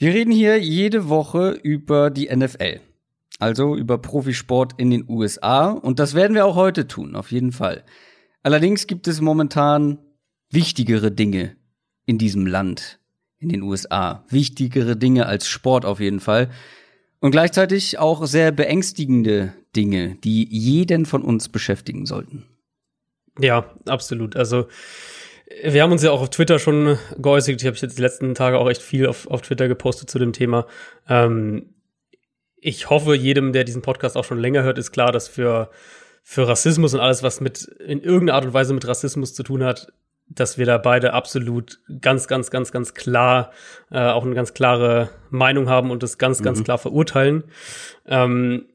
Wir reden hier jede Woche über die NFL. Also über Profisport in den USA. Und das werden wir auch heute tun, auf jeden Fall. Allerdings gibt es momentan wichtigere Dinge in diesem Land, in den USA. Wichtigere Dinge als Sport auf jeden Fall. Und gleichzeitig auch sehr beängstigende Dinge, die jeden von uns beschäftigen sollten. Ja, absolut. Also wir haben uns ja auch auf Twitter schon geäußert. Ich habe jetzt die letzten Tage auch echt viel auf, auf Twitter gepostet zu dem Thema. Ähm, ich hoffe, jedem, der diesen Podcast auch schon länger hört, ist klar, dass für, für Rassismus und alles, was mit in irgendeiner Art und Weise mit Rassismus zu tun hat, dass wir da beide absolut ganz, ganz, ganz, ganz klar äh, auch eine ganz klare Meinung haben und das ganz, mhm. ganz klar verurteilen. Ähm,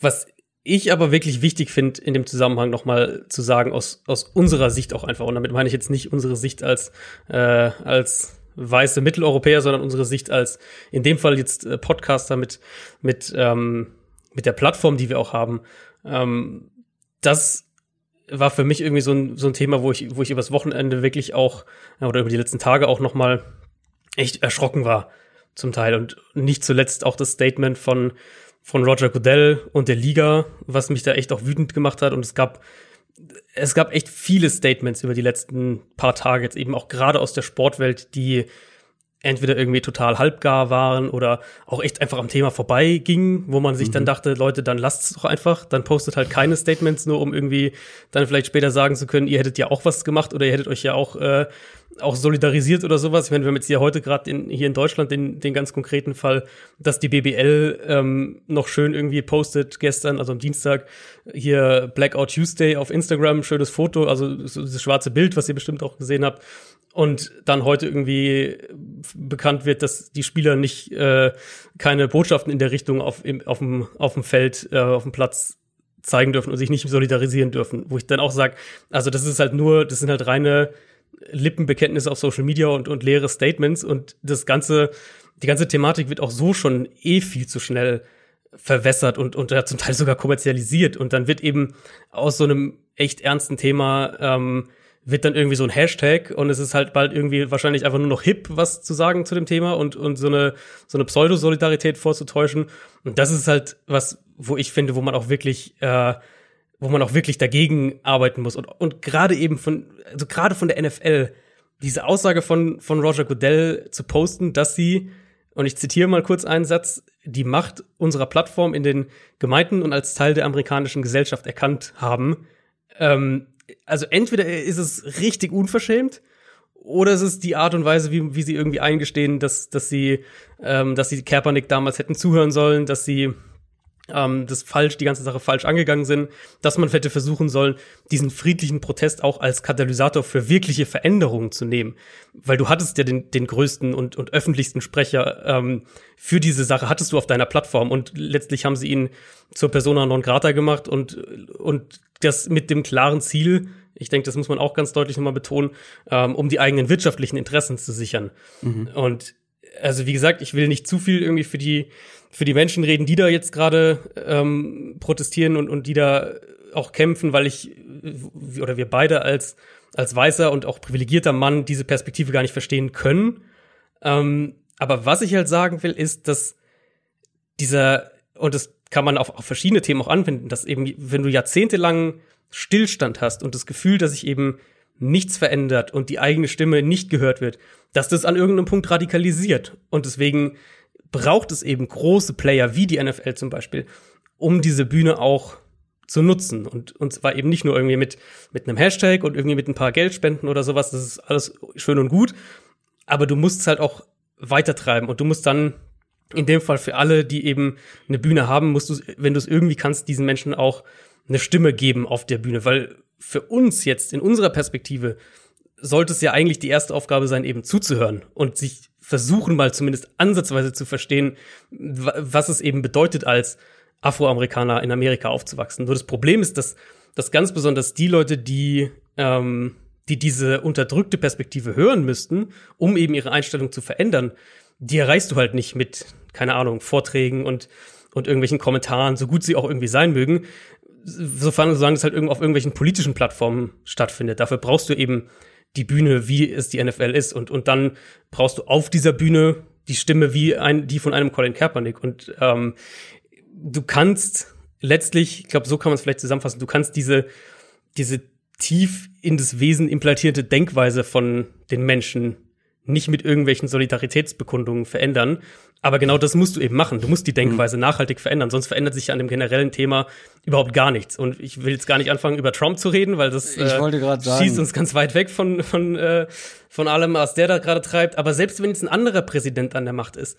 was ich aber wirklich wichtig finde, in dem Zusammenhang nochmal zu sagen, aus, aus unserer Sicht auch einfach, und damit meine ich jetzt nicht unsere Sicht als, äh, als weiße Mitteleuropäer, sondern unsere Sicht als in dem Fall jetzt äh, Podcaster mit, mit, ähm, mit der Plattform, die wir auch haben. Ähm, das war für mich irgendwie so ein, so ein Thema, wo ich, wo ich übers Wochenende wirklich auch, oder über die letzten Tage auch nochmal echt erschrocken war, zum Teil. Und nicht zuletzt auch das Statement von, von Roger Goodell und der Liga, was mich da echt auch wütend gemacht hat. Und es gab, es gab echt viele Statements über die letzten paar Tage, jetzt eben auch gerade aus der Sportwelt, die entweder irgendwie total halbgar waren oder auch echt einfach am Thema vorbei gingen, wo man sich mhm. dann dachte, Leute, dann lasst es doch einfach, dann postet halt keine Statements, nur um irgendwie dann vielleicht später sagen zu können, ihr hättet ja auch was gemacht oder ihr hättet euch ja auch äh, auch solidarisiert oder sowas. Ich meine, wir haben jetzt hier heute gerade hier in Deutschland den, den ganz konkreten Fall, dass die BBL ähm, noch schön irgendwie postet gestern, also am Dienstag, hier Blackout Tuesday auf Instagram, schönes Foto, also so dieses schwarze Bild, was ihr bestimmt auch gesehen habt, und dann heute irgendwie bekannt wird, dass die Spieler nicht äh, keine Botschaften in der Richtung auf, im, auf, dem, auf dem Feld, äh, auf dem Platz zeigen dürfen und sich nicht solidarisieren dürfen. Wo ich dann auch sage, also das ist halt nur, das sind halt reine Lippenbekenntnisse auf Social Media und, und leere Statements und das ganze, die ganze Thematik wird auch so schon eh viel zu schnell verwässert und, und ja, zum Teil sogar kommerzialisiert und dann wird eben aus so einem echt ernsten Thema ähm, wird dann irgendwie so ein Hashtag und es ist halt bald irgendwie wahrscheinlich einfach nur noch hip, was zu sagen zu dem Thema und, und so eine, so eine Pseudo-Solidarität vorzutäuschen. Und das ist halt was, wo ich finde, wo man auch wirklich, äh, wo man auch wirklich dagegen arbeiten muss. Und, und gerade eben von, also gerade von der NFL, diese Aussage von, von Roger Goodell zu posten, dass sie, und ich zitiere mal kurz einen Satz, die Macht unserer Plattform in den Gemeinden und als Teil der amerikanischen Gesellschaft erkannt haben, ähm, also entweder ist es richtig unverschämt oder es ist die Art und Weise, wie, wie sie irgendwie eingestehen, dass, dass sie, ähm, dass sie Kaepernick damals hätten zuhören sollen, dass sie ähm, das falsch, die ganze Sache falsch angegangen sind, dass man hätte versuchen sollen, diesen friedlichen Protest auch als Katalysator für wirkliche Veränderungen zu nehmen. Weil du hattest ja den, den größten und, und öffentlichsten Sprecher ähm, für diese Sache, hattest du auf deiner Plattform und letztlich haben sie ihn zur Persona non grata gemacht und, und das mit dem klaren Ziel, ich denke, das muss man auch ganz deutlich nochmal betonen, ähm, um die eigenen wirtschaftlichen Interessen zu sichern. Mhm. Und also wie gesagt, ich will nicht zu viel irgendwie für die für die Menschen reden, die da jetzt gerade ähm, protestieren und und die da auch kämpfen, weil ich oder wir beide als als weißer und auch privilegierter Mann diese Perspektive gar nicht verstehen können. Ähm, aber was ich halt sagen will, ist, dass dieser und das kann man auf, auf verschiedene Themen auch anwenden, dass eben, wenn du jahrzehntelang Stillstand hast und das Gefühl, dass sich eben nichts verändert und die eigene Stimme nicht gehört wird, dass das an irgendeinem Punkt radikalisiert. Und deswegen braucht es eben große Player wie die NFL zum Beispiel, um diese Bühne auch zu nutzen. Und, und zwar eben nicht nur irgendwie mit, mit einem Hashtag und irgendwie mit ein paar Geldspenden oder sowas, das ist alles schön und gut. Aber du musst es halt auch weitertreiben und du musst dann in dem Fall für alle, die eben eine Bühne haben, musst du, wenn du es irgendwie kannst, diesen Menschen auch eine Stimme geben auf der Bühne, weil für uns jetzt in unserer Perspektive sollte es ja eigentlich die erste Aufgabe sein, eben zuzuhören und sich versuchen mal zumindest ansatzweise zu verstehen, was es eben bedeutet, als Afroamerikaner in Amerika aufzuwachsen. Nur das Problem ist, dass, dass ganz besonders die Leute, die, ähm, die diese unterdrückte Perspektive hören müssten, um eben ihre Einstellung zu verändern, die erreichst du halt nicht mit, keine Ahnung, Vorträgen und, und irgendwelchen Kommentaren, so gut sie auch irgendwie sein mögen, sofern solange es halt auf irgendwelchen politischen Plattformen stattfindet. Dafür brauchst du eben die Bühne, wie es die NFL ist. Und, und dann brauchst du auf dieser Bühne die Stimme wie ein, die von einem Colin Kaepernick. Und ähm, du kannst letztlich, ich glaube, so kann man es vielleicht zusammenfassen, du kannst diese, diese tief in das Wesen implantierte Denkweise von den Menschen nicht mit irgendwelchen Solidaritätsbekundungen verändern. Aber genau das musst du eben machen. Du musst die Denkweise mhm. nachhaltig verändern, sonst verändert sich an dem generellen Thema überhaupt gar nichts. Und ich will jetzt gar nicht anfangen, über Trump zu reden, weil das äh, schießt uns ganz weit weg von, von, äh, von allem, was der da gerade treibt. Aber selbst wenn jetzt ein anderer Präsident an der Macht ist,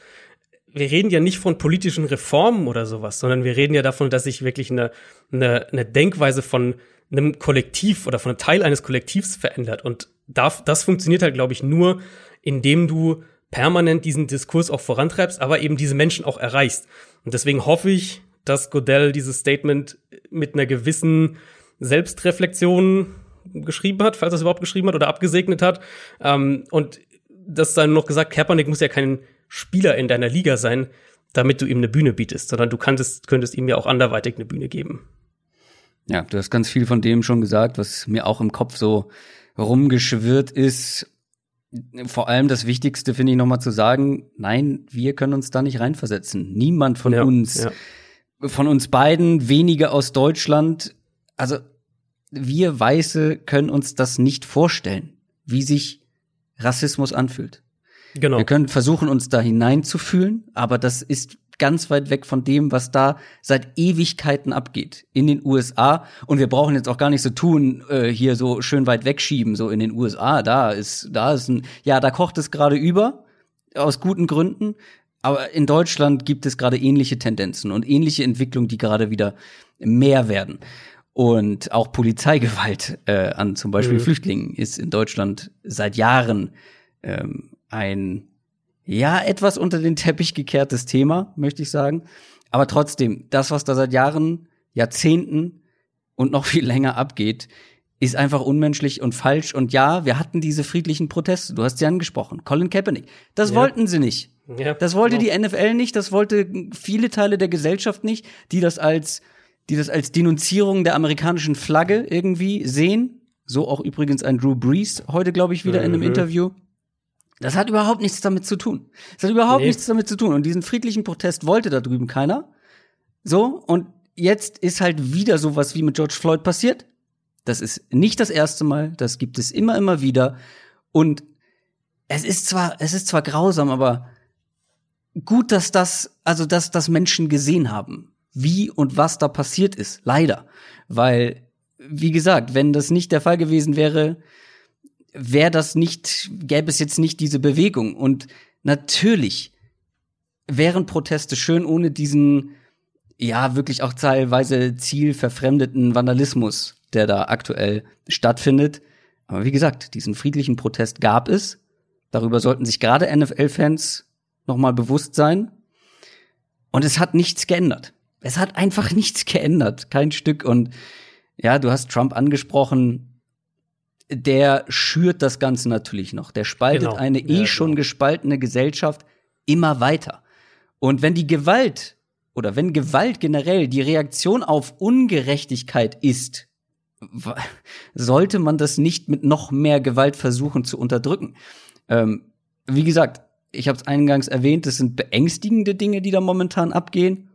wir reden ja nicht von politischen Reformen oder sowas, sondern wir reden ja davon, dass sich wirklich eine, eine, eine Denkweise von einem Kollektiv oder von einem Teil eines Kollektivs verändert. Und darf, das funktioniert halt, glaube ich, nur, indem du permanent diesen Diskurs auch vorantreibst, aber eben diese Menschen auch erreichst. Und deswegen hoffe ich, dass Godell dieses Statement mit einer gewissen Selbstreflexion geschrieben hat, falls er es überhaupt geschrieben hat oder abgesegnet hat. Ähm, und das dann noch gesagt, Kaepernick muss ja kein Spieler in deiner Liga sein, damit du ihm eine Bühne bietest, sondern du könntest, könntest ihm ja auch anderweitig eine Bühne geben. Ja, du hast ganz viel von dem schon gesagt, was mir auch im Kopf so rumgeschwirrt ist. Vor allem das Wichtigste finde ich nochmal zu sagen, nein, wir können uns da nicht reinversetzen. Niemand von ja, uns, ja. von uns beiden, wenige aus Deutschland, also wir Weiße können uns das nicht vorstellen, wie sich Rassismus anfühlt. Genau. Wir können versuchen, uns da hineinzufühlen, aber das ist ganz weit weg von dem, was da seit Ewigkeiten abgeht in den USA. Und wir brauchen jetzt auch gar nicht so tun, äh, hier so schön weit wegschieben, so in den USA. Da ist, da ist ein, ja, da kocht es gerade über, aus guten Gründen. Aber in Deutschland gibt es gerade ähnliche Tendenzen und ähnliche Entwicklungen, die gerade wieder mehr werden. Und auch Polizeigewalt äh, an zum Beispiel mhm. Flüchtlingen ist in Deutschland seit Jahren ähm, ein ja, etwas unter den Teppich gekehrtes Thema, möchte ich sagen. Aber trotzdem, das, was da seit Jahren, Jahrzehnten und noch viel länger abgeht, ist einfach unmenschlich und falsch. Und ja, wir hatten diese friedlichen Proteste. Du hast sie angesprochen. Colin Kaepernick. Das ja. wollten sie nicht. Ja, das wollte genau. die NFL nicht. Das wollte viele Teile der Gesellschaft nicht, die das als, die das als Denunzierung der amerikanischen Flagge irgendwie sehen. So auch übrigens ein Drew Brees heute, glaube ich, wieder mhm. in einem mhm. Interview. Das hat überhaupt nichts damit zu tun. Das hat überhaupt nee. nichts damit zu tun. Und diesen friedlichen Protest wollte da drüben keiner. So, und jetzt ist halt wieder sowas wie mit George Floyd passiert. Das ist nicht das erste Mal, das gibt es immer, immer wieder. Und es ist zwar, es ist zwar grausam, aber gut, dass das, also dass das Menschen gesehen haben, wie und was da passiert ist. Leider. Weil, wie gesagt, wenn das nicht der Fall gewesen wäre, wäre das nicht, gäbe es jetzt nicht diese Bewegung. Und natürlich wären Proteste schön ohne diesen, ja, wirklich auch teilweise zielverfremdeten Vandalismus, der da aktuell stattfindet. Aber wie gesagt, diesen friedlichen Protest gab es. Darüber sollten sich gerade NFL-Fans nochmal bewusst sein. Und es hat nichts geändert. Es hat einfach nichts geändert. Kein Stück. Und ja, du hast Trump angesprochen der schürt das Ganze natürlich noch. Der spaltet genau. eine eh ja, schon genau. gespaltene Gesellschaft immer weiter. Und wenn die Gewalt oder wenn Gewalt generell die Reaktion auf Ungerechtigkeit ist, sollte man das nicht mit noch mehr Gewalt versuchen zu unterdrücken. Ähm, wie gesagt, ich habe es eingangs erwähnt, es sind beängstigende Dinge, die da momentan abgehen,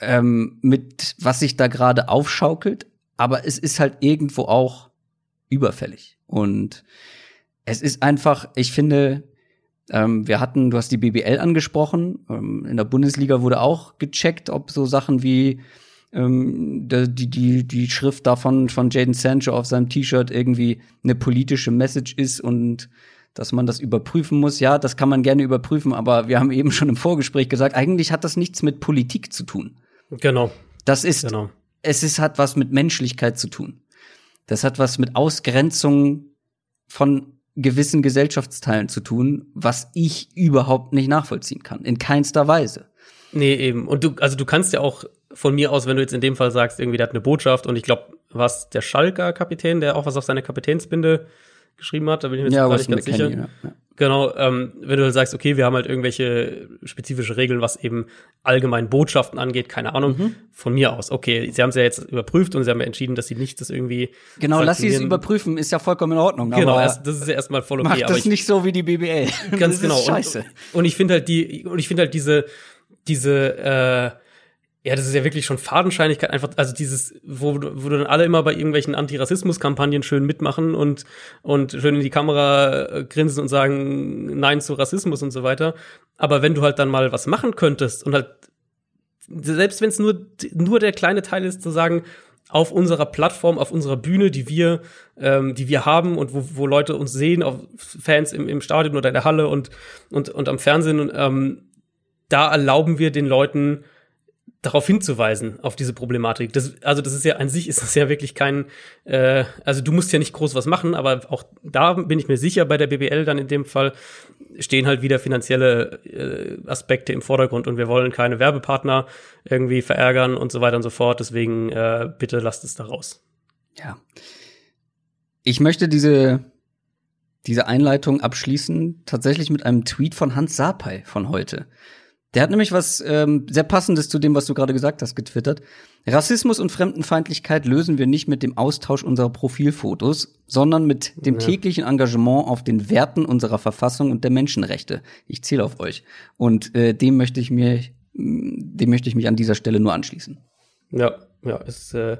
ähm, mit was sich da gerade aufschaukelt. Aber es ist halt irgendwo auch überfällig. Und es ist einfach, ich finde, ähm, wir hatten, du hast die BBL angesprochen, ähm, in der Bundesliga wurde auch gecheckt, ob so Sachen wie ähm, die, die, die Schrift davon von Jaden Sancho auf seinem T-Shirt irgendwie eine politische Message ist und dass man das überprüfen muss. Ja, das kann man gerne überprüfen, aber wir haben eben schon im Vorgespräch gesagt, eigentlich hat das nichts mit Politik zu tun. Genau. Das ist, genau. es ist, hat was mit Menschlichkeit zu tun. Das hat was mit Ausgrenzung von gewissen Gesellschaftsteilen zu tun, was ich überhaupt nicht nachvollziehen kann. In keinster Weise. Nee, eben. Und du, also du kannst ja auch von mir aus, wenn du jetzt in dem Fall sagst, irgendwie, der hat eine Botschaft und ich glaube, was der Schalker Kapitän, der auch was auf seine Kapitänsbinde geschrieben hat, da bin ich mir jetzt ja, gar nicht ganz sicher. Ja. Genau, ähm, wenn du halt sagst, okay, wir haben halt irgendwelche spezifische Regeln, was eben allgemein Botschaften angeht, keine Ahnung, mhm. von mir aus. Okay, sie haben es ja jetzt überprüft und sie haben ja entschieden, dass sie nicht das irgendwie. Genau, lass sie es überprüfen, ist ja vollkommen in Ordnung. Genau, das ist ja erstmal voll okay. Macht das aber ich, nicht so wie die BBL. Ganz genau. scheiße. Und, und ich finde halt die, und ich finde halt diese, diese, äh, ja, das ist ja wirklich schon Fadenscheinigkeit einfach, also dieses, wo, wo dann alle immer bei irgendwelchen Antirassismus-Kampagnen schön mitmachen und, und schön in die Kamera äh, grinsen und sagen Nein zu Rassismus und so weiter. Aber wenn du halt dann mal was machen könntest und halt, selbst wenn es nur, nur der kleine Teil ist, zu sagen, auf unserer Plattform, auf unserer Bühne, die wir, ähm, die wir haben und wo, wo Leute uns sehen, auf Fans im, im Stadion oder in der Halle und, und, und am Fernsehen, ähm, da erlauben wir den Leuten, darauf hinzuweisen, auf diese Problematik. Das, also das ist ja an sich ist das ja wirklich kein, äh, also du musst ja nicht groß was machen, aber auch da bin ich mir sicher, bei der BBL dann in dem Fall stehen halt wieder finanzielle äh, Aspekte im Vordergrund und wir wollen keine Werbepartner irgendwie verärgern und so weiter und so fort. Deswegen äh, bitte lasst es da raus. Ja. Ich möchte diese diese Einleitung abschließen, tatsächlich mit einem Tweet von Hans Sapai von heute. Der hat nämlich was ähm, sehr Passendes zu dem, was du gerade gesagt hast, getwittert. Rassismus und Fremdenfeindlichkeit lösen wir nicht mit dem Austausch unserer Profilfotos, sondern mit dem ja. täglichen Engagement auf den Werten unserer Verfassung und der Menschenrechte. Ich zähle auf euch. Und äh, dem möchte ich mir, dem möchte ich mich an dieser Stelle nur anschließen. Ja, ja, ist äh,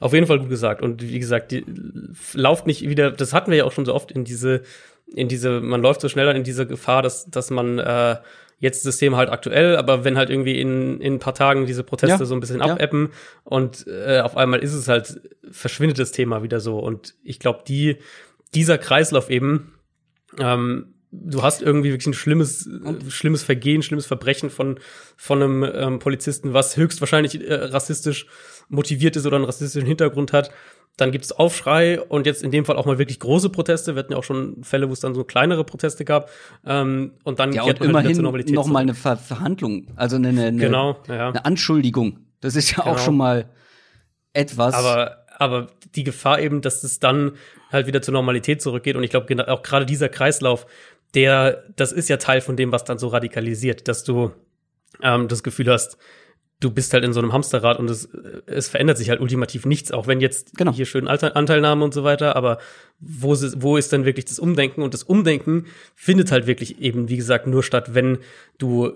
auf jeden Fall gut gesagt. Und wie gesagt, die lauft nicht wieder, das hatten wir ja auch schon so oft in diese, in diese, man läuft so schnell in diese Gefahr, dass, dass man äh, jetzt das Thema halt aktuell, aber wenn halt irgendwie in, in ein paar Tagen diese Proteste ja, so ein bisschen abappen ja. und äh, auf einmal ist es halt, verschwindet das Thema wieder so. Und ich glaube, die, dieser Kreislauf eben, ähm, du hast irgendwie wirklich ein schlimmes, äh, schlimmes Vergehen, schlimmes Verbrechen von, von einem ähm, Polizisten, was höchstwahrscheinlich äh, rassistisch motiviert ist oder einen rassistischen Hintergrund hat dann gibt es Aufschrei und jetzt in dem Fall auch mal wirklich große Proteste. Wir hatten ja auch schon Fälle, wo es dann so kleinere Proteste gab. Ähm, und dann ja, und halt immerhin halt noch mal eine Ver Verhandlung, also eine, eine, genau, ja. eine Anschuldigung. Das ist ja genau. auch schon mal etwas. Aber aber die Gefahr eben, dass es dann halt wieder zur Normalität zurückgeht. Und ich glaube, auch gerade dieser Kreislauf, der, das ist ja Teil von dem, was dann so radikalisiert, dass du ähm, das Gefühl hast, du bist halt in so einem Hamsterrad und es, es verändert sich halt ultimativ nichts, auch wenn jetzt genau. hier schön Anteilnahme und so weiter, aber wo, wo ist dann wirklich das Umdenken? Und das Umdenken findet halt wirklich eben, wie gesagt, nur statt, wenn du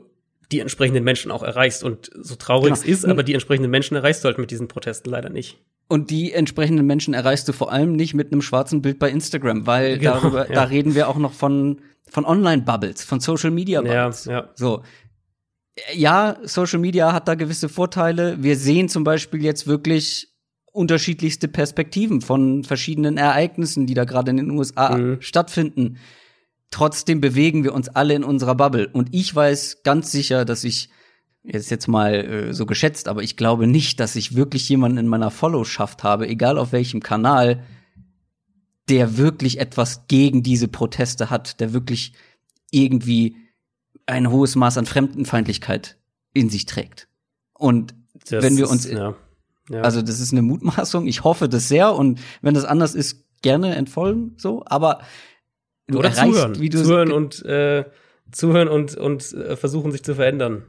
die entsprechenden Menschen auch erreichst. Und so traurig genau. es ist, aber die entsprechenden Menschen erreichst du halt mit diesen Protesten leider nicht. Und die entsprechenden Menschen erreichst du vor allem nicht mit einem schwarzen Bild bei Instagram, weil genau, darüber, ja. da reden wir auch noch von, von Online-Bubbles, von Social-Media-Bubbles. Ja, ja. So, ja, Social Media hat da gewisse Vorteile. Wir sehen zum Beispiel jetzt wirklich unterschiedlichste Perspektiven von verschiedenen Ereignissen, die da gerade in den USA mhm. stattfinden. Trotzdem bewegen wir uns alle in unserer Bubble. Und ich weiß ganz sicher, dass ich, jetzt jetzt mal äh, so geschätzt, aber ich glaube nicht, dass ich wirklich jemanden in meiner Followschaft habe, egal auf welchem Kanal, der wirklich etwas gegen diese Proteste hat, der wirklich irgendwie ein hohes Maß an Fremdenfeindlichkeit in sich trägt. Und das wenn wir uns, ist, ja. Ja. also das ist eine Mutmaßung, ich hoffe das sehr und wenn das anders ist, gerne entfolgen, so, aber du Oder erreichst, zuhören, wie du zuhören und äh, zuhören und und äh, versuchen sich zu verändern.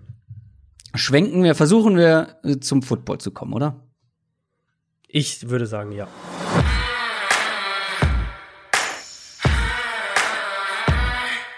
Schwenken wir, versuchen wir äh, zum Football zu kommen, oder? Ich würde sagen, ja.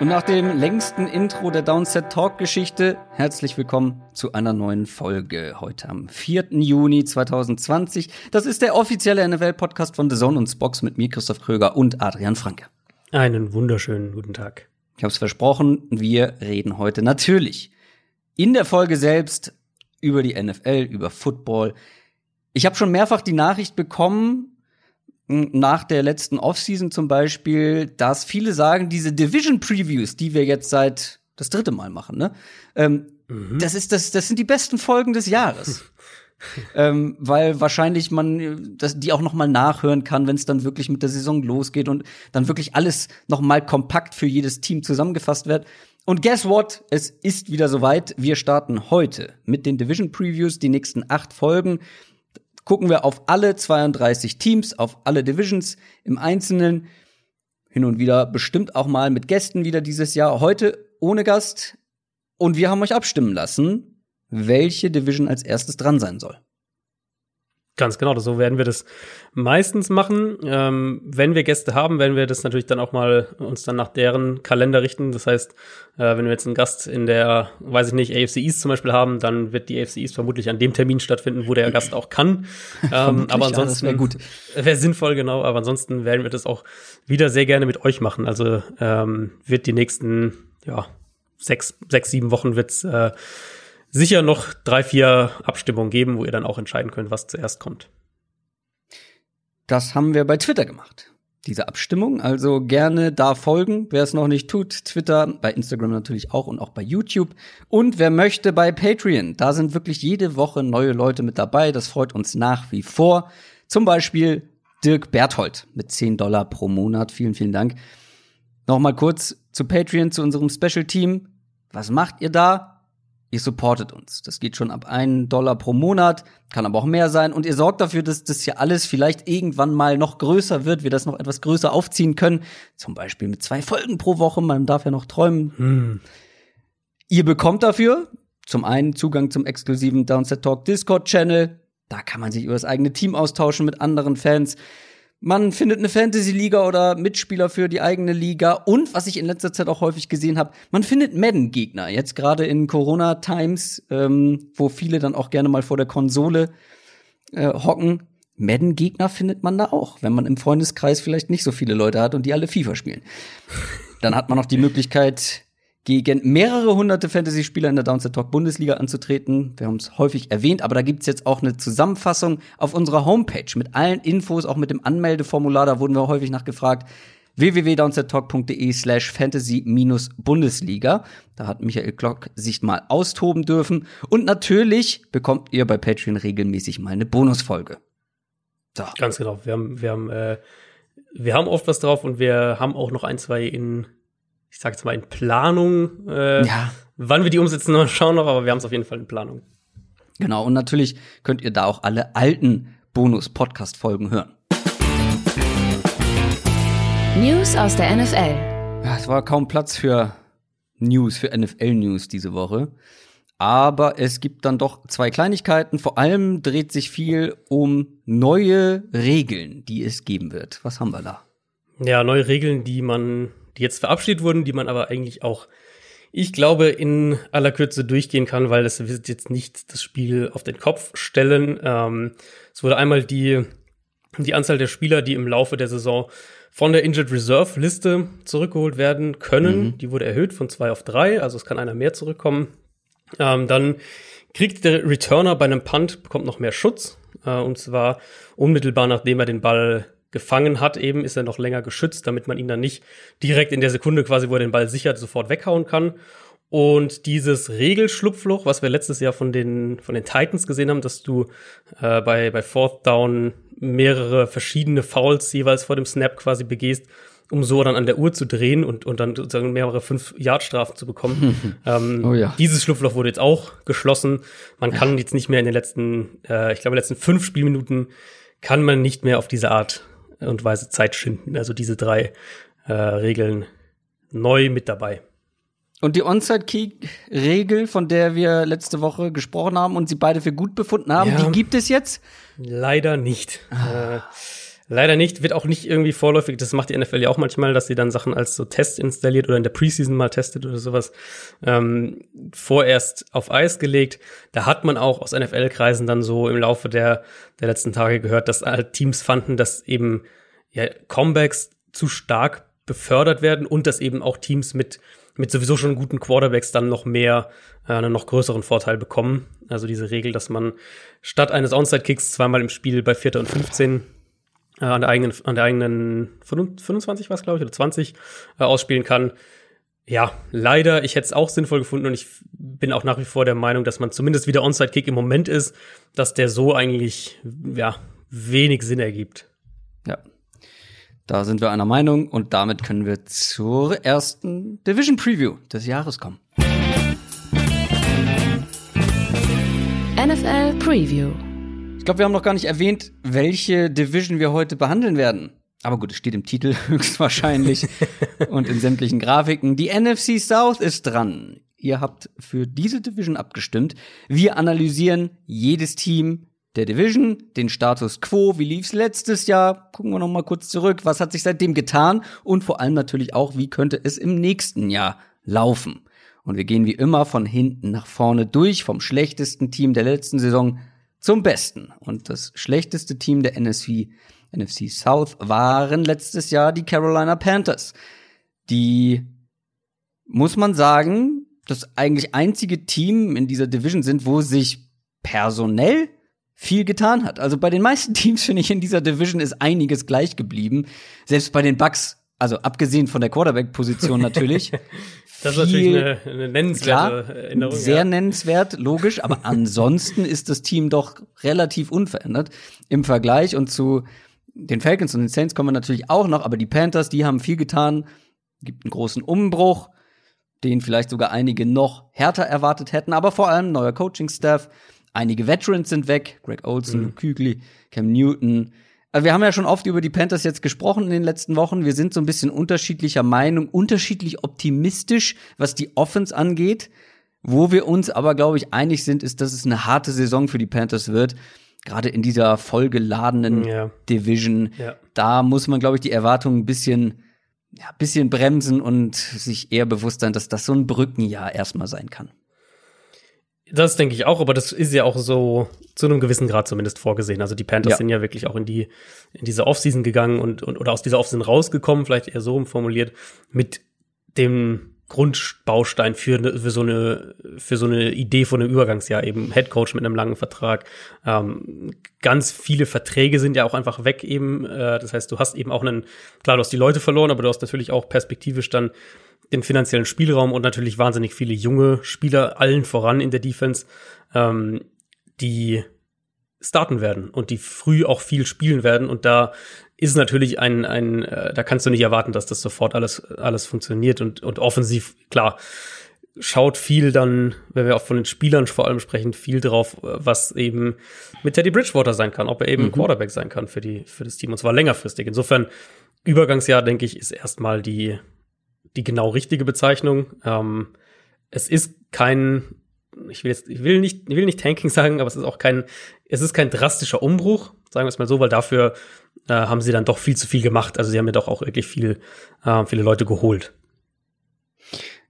Und nach dem längsten Intro der Downset Talk Geschichte, herzlich willkommen zu einer neuen Folge heute am 4. Juni 2020. Das ist der offizielle NFL Podcast von The Zone und Spox mit mir, Christoph Kröger und Adrian Franke. Einen wunderschönen guten Tag. Ich habe es versprochen, wir reden heute natürlich in der Folge selbst über die NFL, über Football. Ich habe schon mehrfach die Nachricht bekommen, nach der letzten Offseason zum Beispiel, dass viele sagen, diese Division Previews, die wir jetzt seit das dritte Mal machen, ne? Ähm, mhm. Das ist das, das sind die besten Folgen des Jahres. ähm, weil wahrscheinlich man das, die auch noch mal nachhören kann, wenn es dann wirklich mit der Saison losgeht und dann wirklich alles noch mal kompakt für jedes Team zusammengefasst wird. Und guess what? Es ist wieder soweit. Wir starten heute mit den Division Previews, die nächsten acht Folgen. Gucken wir auf alle 32 Teams, auf alle Divisions im Einzelnen. Hin und wieder bestimmt auch mal mit Gästen wieder dieses Jahr. Heute ohne Gast. Und wir haben euch abstimmen lassen, welche Division als erstes dran sein soll. Ganz genau, so werden wir das meistens machen. Ähm, wenn wir Gäste haben, werden wir das natürlich dann auch mal uns dann nach deren Kalender richten. Das heißt, äh, wenn wir jetzt einen Gast in der, weiß ich nicht, AFC East zum Beispiel haben, dann wird die AFC East vermutlich an dem Termin stattfinden, wo der Gast auch kann. Ähm, aber ansonsten ja, wäre gut. Wäre sinnvoll, genau. Aber ansonsten werden wir das auch wieder sehr gerne mit euch machen. Also ähm, wird die nächsten, ja, sechs, sechs, sieben Wochen wird's äh, sicher noch drei, vier Abstimmungen geben, wo ihr dann auch entscheiden könnt, was zuerst kommt. Das haben wir bei Twitter gemacht. Diese Abstimmung. Also gerne da folgen, wer es noch nicht tut. Twitter, bei Instagram natürlich auch und auch bei YouTube. Und wer möchte bei Patreon. Da sind wirklich jede Woche neue Leute mit dabei. Das freut uns nach wie vor. Zum Beispiel Dirk Berthold mit 10 Dollar pro Monat. Vielen, vielen Dank. Nochmal kurz zu Patreon, zu unserem Special Team. Was macht ihr da? Ihr supportet uns. Das geht schon ab einen Dollar pro Monat, kann aber auch mehr sein. Und ihr sorgt dafür, dass das hier alles vielleicht irgendwann mal noch größer wird, wir das noch etwas größer aufziehen können. Zum Beispiel mit zwei Folgen pro Woche, man darf ja noch träumen. Hm. Ihr bekommt dafür zum einen Zugang zum exklusiven Downset Talk Discord Channel. Da kann man sich über das eigene Team austauschen mit anderen Fans. Man findet eine Fantasy-Liga oder Mitspieler für die eigene Liga. Und was ich in letzter Zeit auch häufig gesehen habe, man findet Madden-Gegner. Jetzt gerade in Corona-Times, ähm, wo viele dann auch gerne mal vor der Konsole äh, hocken. Madden-Gegner findet man da auch, wenn man im Freundeskreis vielleicht nicht so viele Leute hat und die alle FIFA spielen. Dann hat man noch die Möglichkeit, gegen mehrere hunderte Fantasy-Spieler in der Downset Talk Bundesliga anzutreten. Wir haben es häufig erwähnt, aber da gibt's jetzt auch eine Zusammenfassung auf unserer Homepage mit allen Infos, auch mit dem Anmeldeformular. Da wurden wir häufig nachgefragt www.downsettalk.de slash fantasy-bundesliga. Da hat Michael Klock sich mal austoben dürfen. Und natürlich bekommt ihr bei Patreon regelmäßig mal eine Bonusfolge. So. Ganz genau. Wir haben, wir haben, äh, wir haben oft was drauf und wir haben auch noch ein, zwei in ich sag jetzt mal, in Planung. Äh, ja. Wann wir die umsetzen, noch schauen noch, aber wir haben es auf jeden Fall in Planung. Genau, und natürlich könnt ihr da auch alle alten Bonus-Podcast-Folgen hören. News aus der NFL. Ja, es war kaum Platz für News, für NFL-News diese Woche. Aber es gibt dann doch zwei Kleinigkeiten. Vor allem dreht sich viel um neue Regeln, die es geben wird. Was haben wir da? Ja, neue Regeln, die man die jetzt verabschiedet wurden, die man aber eigentlich auch, ich glaube, in aller Kürze durchgehen kann, weil das wird jetzt nicht das Spiel auf den Kopf stellen. Ähm, es wurde einmal die, die Anzahl der Spieler, die im Laufe der Saison von der Injured Reserve Liste zurückgeholt werden können. Mhm. Die wurde erhöht von zwei auf drei, also es kann einer mehr zurückkommen. Ähm, dann kriegt der Returner bei einem Punt, bekommt noch mehr Schutz. Äh, und zwar unmittelbar nachdem er den Ball gefangen hat, eben ist er noch länger geschützt, damit man ihn dann nicht direkt in der Sekunde quasi, wo er den Ball sichert, sofort weghauen kann. Und dieses Regelschlupfloch, was wir letztes Jahr von den, von den Titans gesehen haben, dass du äh, bei, bei Fourth Down mehrere verschiedene Fouls jeweils vor dem Snap quasi begehst, um so dann an der Uhr zu drehen und, und dann sozusagen mehrere fünf Yard Strafen zu bekommen. ähm, oh ja. Dieses Schlupfloch wurde jetzt auch geschlossen. Man kann jetzt nicht mehr in den letzten, äh, ich glaube, letzten fünf Spielminuten kann man nicht mehr auf diese Art und Weise Zeit schinden. Also diese drei äh, Regeln neu mit dabei. Und die Onside-Kick-Regel, von der wir letzte Woche gesprochen haben und sie beide für gut befunden haben, ja, die gibt es jetzt? Leider nicht. Ah. Äh, leider nicht. Wird auch nicht irgendwie vorläufig. Das macht die NFL ja auch manchmal, dass sie dann Sachen als so Test installiert oder in der Preseason mal testet oder sowas. Ähm, vorerst auf Eis gelegt. Da hat man auch aus NFL-Kreisen dann so im Laufe der, der letzten Tage gehört, dass halt Teams fanden, dass eben ja, Comebacks zu stark befördert werden und dass eben auch Teams mit mit sowieso schon guten Quarterbacks dann noch mehr, äh, einen noch größeren Vorteil bekommen. Also diese Regel, dass man statt eines Onside-Kicks zweimal im Spiel bei Vierter und 15 äh, an der eigenen, an der eigenen 25 war es, glaube ich, oder 20 äh, ausspielen kann, Ja, leider. Ich hätte es auch sinnvoll gefunden und ich bin auch nach wie vor der Meinung, dass man zumindest wieder Onside-Kick im Moment ist, dass der so eigentlich, ja, wenig Sinn ergibt. Ja. Da sind wir einer Meinung und damit können wir zur ersten Division Preview des Jahres kommen. NFL Preview. Ich glaube, wir haben noch gar nicht erwähnt, welche Division wir heute behandeln werden. Aber gut, es steht im Titel höchstwahrscheinlich und in sämtlichen Grafiken. Die NFC South ist dran. Ihr habt für diese Division abgestimmt. Wir analysieren jedes Team der Division, den Status quo, wie lief's letztes Jahr, gucken wir noch mal kurz zurück, was hat sich seitdem getan und vor allem natürlich auch, wie könnte es im nächsten Jahr laufen. Und wir gehen wie immer von hinten nach vorne durch, vom schlechtesten Team der letzten Saison zum besten. Und das schlechteste Team der NFC NFC South waren letztes Jahr die Carolina Panthers. Die, muss man sagen, das eigentlich einzige Team in dieser Division sind, wo sich personell viel getan hat. Also bei den meisten Teams finde ich in dieser Division ist einiges gleich geblieben. Selbst bei den Bucks, also abgesehen von der Quarterback-Position natürlich. das ist natürlich eine, eine nennenswerte klar, Erinnerung. Sehr ja. nennenswert, logisch, aber ansonsten ist das Team doch relativ unverändert im Vergleich und zu den Falcons und den Saints kommen wir natürlich auch noch, aber die Panthers, die haben viel getan, gibt einen großen Umbruch, den vielleicht sogar einige noch härter erwartet hätten, aber vor allem neuer Coaching-Staff, einige Veterans sind weg, Greg Olson, Mhm. Kügli, Cam Newton. Also wir haben ja schon oft über die Panthers jetzt gesprochen in den letzten Wochen. Wir sind so ein bisschen unterschiedlicher Meinung, unterschiedlich optimistisch, was die Offense angeht. Wo wir uns aber, glaube ich, einig sind, ist, dass es eine harte Saison für die Panthers wird. Gerade in dieser vollgeladenen Ja. Division. Ja. Da muss man, glaube ich, die Erwartungen ein bisschen, ja, ein bisschen bremsen und sich eher bewusst sein, dass das so ein Brückenjahr erstmal sein kann. Das denke ich auch, aber das ist ja auch so zu einem gewissen Grad zumindest vorgesehen. Also die Panthers Ja. sind ja wirklich auch in die in diese Offseason gegangen und, und oder aus dieser Offseason rausgekommen, vielleicht eher so formuliert, mit dem Grundbaustein für, ne- für so eine für so eine Idee von einem Übergangsjahr eben Headcoach mit einem langen Vertrag. Ähm, ganz viele Verträge sind ja auch einfach weg eben. Äh, das heißt, du hast eben auch einen klar, du hast die Leute verloren, aber du hast natürlich auch perspektivisch dann den finanziellen Spielraum und natürlich wahnsinnig viele junge Spieler, allen voran in der Defense, ähm, die starten werden und die früh auch viel spielen werden. Und da ist natürlich ein, ein äh, da kannst du nicht erwarten, dass das sofort alles, alles funktioniert und, und offensiv, klar, schaut viel dann, wenn wir auch von den Spielern vor allem sprechen, viel drauf, äh, was eben mit Teddy Bridgewater sein kann, ob er eben ein Quarterback sein kann für die, für das Team und zwar längerfristig. Insofern, Übergangsjahr, denke ich, ist erstmal die, die genau richtige Bezeichnung. Ähm, es ist kein, ich will jetzt, ich will nicht, ich will nicht Tanking sagen, aber es ist auch kein, es ist kein drastischer Umbruch, sagen wir es mal so, weil dafür äh, haben sie dann doch viel zu viel gemacht. Also sie haben ja doch auch wirklich viel, äh, viele Leute geholt.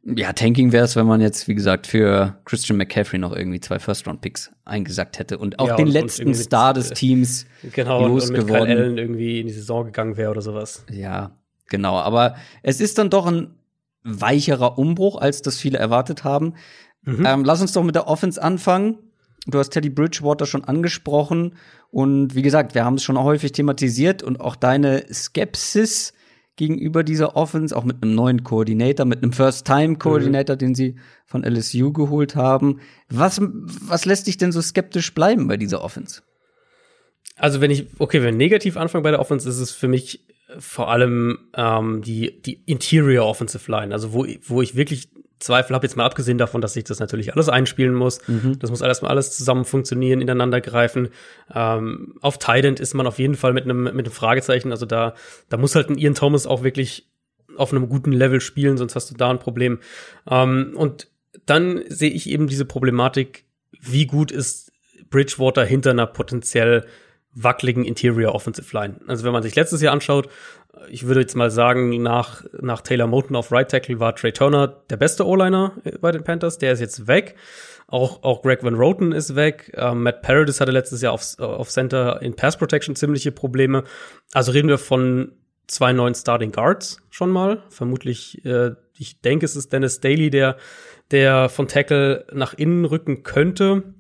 Ja, Tanking wäre es, wenn man jetzt, wie gesagt, für Christian McCaffrey noch irgendwie zwei First-Round-Picks eingesackt hätte und auch Ja, den und- und letzten mit, Star des äh, Teams Genau, und, und mit Kyle losgeworden. Allen irgendwie in die Saison gegangen wäre oder sowas. Ja, genau. Aber es ist dann doch ein weicherer Umbruch, als das viele erwartet haben. Mhm. Ähm, lass uns doch mit der Offense anfangen. Du hast Teddy Bridgewater schon angesprochen. Und wie gesagt, wir haben es schon häufig thematisiert und auch deine Skepsis gegenüber dieser Offense, auch mit einem neuen Koordinator, mit einem First-Time-Koordinator, den sie von LSU geholt haben. Was, was lässt dich denn so skeptisch bleiben bei dieser Offense? Also wenn ich, okay, wenn wir negativ anfangen bei der Offense, ist es für mich vor allem ähm, die, die Interior Offensive Line, also wo, wo ich wirklich Zweifel habe, jetzt mal abgesehen davon, dass ich das natürlich alles einspielen muss. Das muss alles mal alles zusammen funktionieren, ineinander greifen. Ähm, auf Tident ist man auf jeden Fall mit einem mit einem Fragezeichen. Also da, da muss halt ein Ian Thomas auch wirklich auf einem guten Level spielen, sonst hast du da ein Problem. Ähm, und dann sehe ich eben diese Problematik, wie gut ist Bridgewater hinter einer potenziell wackeligen Interior Offensive Line. Also wenn man sich letztes Jahr anschaut, ich würde jetzt mal sagen, nach, nach Taylor Moton auf Right Tackle war Trey Turner der beste O-Liner bei den Panthers. Der ist jetzt weg. Auch, auch Greg Van Roten ist weg. Ähm, Matt Paradis hatte letztes Jahr auf, auf Center in Pass Protection ziemliche Probleme. Also reden wir von zwei neuen Starting Guards schon mal. Vermutlich, äh, ich denke, es ist Dennis Daly, der, der von Tackle nach innen rücken könnte.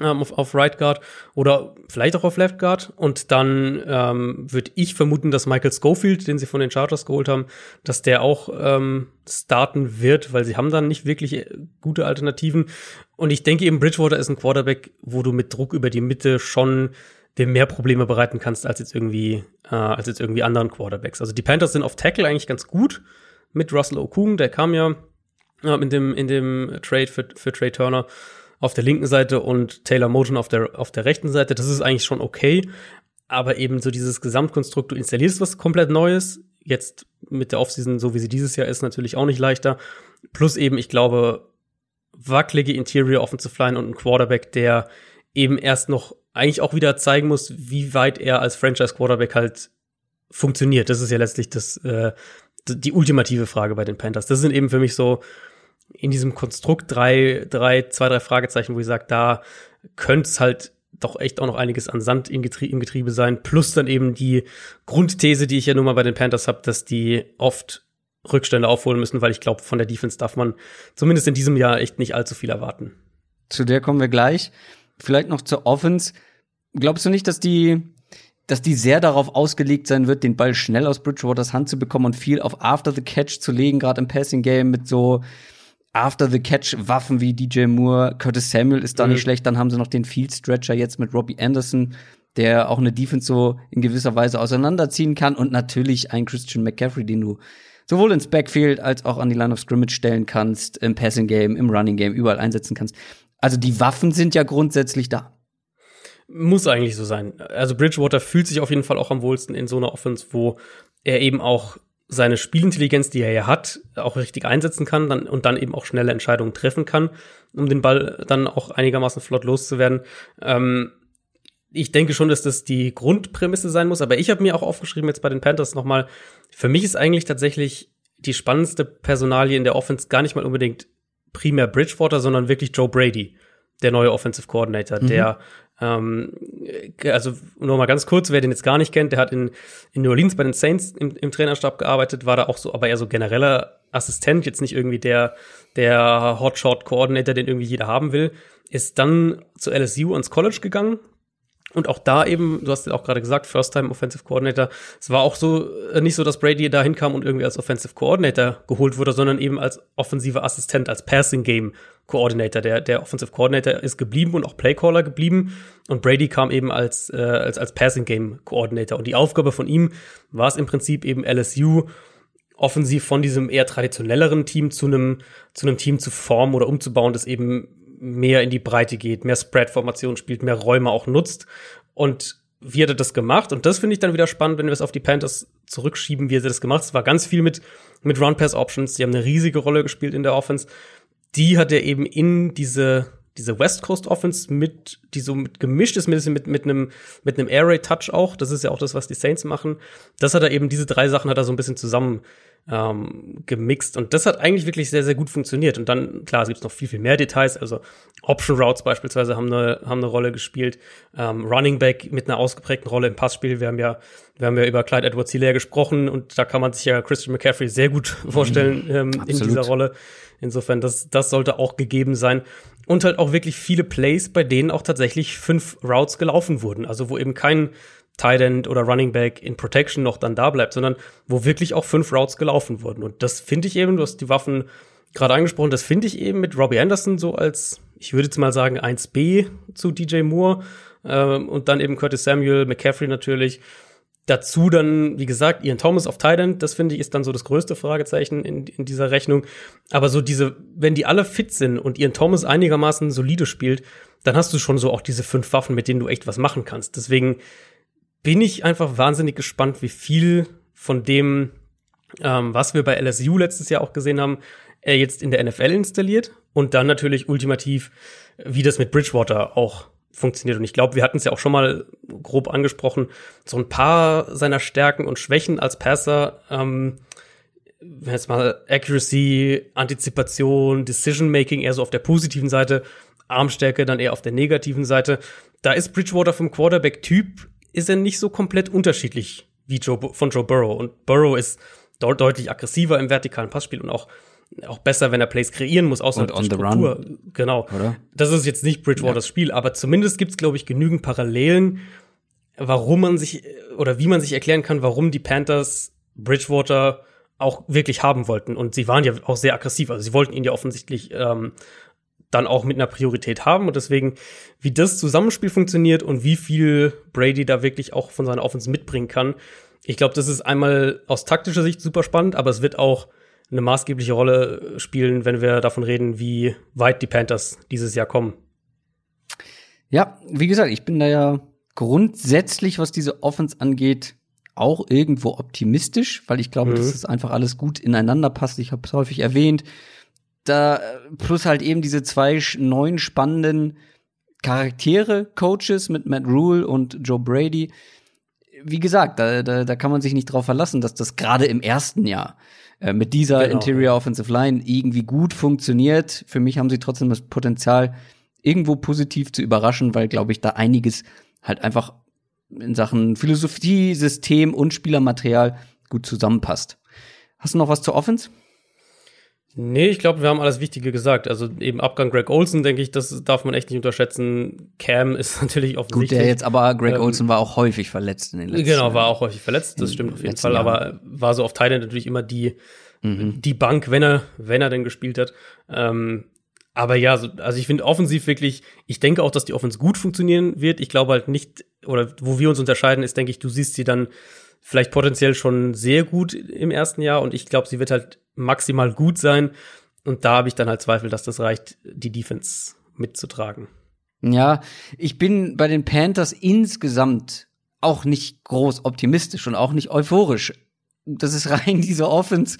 Ähm, auf, auf Right Guard oder vielleicht auch auf Left Guard. Und dann ähm, würde ich vermuten, dass Michael Schofield, den sie von den Chargers geholt haben, dass der auch ähm, starten wird, weil sie haben dann nicht wirklich äh, gute Alternativen. Und ich denke eben, Bridgewater ist ein Quarterback, wo du mit Druck über die Mitte schon dir mehr Probleme bereiten kannst als jetzt irgendwie äh, als jetzt irgendwie anderen Quarterbacks. Also die Panthers sind auf Tackle eigentlich ganz gut mit Russell Okung, der kam ja äh, in dem in dem Trade für, für Trey Turner auf der linken Seite und Taylor Motion auf der, auf der rechten Seite. Das ist eigentlich schon okay. Aber eben so dieses Gesamtkonstrukt, du installierst was komplett Neues. Jetzt mit der Offseason, so wie sie dieses Jahr ist, natürlich auch nicht leichter. Plus eben, ich glaube, wackelige Interior Offensive Line und ein Quarterback, der eben erst noch eigentlich auch wieder zeigen muss, wie weit er als Franchise Quarterback halt funktioniert. Das ist ja letztlich das, äh, die ultimative Frage bei den Panthers. Das sind eben für mich so in diesem Konstrukt drei, drei, zwei, drei Fragezeichen, wo ich sage, da könnte es halt doch echt auch noch einiges an Sand im Getriebe, im Getriebe sein. Plus dann eben die Grundthese, die ich ja nun mal bei den Panthers habe, dass die oft Rückstände aufholen müssen, weil ich glaube, von der Defense darf man zumindest in diesem Jahr echt nicht allzu viel erwarten. Zu der kommen wir gleich. Vielleicht noch zur Offense. Glaubst du nicht, dass die, dass die sehr darauf ausgelegt sein wird, den Ball schnell aus Bridgewaters Hand zu bekommen und viel auf After the Catch zu legen, gerade im Passing Game mit so After the Catch Waffen wie DJ Moore, Curtis Samuel ist da mhm. nicht schlecht. Dann haben sie noch den Field Stretcher jetzt mit Robbie Anderson, der auch eine Defense so in gewisser Weise auseinanderziehen kann und natürlich ein Christian McCaffrey, den du sowohl ins Backfield als auch an die Line of Scrimmage stellen kannst, im Passing Game, im Running Game, überall einsetzen kannst. Also die Waffen sind ja grundsätzlich da. Muss eigentlich so sein. Also Bridgewater fühlt sich auf jeden Fall auch am wohlsten in so einer Offense, wo er eben auch seine Spielintelligenz, die er ja hat, auch richtig einsetzen kann dann, und dann eben auch schnelle Entscheidungen treffen kann, um den Ball dann auch einigermaßen flott loszuwerden. Ähm, ich denke schon, dass das die Grundprämisse sein muss, aber ich habe mir auch aufgeschrieben jetzt bei den Panthers nochmal, für mich ist eigentlich tatsächlich die spannendste Personalie in der Offense gar nicht mal unbedingt primär Bridgewater, sondern wirklich Joe Brady, der neue Offensive Coordinator, mhm. der ähm, also nur mal ganz kurz, wer den jetzt gar nicht kennt, der hat in, in New Orleans bei den Saints im, im Trainerstab gearbeitet, war da auch so, aber eher so genereller Assistent, jetzt nicht irgendwie der, der Hotshot Coordinator, den irgendwie jeder haben will, ist dann zu LSU ans College gegangen, und auch da eben, du hast ja auch gerade gesagt, First Time Offensive Coordinator. Es war auch so äh, nicht so, dass Brady da hinkam und irgendwie als Offensive Coordinator geholt wurde, sondern eben als offensiver Assistent, als Passing Game Coordinator. Der, der Offensive Coordinator ist geblieben und auch Playcaller geblieben. Und Brady kam eben als, äh, als, als Passing Game Coordinator. Und die Aufgabe von ihm war es im Prinzip eben LSU offensiv von diesem eher traditionelleren Team zu einem, zu einem Team zu formen oder umzubauen, das eben mehr in die Breite geht, mehr Spread-Formation spielt, mehr Räume auch nutzt. Und wie hat er das gemacht? Und das finde ich dann wieder spannend, wenn wir es auf die Panthers zurückschieben, wie hat er das gemacht? Es war ganz viel mit, mit Run-Pass-Options. Die haben eine riesige Rolle gespielt in der Offense. Die hat er eben in diese, diese West Coast Offense mit, die so mit gemischt ist, mit, mit, einem, mit einem Air Raid Touch auch. Das ist ja auch das, was die Saints machen. Das hat er eben, diese drei Sachen hat er so ein bisschen zusammen ähm, gemixt. Und das hat eigentlich wirklich sehr, sehr gut funktioniert. Und dann, klar, es gibt noch viel, viel mehr Details. Also Option Routes beispielsweise haben eine, haben eine Rolle gespielt. Ähm, Running Back mit einer ausgeprägten Rolle im Passspiel. Wir haben ja, wir haben ja über Clyde Edwards Hilaire gesprochen und da kann man sich ja Christian McCaffrey sehr gut vorstellen ähm, in dieser Rolle. Insofern, das, das sollte auch gegeben sein. Und halt auch wirklich viele Plays, bei denen auch tatsächlich fünf Routes gelaufen wurden. Also wo eben kein Tight End oder Running Back in Protection noch dann da bleibt, sondern wo wirklich auch fünf Routes gelaufen wurden. Und das finde ich eben, du hast die Waffen gerade angesprochen, das finde ich eben mit Robbie Anderson so als, ich würde jetzt mal sagen, 1B zu DJ Moore ähm, und dann eben Curtis Samuel, McCaffrey natürlich. Dazu dann, wie gesagt, Ian Thomas auf Tight das finde ich ist dann so das größte Fragezeichen in, in dieser Rechnung. Aber so diese, wenn die alle fit sind und Ian Thomas einigermaßen solide spielt, dann hast du schon so auch diese fünf Waffen, mit denen du echt was machen kannst. Deswegen bin ich einfach wahnsinnig gespannt, wie viel von dem, ähm, was wir bei LSU letztes Jahr auch gesehen haben, er jetzt in der NFL installiert und dann natürlich ultimativ, wie das mit Bridgewater auch funktioniert. Und ich glaube, wir hatten es ja auch schon mal grob angesprochen, so ein paar seiner Stärken und Schwächen als Passer, ähm, jetzt mal Accuracy, Antizipation, Decision Making eher so auf der positiven Seite, Armstärke dann eher auf der negativen Seite. Da ist Bridgewater vom Quarterback-Typ ist er nicht so komplett unterschiedlich wie Joe, von Joe Burrow. Und Burrow ist dort deutlich aggressiver im vertikalen Passspiel und auch auch besser, wenn er Plays kreieren muss, außer Und on der the Struktur. run. Genau. Oder? Das ist jetzt nicht Bridgewaters Spiel, aber zumindest gibt's glaube ich, genügend Parallelen, warum man sich oder wie man sich erklären kann, warum die Panthers Bridgewater auch wirklich haben wollten. Und sie waren ja auch sehr aggressiv. Also sie wollten ihn ja offensichtlich ähm, dann auch mit einer Priorität haben. Und deswegen, wie das Zusammenspiel funktioniert und wie viel Brady da wirklich auch von seiner Offense mitbringen kann, ich glaube, das ist einmal aus taktischer Sicht super spannend, aber es wird auch eine maßgebliche Rolle spielen, wenn wir davon reden, wie weit die Panthers dieses Jahr kommen. Ja, wie gesagt, ich bin da ja grundsätzlich, was diese Offense angeht, auch irgendwo optimistisch, weil ich glaube, Mhm. dass das einfach alles gut ineinander passt. Ich habe es häufig erwähnt. Da plus halt eben diese zwei neuen spannenden Charaktere, Coaches mit Matt Rule und Joe Brady. Wie gesagt, da, da, da kann man sich nicht drauf verlassen, dass das gerade im ersten Jahr äh, mit dieser Genau. Interior Offensive Line irgendwie gut funktioniert. Für mich haben sie trotzdem das Potenzial, irgendwo positiv zu überraschen, weil, glaube ich, da einiges halt einfach in Sachen Philosophie, System und Spielermaterial gut zusammenpasst. Hast du noch was zur Offense? Nee, ich glaube, wir haben alles Wichtige gesagt. Also eben Abgang Greg Olson, denke ich, das darf man echt nicht unterschätzen. Cam ist natürlich Gut, offensichtlich. der jetzt aber Greg Ähm, Olson war auch häufig verletzt in den letzten Genau, war auch häufig verletzt, das stimmt auf jeden Fall, Jahren. aber war so auf Thailand natürlich immer die, Mhm. die Bank, wenn er, wenn er denn gespielt hat. Ähm, aber ja, so, also ich finde offensiv wirklich, ich denke auch, dass die Offense gut funktionieren wird. Ich glaube halt nicht, oder wo wir uns unterscheiden, ist, denke ich, du siehst sie dann vielleicht potenziell schon sehr gut im ersten Jahr und ich glaube, sie wird halt maximal gut sein. Und da habe ich dann halt Zweifel, dass das reicht, die Defense mitzutragen. Ja, ich bin bei den Panthers insgesamt auch nicht groß optimistisch und auch nicht euphorisch. Das ist rein diese Offense,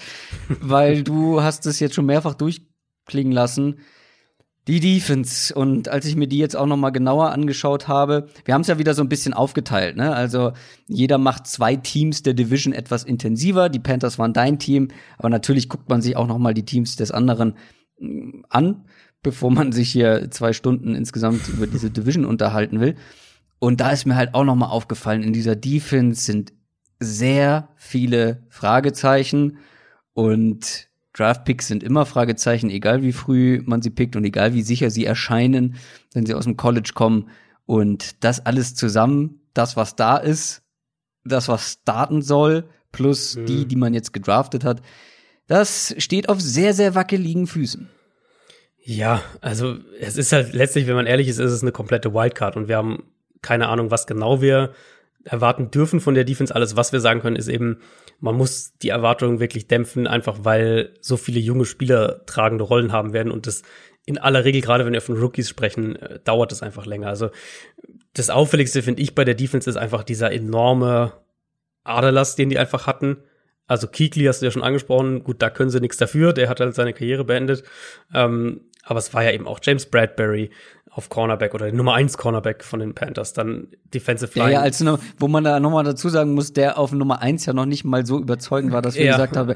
weil du hast es jetzt schon mehrfach durchklingen lassen. Die Defense und als ich mir die jetzt auch noch mal genauer angeschaut habe, wir haben es ja wieder so ein bisschen aufgeteilt, ne? Also jeder macht zwei Teams der Division etwas intensiver. Die Panthers waren dein Team, aber natürlich guckt man sich auch noch mal die Teams des anderen mm, an, bevor man sich hier zwei Stunden insgesamt über diese Division unterhalten will. Und da ist mir halt auch noch mal aufgefallen, in dieser Defense sind sehr viele Fragezeichen und Draftpicks sind immer Fragezeichen, egal wie früh man sie pickt und egal wie sicher sie erscheinen, wenn sie aus dem College kommen. Und das alles zusammen, das, was da ist, das, was starten soll, plus Mhm. die, die man jetzt gedraftet hat, das steht auf sehr, sehr wackeligen Füßen. Ja, also es ist halt letztlich, wenn man ehrlich ist, ist es eine komplette Wildcard und wir haben keine Ahnung, was genau wir erwarten dürfen von der Defense. Alles, was wir sagen können, ist eben, man muss die Erwartungen wirklich dämpfen, einfach weil so viele junge Spieler tragende Rollen haben werden und das in aller Regel, gerade wenn wir von Rookies sprechen, äh, dauert es einfach länger. Also das Auffälligste finde ich bei der Defense ist einfach dieser enorme Aderlass, den die einfach hatten. Also Keekly hast du ja schon angesprochen. Gut, da können sie nichts dafür. Der hat halt seine Karriere beendet. Ähm, aber es war ja eben auch James Bradbury auf Cornerback oder der Nummer 1 Cornerback von den Panthers. Dann Defensive Ja, Line. ja, als nur, wo man da nochmal dazu sagen muss, der auf Nummer eins ja noch nicht mal so überzeugend war, dass wir Ja, gesagt haben,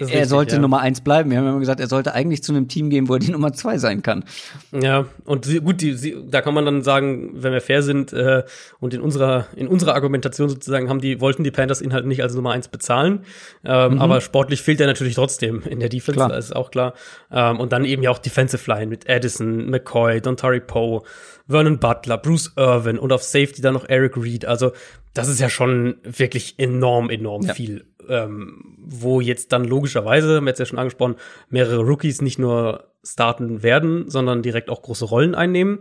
er richtig, sollte ja. Nummer eins bleiben. Wir haben immer gesagt, er sollte eigentlich zu einem Team gehen, wo er die Nummer zwei sein kann. Ja, und sie, gut, die, sie, da kann man dann sagen, wenn wir fair sind äh, und in unserer in unserer Argumentation sozusagen haben die wollten die Panthers ihn halt nicht als Nummer eins bezahlen, ähm, aber sportlich fehlt er natürlich trotzdem in der Defense, Klar. das ist auch klar. Ähm, und dann eben ja auch Defensive Line mit Addison, McCoy, Dontari Poe, Vernon Butler, Bruce Irvin und auf Safety dann noch Eric Reed. Also das ist ja schon wirklich enorm, enorm Ja. viel. Ähm, wo jetzt dann logischerweise, haben wir jetzt ja schon angesprochen, mehrere Rookies nicht nur starten werden, sondern direkt auch große Rollen einnehmen.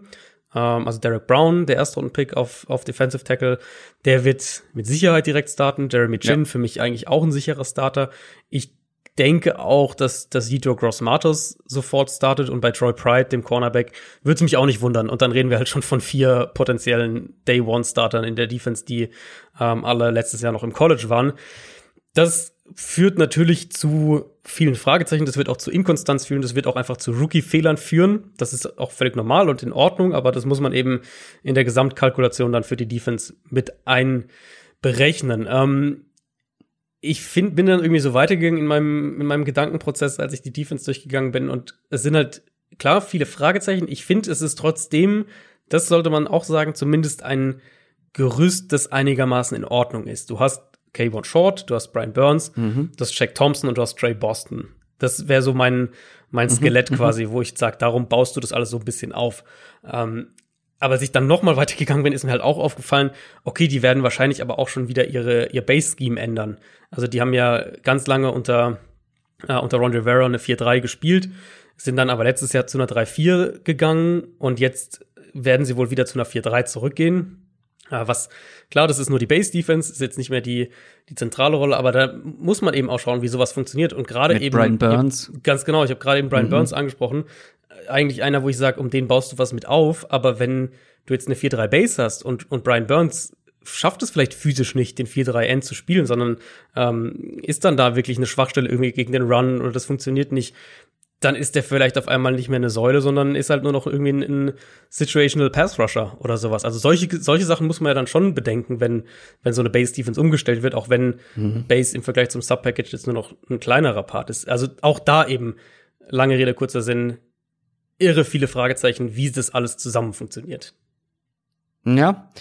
Ähm, also Derek Brown, der Erstrunden-Pick auf, auf Defensive Tackle, der wird mit Sicherheit direkt starten. Jeremy Chin, Ja. für mich eigentlich auch ein sicherer Starter. Ich denke auch, dass, dass Yito Gross Matos sofort startet und bei Troy Pride, dem Cornerback, würde es mich auch nicht wundern. Und dann reden wir halt schon von vier potenziellen Day-One-Startern in der Defense, die ähm, alle letztes Jahr noch im College waren. Das führt natürlich zu vielen Fragezeichen, das wird auch zu Inkonstanz führen, das wird auch einfach zu Rookie-Fehlern führen. Das ist auch völlig normal und in Ordnung, aber das muss man eben in der Gesamtkalkulation dann für die Defense mit einberechnen. Ähm, ich find, bin dann irgendwie so weitergegangen in meinem, in meinem Gedankenprozess, als ich die Defense durchgegangen bin. Und es sind halt klar viele Fragezeichen. Ich finde, es ist trotzdem, das sollte man auch sagen, zumindest ein Gerüst, das einigermaßen in Ordnung ist. Du hast Kayvon Short, du hast Brian Burns, Mhm. du hast Jack Thompson und du hast Trey Boston. Das wäre so mein, mein mhm, Skelett mhm, quasi, wo ich sage, darum baust du das alles so ein bisschen auf. Ähm, aber sich dann noch mal weitergegangen bin, ist mir halt auch aufgefallen, okay, die werden wahrscheinlich aber auch schon wieder ihre, ihr Base-Scheme ändern. Also die haben ja ganz lange unter, äh, unter Ron Rivera eine 4-3 gespielt, sind dann aber letztes Jahr zu einer 3-4 gegangen und jetzt werden sie wohl wieder zu einer 4-3 zurückgehen. Ja, was, klar, das ist nur die Base-Defense, ist jetzt nicht mehr die, die zentrale Rolle, aber da muss man eben auch schauen, wie sowas funktioniert. Und gerade eben. Brian Burns. Ganz genau, ich habe gerade eben Brian mhm. Burns angesprochen. Eigentlich einer, wo ich sage, um den baust du was mit auf, aber wenn du jetzt eine 4-3 Base hast und, und Brian Burns schafft es vielleicht physisch nicht, den 4-3-N zu spielen, sondern ähm, ist dann da wirklich eine Schwachstelle irgendwie gegen den Run oder das funktioniert nicht, dann ist der vielleicht auf einmal nicht mehr eine Säule, sondern ist halt nur noch irgendwie ein, ein Situational Pass Rusher oder sowas. Also solche, solche Sachen muss man ja dann schon bedenken, wenn, wenn so eine Base Defense umgestellt wird, auch wenn mhm. Base im Vergleich zum Subpackage jetzt nur noch ein kleinerer Part ist. Also auch da eben, lange Rede, kurzer Sinn, irre viele Fragezeichen, wie das alles zusammen funktioniert. Ja.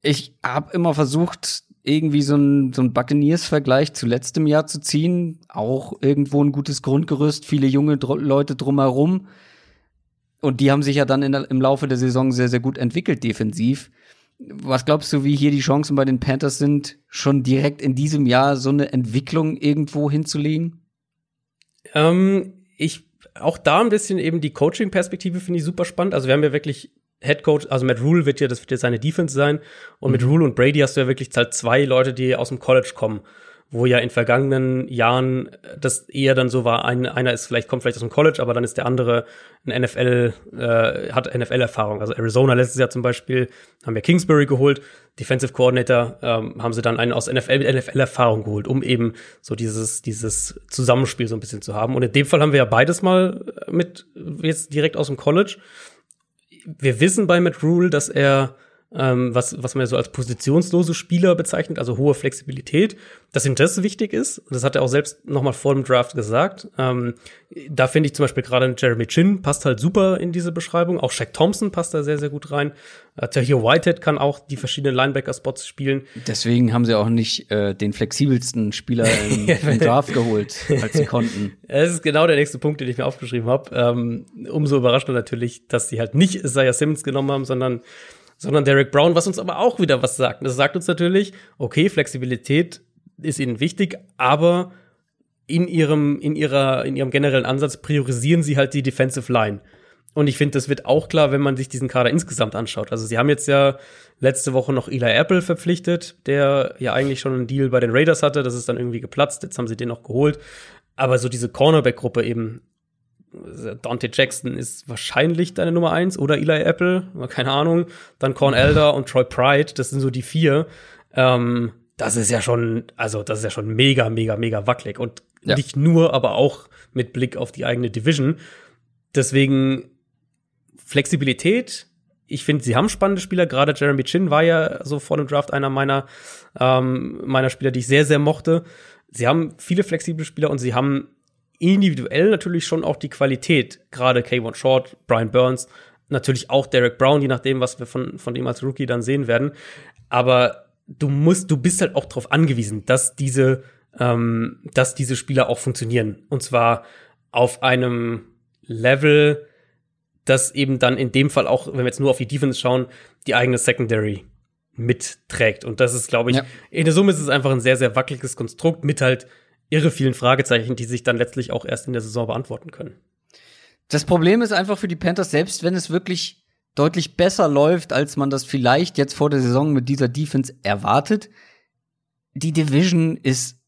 Ich habe immer versucht, irgendwie so ein, so ein Buccaneers-Vergleich zu letztem Jahr zu ziehen. Auch irgendwo ein gutes Grundgerüst, viele junge Dr Leute drumherum. Und die haben sich ja dann in, im Laufe der Saison sehr, sehr gut entwickelt defensiv. Was glaubst du, wie hier die Chancen bei den Panthers sind, schon direkt in diesem Jahr so eine Entwicklung irgendwo hinzulegen? Ähm, ich auch da ein bisschen eben die Coaching-Perspektive finde ich super spannend. Also wir haben ja wirklich Head Coach, also Matt Rule wird ja, das wird ja seine Defense sein. Und mhm. mit Rule und Brady hast du ja wirklich halt zwei Leute, die aus dem College kommen. Wo ja in vergangenen Jahren das eher dann so war, ein, einer ist vielleicht, kommt vielleicht aus dem College, aber dann ist der andere ein NFL, äh, hat NFL-Erfahrung. Also Arizona letztes Jahr zum Beispiel haben wir Kingsbury geholt, Defensive Coordinator, ähm, haben sie dann einen aus NFL, NFL-Erfahrung geholt, um eben so dieses, dieses Zusammenspiel so ein bisschen zu haben. Und in dem Fall haben wir ja beides mal mit jetzt direkt aus dem College wir wissen bei Matt Rule, dass er ähm, was, was man ja so als positionslose Spieler bezeichnet, also hohe Flexibilität, dass ihm das wichtig ist. Das hat er auch selbst noch mal vor dem Draft gesagt. Ähm, da finde ich zum Beispiel gerade Jeremy Chin passt halt super in diese Beschreibung. Auch Shaq Thompson passt da sehr, sehr gut rein. Äh, Tahir Whitehead kann auch die verschiedenen Linebacker-Spots spielen. Deswegen haben sie auch nicht äh, den flexibelsten Spieler im, im Draft geholt, als sie konnten. Es ist genau der nächste Punkt, den ich mir aufgeschrieben habe. Ähm, umso überraschender natürlich, dass sie halt nicht Isaiah Simmons genommen haben, sondern sondern Derek Brown, was uns aber auch wieder was sagt. Das sagt uns natürlich, okay, Flexibilität ist ihnen wichtig, aber in ihrem, in ihrer, in ihrem generellen Ansatz priorisieren sie halt die Defensive Line. Und ich finde, das wird auch klar, wenn man sich diesen Kader insgesamt anschaut. Also sie haben jetzt ja letzte Woche noch Eli Apple verpflichtet, der ja eigentlich schon einen Deal bei den Raiders hatte. Das ist dann irgendwie geplatzt. Jetzt haben sie den noch geholt. Aber so diese Cornerback-Gruppe eben, Dante Jackson ist wahrscheinlich deine Nummer eins oder Eli Apple, keine Ahnung. Dann Corn Elder und Troy Pride, das sind so die vier. Ähm, das ist ja schon, also das ist ja schon mega, mega, mega wackelig. Und ja. nicht nur, aber auch mit Blick auf die eigene Division. Deswegen Flexibilität. Ich finde, sie haben spannende Spieler. Gerade Jeremy Chin war ja so vor dem Draft einer meiner, ähm, meiner Spieler, die ich sehr, sehr mochte. Sie haben viele flexible Spieler und sie haben individuell natürlich schon auch die Qualität, gerade K1 Short, Brian Burns, natürlich auch Derek Brown, je nachdem, was wir von, von dem als Rookie dann sehen werden. Aber du musst, du bist halt auch darauf angewiesen, dass diese, ähm, dass diese Spieler auch funktionieren. Und zwar auf einem Level, das eben dann in dem Fall auch, wenn wir jetzt nur auf die Defense schauen, die eigene Secondary mitträgt. Und das ist, glaube ich, ja. in der Summe ist es einfach ein sehr, sehr wackeliges Konstrukt mit halt irre vielen Fragezeichen, die sich dann letztlich auch erst in der Saison beantworten können. Das Problem ist einfach für die Panthers, selbst wenn es wirklich deutlich besser läuft, als man das vielleicht jetzt vor der Saison mit dieser Defense erwartet, die Division ist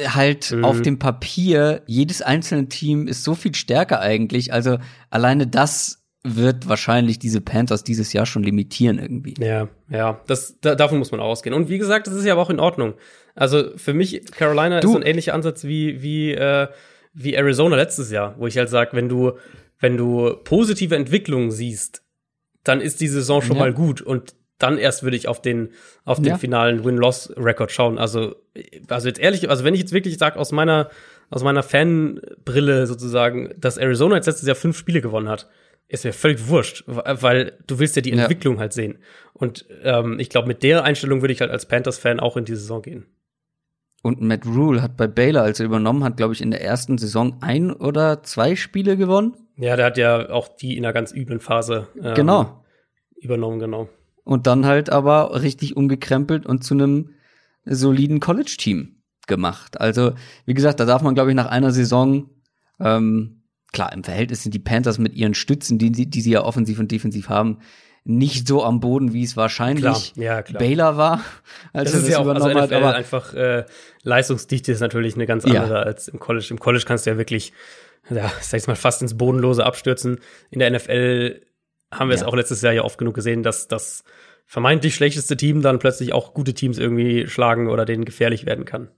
halt mhm. auf dem Papier, jedes einzelne Team ist so viel stärker eigentlich. Also alleine das wird wahrscheinlich diese Panthers dieses Jahr schon limitieren irgendwie. Ja, ja, das, da, davon muss man ausgehen. Und wie gesagt, das ist ja aber auch in Ordnung. Also für mich, Carolina du. ist so ein ähnlicher Ansatz wie, wie, äh, wie Arizona letztes Jahr, wo ich halt sage, wenn du, wenn du positive Entwicklungen siehst, dann ist die Saison schon ja. mal gut und dann erst würde ich auf den, auf den ja. finalen Win-Loss-Record schauen. Also, also jetzt ehrlich, also wenn ich jetzt wirklich sage, aus meiner, aus meiner Fanbrille sozusagen, dass Arizona jetzt letztes Jahr fünf Spiele gewonnen hat, ist mir völlig wurscht, weil du willst ja die Entwicklung ja. halt sehen. Und ähm, ich glaube, mit der Einstellung würde ich halt als Panthers-Fan auch in die Saison gehen. Und Matt Rule hat bei Baylor, als er übernommen hat, glaube ich, in der ersten Saison ein oder zwei Spiele gewonnen. Ja, der hat ja auch die in einer ganz üblen Phase ähm, Genau. übernommen, genau. Und dann halt aber richtig umgekrempelt und zu einem soliden College-Team gemacht. Also, wie gesagt, da darf man, glaube ich, nach einer Saison, ähm, klar, im Verhältnis sind die Panthers mit ihren Stützen, die, sie- die sie ja offensiv und defensiv haben, nicht so am Boden, wie es wahrscheinlich Klar, ja, klar. Baylor war, als Das ist ja auch, also übernommen NFL hat. Aber einfach, äh, Leistungsdichte ist natürlich eine ganz Ja. andere als im College. Im College kannst du ja wirklich, ja, sag ich mal, fast ins Bodenlose abstürzen. In der NFL haben wir es Ja. auch letztes Jahr ja oft genug gesehen, dass das vermeintlich schlechteste Team dann plötzlich auch gute Teams irgendwie schlagen oder denen gefährlich werden kann.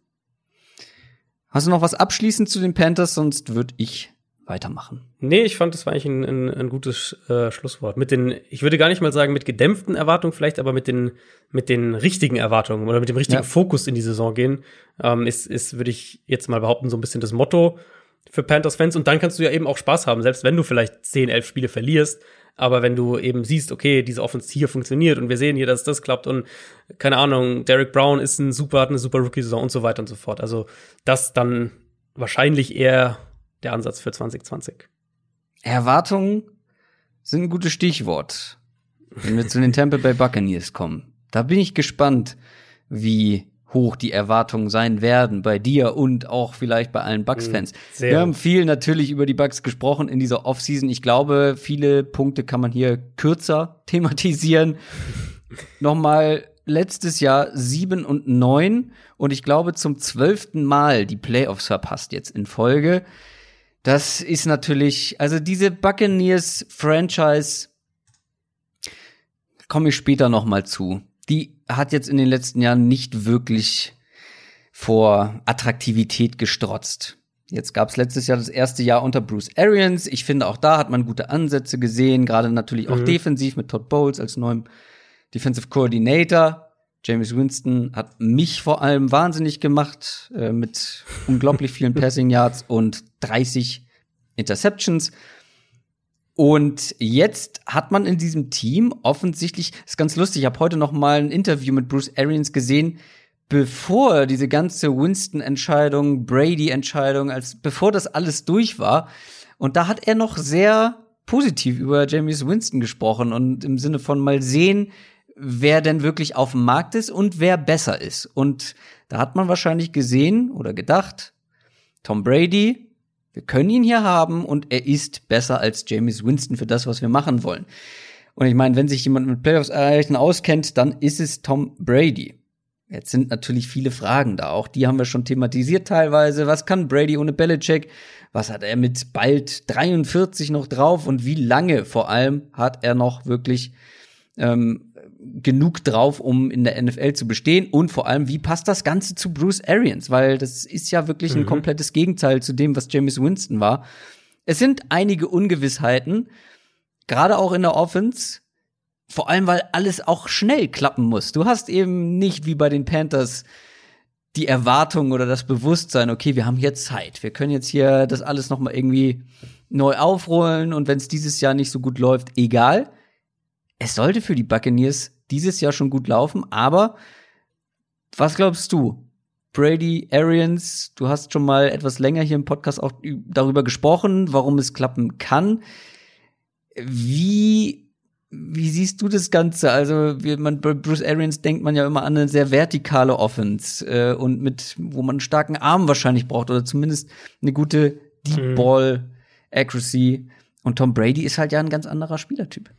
hast du noch was abschließend zu den Panthers? Sonst würde ich weitermachen. Nee, ich fand, das war eigentlich ein, ein, ein gutes äh, Schlusswort. Mit den, ich würde gar nicht mal sagen mit gedämpften Erwartungen vielleicht, aber mit den, mit den richtigen Erwartungen oder mit dem richtigen Ja. Fokus in die Saison gehen, ähm, ist, ist, würde ich jetzt mal behaupten, so ein bisschen das Motto für Panthers-Fans. Und dann kannst du ja eben auch Spaß haben, selbst wenn du vielleicht 10, 11 Spiele verlierst. Aber wenn du eben siehst, okay, diese Offense hier funktioniert und wir sehen hier, dass das klappt und keine Ahnung, Derek Brown ist ein super, hat eine super Rookie-Saison und so weiter und so fort. Also das dann wahrscheinlich eher der Ansatz für 2020. Erwartungen sind ein gutes Stichwort, wenn wir zu den Tampa Bay Buccaneers kommen. Da bin ich gespannt, wie hoch die Erwartungen sein werden bei dir und auch vielleicht bei allen Bucks-Fans. sehr Wir haben viel natürlich über die Bucks gesprochen in dieser Offseason. Ich glaube, viele Punkte kann man hier kürzer thematisieren. Nochmal letztes Jahr sieben und neun und ich glaube zum zwölften Mal die Playoffs verpasst jetzt in Folge. Das ist natürlich, also diese Buccaneers Franchise komme ich später noch mal zu. Die hat jetzt in den letzten Jahren nicht wirklich vor Attraktivität gestrotzt. Jetzt gab es letztes Jahr das erste Jahr unter Bruce Arians. Ich finde, auch da hat man gute Ansätze gesehen, gerade natürlich auch Mhm. defensiv mit Todd Bowles als neuem Defensive Coordinator. James Winston hat mich vor allem wahnsinnig gemacht äh, mit unglaublich vielen Passing Yards und 30 Interceptions. Und jetzt hat man in diesem Team offensichtlich, ist ganz lustig, ich habe heute noch mal ein Interview mit Bruce Arians gesehen, bevor diese ganze Winston-Entscheidung, Brady-Entscheidung, als bevor das alles durch war. Und da hat er noch sehr positiv über James Winston gesprochen und im Sinne von mal sehen, wer denn wirklich auf dem Markt ist und wer besser ist. Und da hat man wahrscheinlich gesehen oder gedacht, Tom Brady, wir können ihn hier haben und er ist besser als James Winston für das, was wir machen wollen. Und ich meine, wenn sich jemand mit Playoffs erreichen auskennt, dann ist es Tom Brady. Jetzt sind natürlich viele Fragen da. Auch die haben wir schon thematisiert teilweise. Was kann Brady ohne Belichick? Was hat er mit bald 43 noch drauf? Und wie lange vor allem hat er noch wirklich ähm, genug drauf, um in der NFL zu bestehen? Und vor allem, wie passt das Ganze zu Bruce Arians? Weil das ist ja wirklich ein Mhm. komplettes Gegenteil zu dem, was James Winston war. Es sind einige Ungewissheiten, gerade auch in der Offense. Vor allem, weil alles auch schnell klappen muss. Du hast eben nicht wie bei den Panthers die Erwartung oder das Bewusstsein, okay, wir haben hier Zeit. Wir können jetzt hier das alles noch mal irgendwie neu aufrollen und wenn es dieses Jahr nicht so gut läuft, egal. Es sollte für die Buccaneers dieses Jahr schon gut laufen, aber was glaubst du? Brady, Arians, du hast schon mal etwas länger hier im Podcast auch darüber gesprochen, warum es klappen kann. Wie, wie siehst du das Ganze? Also, wie man, bei Bruce Arians denkt man ja immer an eine sehr vertikale Offense äh, und mit, wo man einen starken Arm wahrscheinlich braucht oder zumindest eine gute Deep Mhm. Ball Accuracy. Und Tom Brady ist halt ja ein ganz anderer Spielertyp.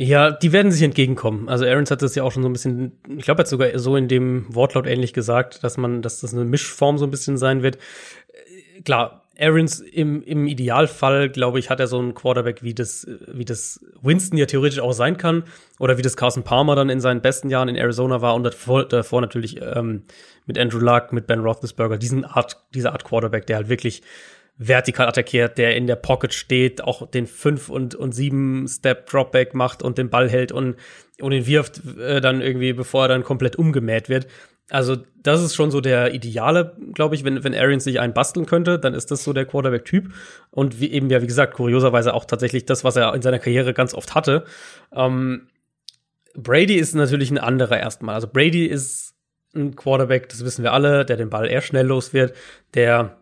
Ja, die werden sich entgegenkommen. Also Aaron's hat das ja auch schon so ein bisschen, ich glaube, er hat sogar so in dem Wortlaut ähnlich gesagt, dass man, dass das eine Mischform so ein bisschen sein wird. Äh, Klar, Aaron's im, im Idealfall, glaube ich, hat er so einen Quarterback, wie das, wie das Winston ja theoretisch auch sein kann, oder wie das Carson Palmer dann in seinen besten Jahren in Arizona war und davor, davor natürlich ähm, mit Andrew Luck, mit Ben Roethlisberger, diesen Art, diese Art Quarterback, der halt wirklich vertikal attackiert, der in der Pocket steht, auch den 5 und, und 7 Step Dropback macht und den Ball hält und, und ihn wirft äh, dann irgendwie, bevor er dann komplett umgemäht wird. Also, das ist schon so der Ideale, glaube ich, wenn, wenn Arians sich einen basteln könnte, dann ist das so der Quarterback-Typ. Und wie eben, ja, wie gesagt, kurioserweise auch tatsächlich das, was er in seiner Karriere ganz oft hatte. Ähm, Brady ist natürlich ein anderer erstmal. Also Brady ist ein Quarterback, das wissen wir alle, der den Ball eher schnell los wird, der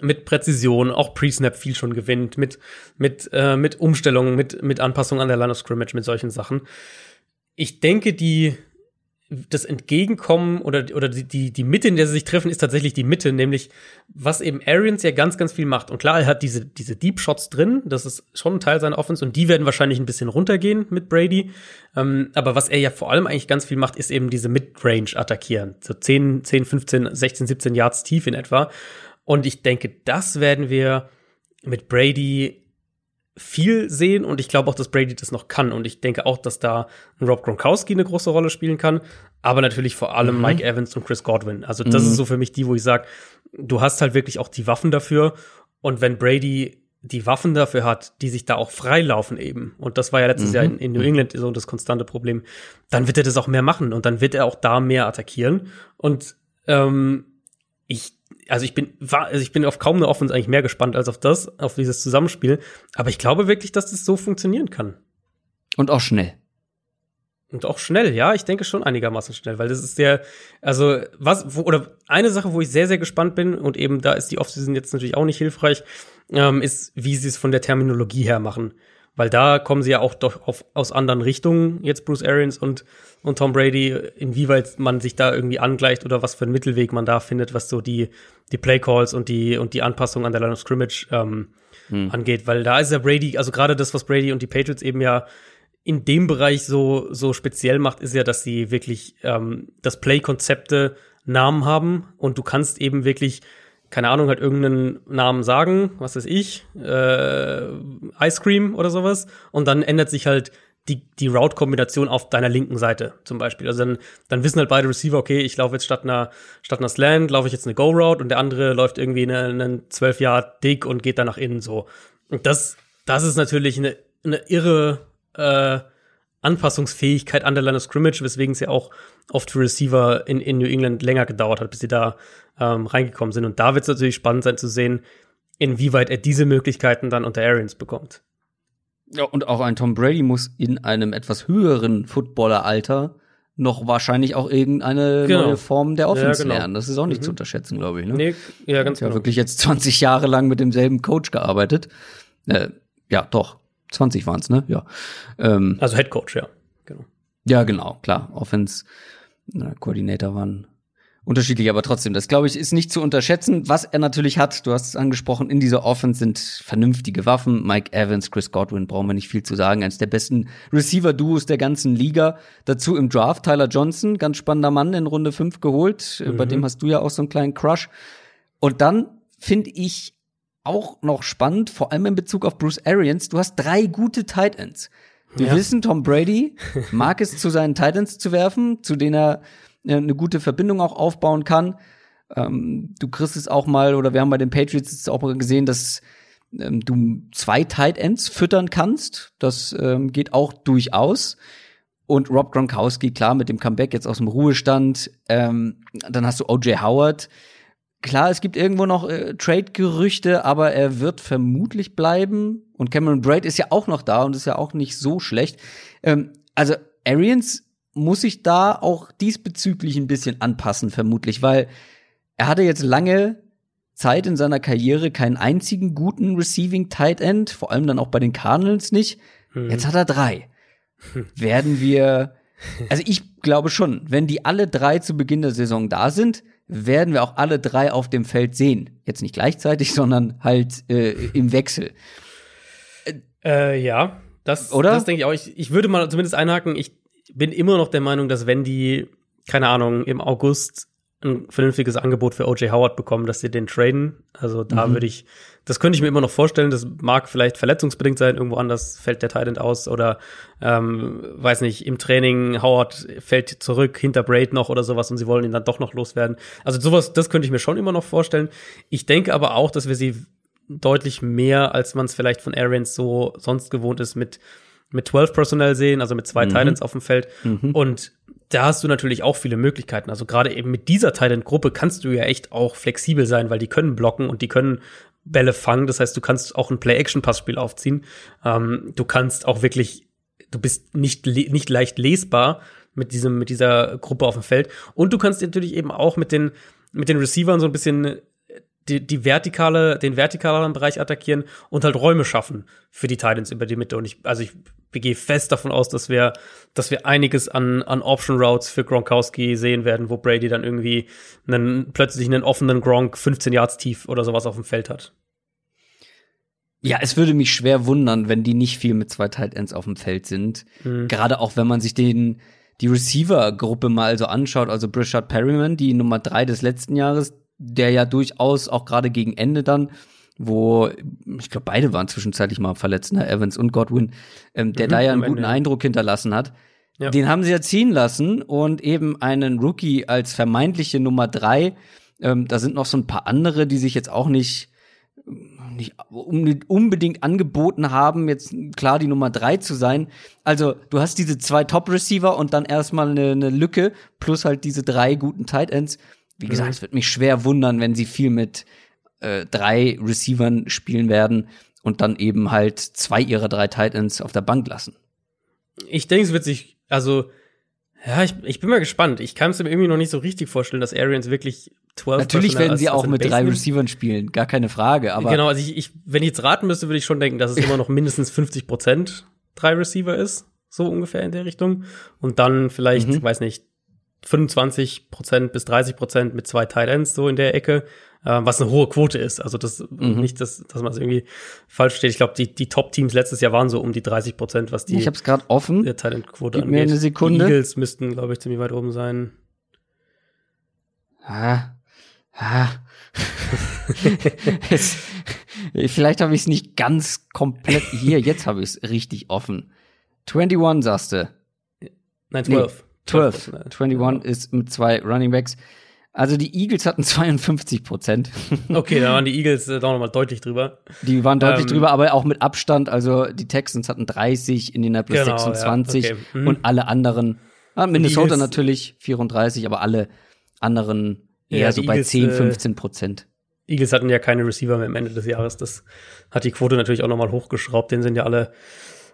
mit Präzision, auch Pre-Snap viel schon gewinnt, mit, mit, äh, mit Umstellungen, mit, mit Anpassung an der Line of Scrimmage, mit solchen Sachen. Ich denke, die, das Entgegenkommen oder, oder die, die, die Mitte, in der sie sich treffen, ist tatsächlich die Mitte, nämlich was eben Arians ja ganz, ganz viel macht. Und klar, er hat diese, diese Deep Shots drin, das ist schon ein Teil seiner Offense und die werden wahrscheinlich ein bisschen runtergehen mit Brady. Ähm, aber was er ja vor allem eigentlich ganz viel macht, ist eben diese Mid-Range attackieren. So 10, 10, 15, 16, 17 Yards tief in etwa. Und ich denke, das werden wir mit Brady viel sehen und ich glaube auch, dass Brady das noch kann und ich denke auch, dass da Rob Gronkowski eine große Rolle spielen kann, aber natürlich vor allem mhm. Mike Evans und Chris Godwin. Also das mhm. ist so für mich die, wo ich sage, du hast halt wirklich auch die Waffen dafür und wenn Brady die Waffen dafür hat, die sich da auch freilaufen eben. Und das war ja letztes mhm. Jahr in, in, New England so das konstante Problem. Dann wird er das auch mehr machen und dann wird er auch da mehr attackieren. Und ähm, ich also ich bin, war, also ich bin auf kaum eine Offense eigentlich mehr gespannt als auf das, auf dieses Zusammenspiel. Aber ich glaube wirklich, dass das so funktionieren kann. Und auch schnell. Und auch schnell, ja, ich denke schon einigermaßen schnell, weil das ist der, also was, wo, oder eine Sache, wo ich sehr, sehr gespannt bin, und eben da ist die Offseason jetzt natürlich auch nicht hilfreich, ähm, ist, wie sie es von der Terminologie her machen. Weil da kommen sie ja auch doch auf, aus anderen Richtungen, jetzt Bruce Arians und, und Tom Brady, inwieweit man sich da irgendwie angleicht oder was für einen Mittelweg man da findet, was so die, die Play Calls und die, und die Anpassung an der Line of Scrimmage ähm, hm. angeht. Weil da ist ja Brady, also gerade das, was Brady und die Patriots eben ja in dem Bereich so, so speziell macht, ist ja, dass sie wirklich ähm, das Play-Konzepte Namen haben und du kannst eben wirklich keine Ahnung, halt irgendeinen Namen sagen, was weiß ich, äh, Ice Cream oder sowas. Und dann ändert sich halt die, die Route-Kombination auf deiner linken Seite zum Beispiel. Also dann, dann wissen halt beide Receiver, okay, ich laufe jetzt statt einer, statt einer Slant, laufe ich jetzt eine Go-Route und der andere läuft irgendwie einen, einen 12 Yard dick und geht dann nach innen so. Und das, das ist natürlich eine, eine irre äh, Anpassungsfähigkeit an der Line of Scrimmage, weswegen es ja auch oft für Receiver in, in New England länger gedauert hat, bis sie da ähm, reingekommen sind. Und da wird es natürlich spannend sein zu sehen, inwieweit er diese Möglichkeiten dann unter Arians bekommt. Ja, und auch ein Tom Brady muss in einem etwas höheren Footballeralter noch wahrscheinlich auch irgendeine genau. neue Form der Offense ja, genau. lernen. Das ist auch nicht mhm. zu unterschätzen, glaube ich. Ne? Nee, ja, ganz genau. Ja, wirklich jetzt 20 Jahre lang mit demselben Coach gearbeitet. Äh, ja, doch. 20 waren es, ne? Ja. Ähm, also Head Coach, ja. Ja, genau, klar. Offense äh, Koordinator waren unterschiedlich, aber trotzdem, das glaube ich, ist nicht zu unterschätzen. Was er natürlich hat, du hast es angesprochen, in dieser Offense sind vernünftige Waffen. Mike Evans, Chris Godwin, brauchen wir nicht viel zu sagen. Eines der besten Receiver-Duos der ganzen Liga. Dazu im Draft Tyler Johnson, ganz spannender Mann in Runde 5 geholt. Mhm. Bei dem hast du ja auch so einen kleinen Crush. Und dann finde ich auch noch spannend, vor allem in Bezug auf Bruce Arians, du hast drei gute Tight Ends. Wir ja. wissen, Tom Brady mag es, zu seinen Tight Ends zu werfen, zu denen er eine gute Verbindung auch aufbauen kann. Ähm, du kriegst es auch mal, oder wir haben bei den Patriots jetzt auch mal gesehen, dass ähm, du zwei Tight Ends füttern kannst. Das ähm, geht auch durchaus. Und Rob Gronkowski, klar, mit dem Comeback jetzt aus dem Ruhestand. Ähm, dann hast du O.J. Howard. Klar, es gibt irgendwo noch äh, Trade-Gerüchte, aber er wird vermutlich bleiben. Und Cameron Braid ist ja auch noch da und ist ja auch nicht so schlecht. Ähm, also Arians muss sich da auch diesbezüglich ein bisschen anpassen, vermutlich, weil er hatte jetzt lange Zeit in seiner Karriere keinen einzigen guten Receiving Tight End, vor allem dann auch bei den Cardinals nicht. Hm. Jetzt hat er drei. Werden wir, also ich glaube schon, wenn die alle drei zu Beginn der Saison da sind, werden wir auch alle drei auf dem Feld sehen. Jetzt nicht gleichzeitig, sondern halt äh, im Wechsel. Äh, ja, das, Oder? das denke ich auch. Ich, ich würde mal zumindest einhaken. Ich bin immer noch der Meinung, dass wenn die, keine Ahnung, im August ein vernünftiges Angebot für OJ Howard bekommen, dass sie den traden. Also da mhm. würde ich, das könnte ich mir immer noch vorstellen. Das mag vielleicht verletzungsbedingt sein, irgendwo anders fällt der Titan aus oder ähm, weiß nicht, im Training Howard fällt zurück hinter Braid noch oder sowas und sie wollen ihn dann doch noch loswerden. Also sowas, das könnte ich mir schon immer noch vorstellen. Ich denke aber auch, dass wir sie deutlich mehr, als man es vielleicht von Arians so sonst gewohnt ist, mit mit 12 Personal sehen, also mit zwei mhm. Titans auf dem Feld. Mhm. Und da hast du natürlich auch viele Möglichkeiten. Also gerade eben mit dieser Titan-Gruppe kannst du ja echt auch flexibel sein, weil die können blocken und die können Bälle fangen. Das heißt, du kannst auch ein Play-Action-Passspiel aufziehen. Ähm, du kannst auch wirklich, du bist nicht, nicht leicht lesbar, mit diesem, mit dieser Gruppe auf dem Feld. Und du kannst natürlich eben auch mit den, mit den Receivern so ein bisschen die, die vertikale, den vertikaleren Bereich attackieren und halt Räume schaffen für die Titans über die Mitte. Und ich, also ich gehe fest davon aus, dass wir, dass wir einiges an, an Option Routes für Gronkowski sehen werden, wo Brady dann irgendwie einen, plötzlich einen offenen Gronk 15 Yards tief oder sowas auf dem Feld hat. Ja, es würde mich schwer wundern, wenn die nicht viel mit zwei Tight Ends auf dem Feld sind. Mhm. Gerade auch, wenn man sich den, die Receiver-Gruppe mal so anschaut, also Brishard Perryman, die Nummer drei des letzten Jahres, der ja durchaus auch gerade gegen Ende dann, wo ich glaube beide waren zwischenzeitlich mal verletzt, ne? Evans und Godwin, ähm, der mhm, da ja einen guten Ende. Eindruck hinterlassen hat. Ja. Den haben sie ja ziehen lassen und eben einen Rookie als vermeintliche Nummer drei. Ähm, da sind noch so ein paar andere, die sich jetzt auch nicht nicht unbedingt angeboten haben, jetzt klar die Nummer drei zu sein. Also du hast diese zwei Top-Receiver und dann erstmal eine, eine Lücke plus halt diese drei guten Tight Ends. Wie gesagt, mhm. es wird mich schwer wundern, wenn sie viel mit äh, drei Receivern spielen werden und dann eben halt zwei ihrer drei Tight Ends auf der Bank lassen. Ich denke, es wird sich, also ja, ich, ich bin mal gespannt. Ich kann es mir irgendwie noch nicht so richtig vorstellen, dass Arians wirklich 12 Natürlich werden sie auch mit drei Receivern spielen, gar keine Frage. Aber genau, also ich, ich, wenn ich jetzt raten müsste, würde ich schon denken, dass es immer noch mindestens 50 Prozent drei Receiver ist, so ungefähr in der Richtung. Und dann vielleicht, mhm. weiß nicht, 25 Prozent bis 30 Prozent mit zwei Tight Ends so in der Ecke, was eine hohe Quote ist. Also das mhm. nicht, dass, dass man es irgendwie falsch steht. Ich glaube, die, die Top-Teams letztes Jahr waren so um die 30 Prozent, was die. Ich habe es gerade offen. Der Tight End Quote Gib angeht. mir eine Sekunde. Die Eagles müssten, glaube ich, ziemlich weit oben sein. Ah. Ah. es, vielleicht habe ich es nicht ganz komplett hier. Jetzt habe ich es richtig offen. 21 sagst du. Nein, 12. 12. 21 ist mit zwei Running Backs. Also die Eagles hatten 52 Prozent. Okay, da waren die Eagles äh, doch nochmal deutlich drüber. Die waren deutlich ähm, drüber, aber auch mit Abstand. Also die Texans hatten 30, Indianapolis genau, 26 ja, okay. mhm. und alle anderen, ah, Minnesota Eagles, natürlich 34, aber alle anderen eher ja, so bei Eagles, 10, 15 Prozent. Äh, Eagles hatten ja keine Receiver mehr am Ende des Jahres. Das hat die Quote natürlich auch nochmal hochgeschraubt. Den sind ja alle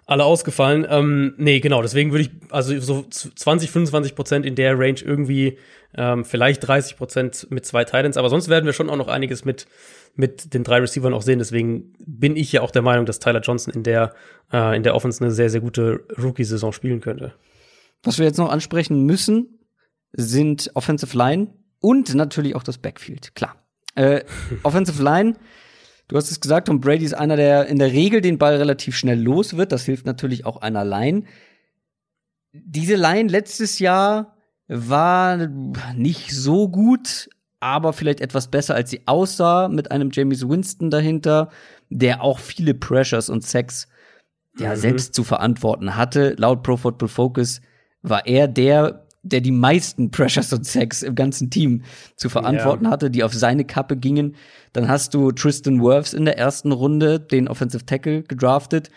alle ausgefallen. Ähm, nee, genau, deswegen würde ich, also so 20, 25 Prozent in der Range irgendwie, ähm, vielleicht 30 Prozent mit zwei Titans, aber sonst werden wir schon auch noch einiges mit, mit den drei Receivern auch sehen. Deswegen bin ich ja auch der Meinung, dass Tyler Johnson in der, äh, in der Offense eine sehr, sehr gute Rookie-Saison spielen könnte. Was wir jetzt noch ansprechen müssen, sind Offensive Line und natürlich auch das Backfield, klar. Äh, Offensive Line Du hast es gesagt, Tom Brady ist einer, der in der Regel den Ball relativ schnell los wird. Das hilft natürlich auch einer Line. Diese Line letztes Jahr war nicht so gut, aber vielleicht etwas besser, als sie aussah, mit einem James Winston dahinter, der auch viele Pressures und Sex ja, mhm. selbst zu verantworten hatte. Laut Pro Football Focus war er der, der die meisten Pressures und Sex im ganzen Team zu verantworten ja. hatte, die auf seine Kappe gingen. Dann hast du Tristan Wirfs in der ersten Runde, den Offensive Tackle, gedraftet,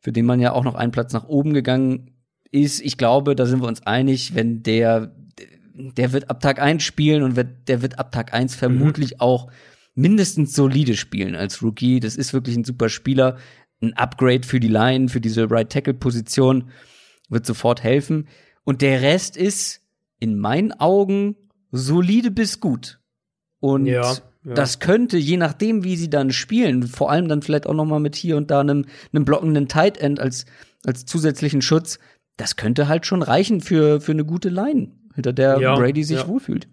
für den man ja auch noch einen Platz nach oben gegangen ist. Ich glaube, da sind wir uns einig, wenn der, der wird ab Tag eins spielen und wird, der wird ab Tag eins vermutlich mhm. auch mindestens solide spielen als Rookie. Das ist wirklich ein super Spieler. Ein Upgrade für die Line, für diese Right Tackle Position wird sofort helfen. Und der Rest ist in meinen Augen solide bis gut. Und ja, ja. das könnte, je nachdem, wie sie dann spielen, vor allem dann vielleicht auch noch mal mit hier und da einem, einem blockenden Tight End als, als zusätzlichen Schutz, das könnte halt schon reichen für, für eine gute Line, hinter der ja, Brady sich wohlfühlt.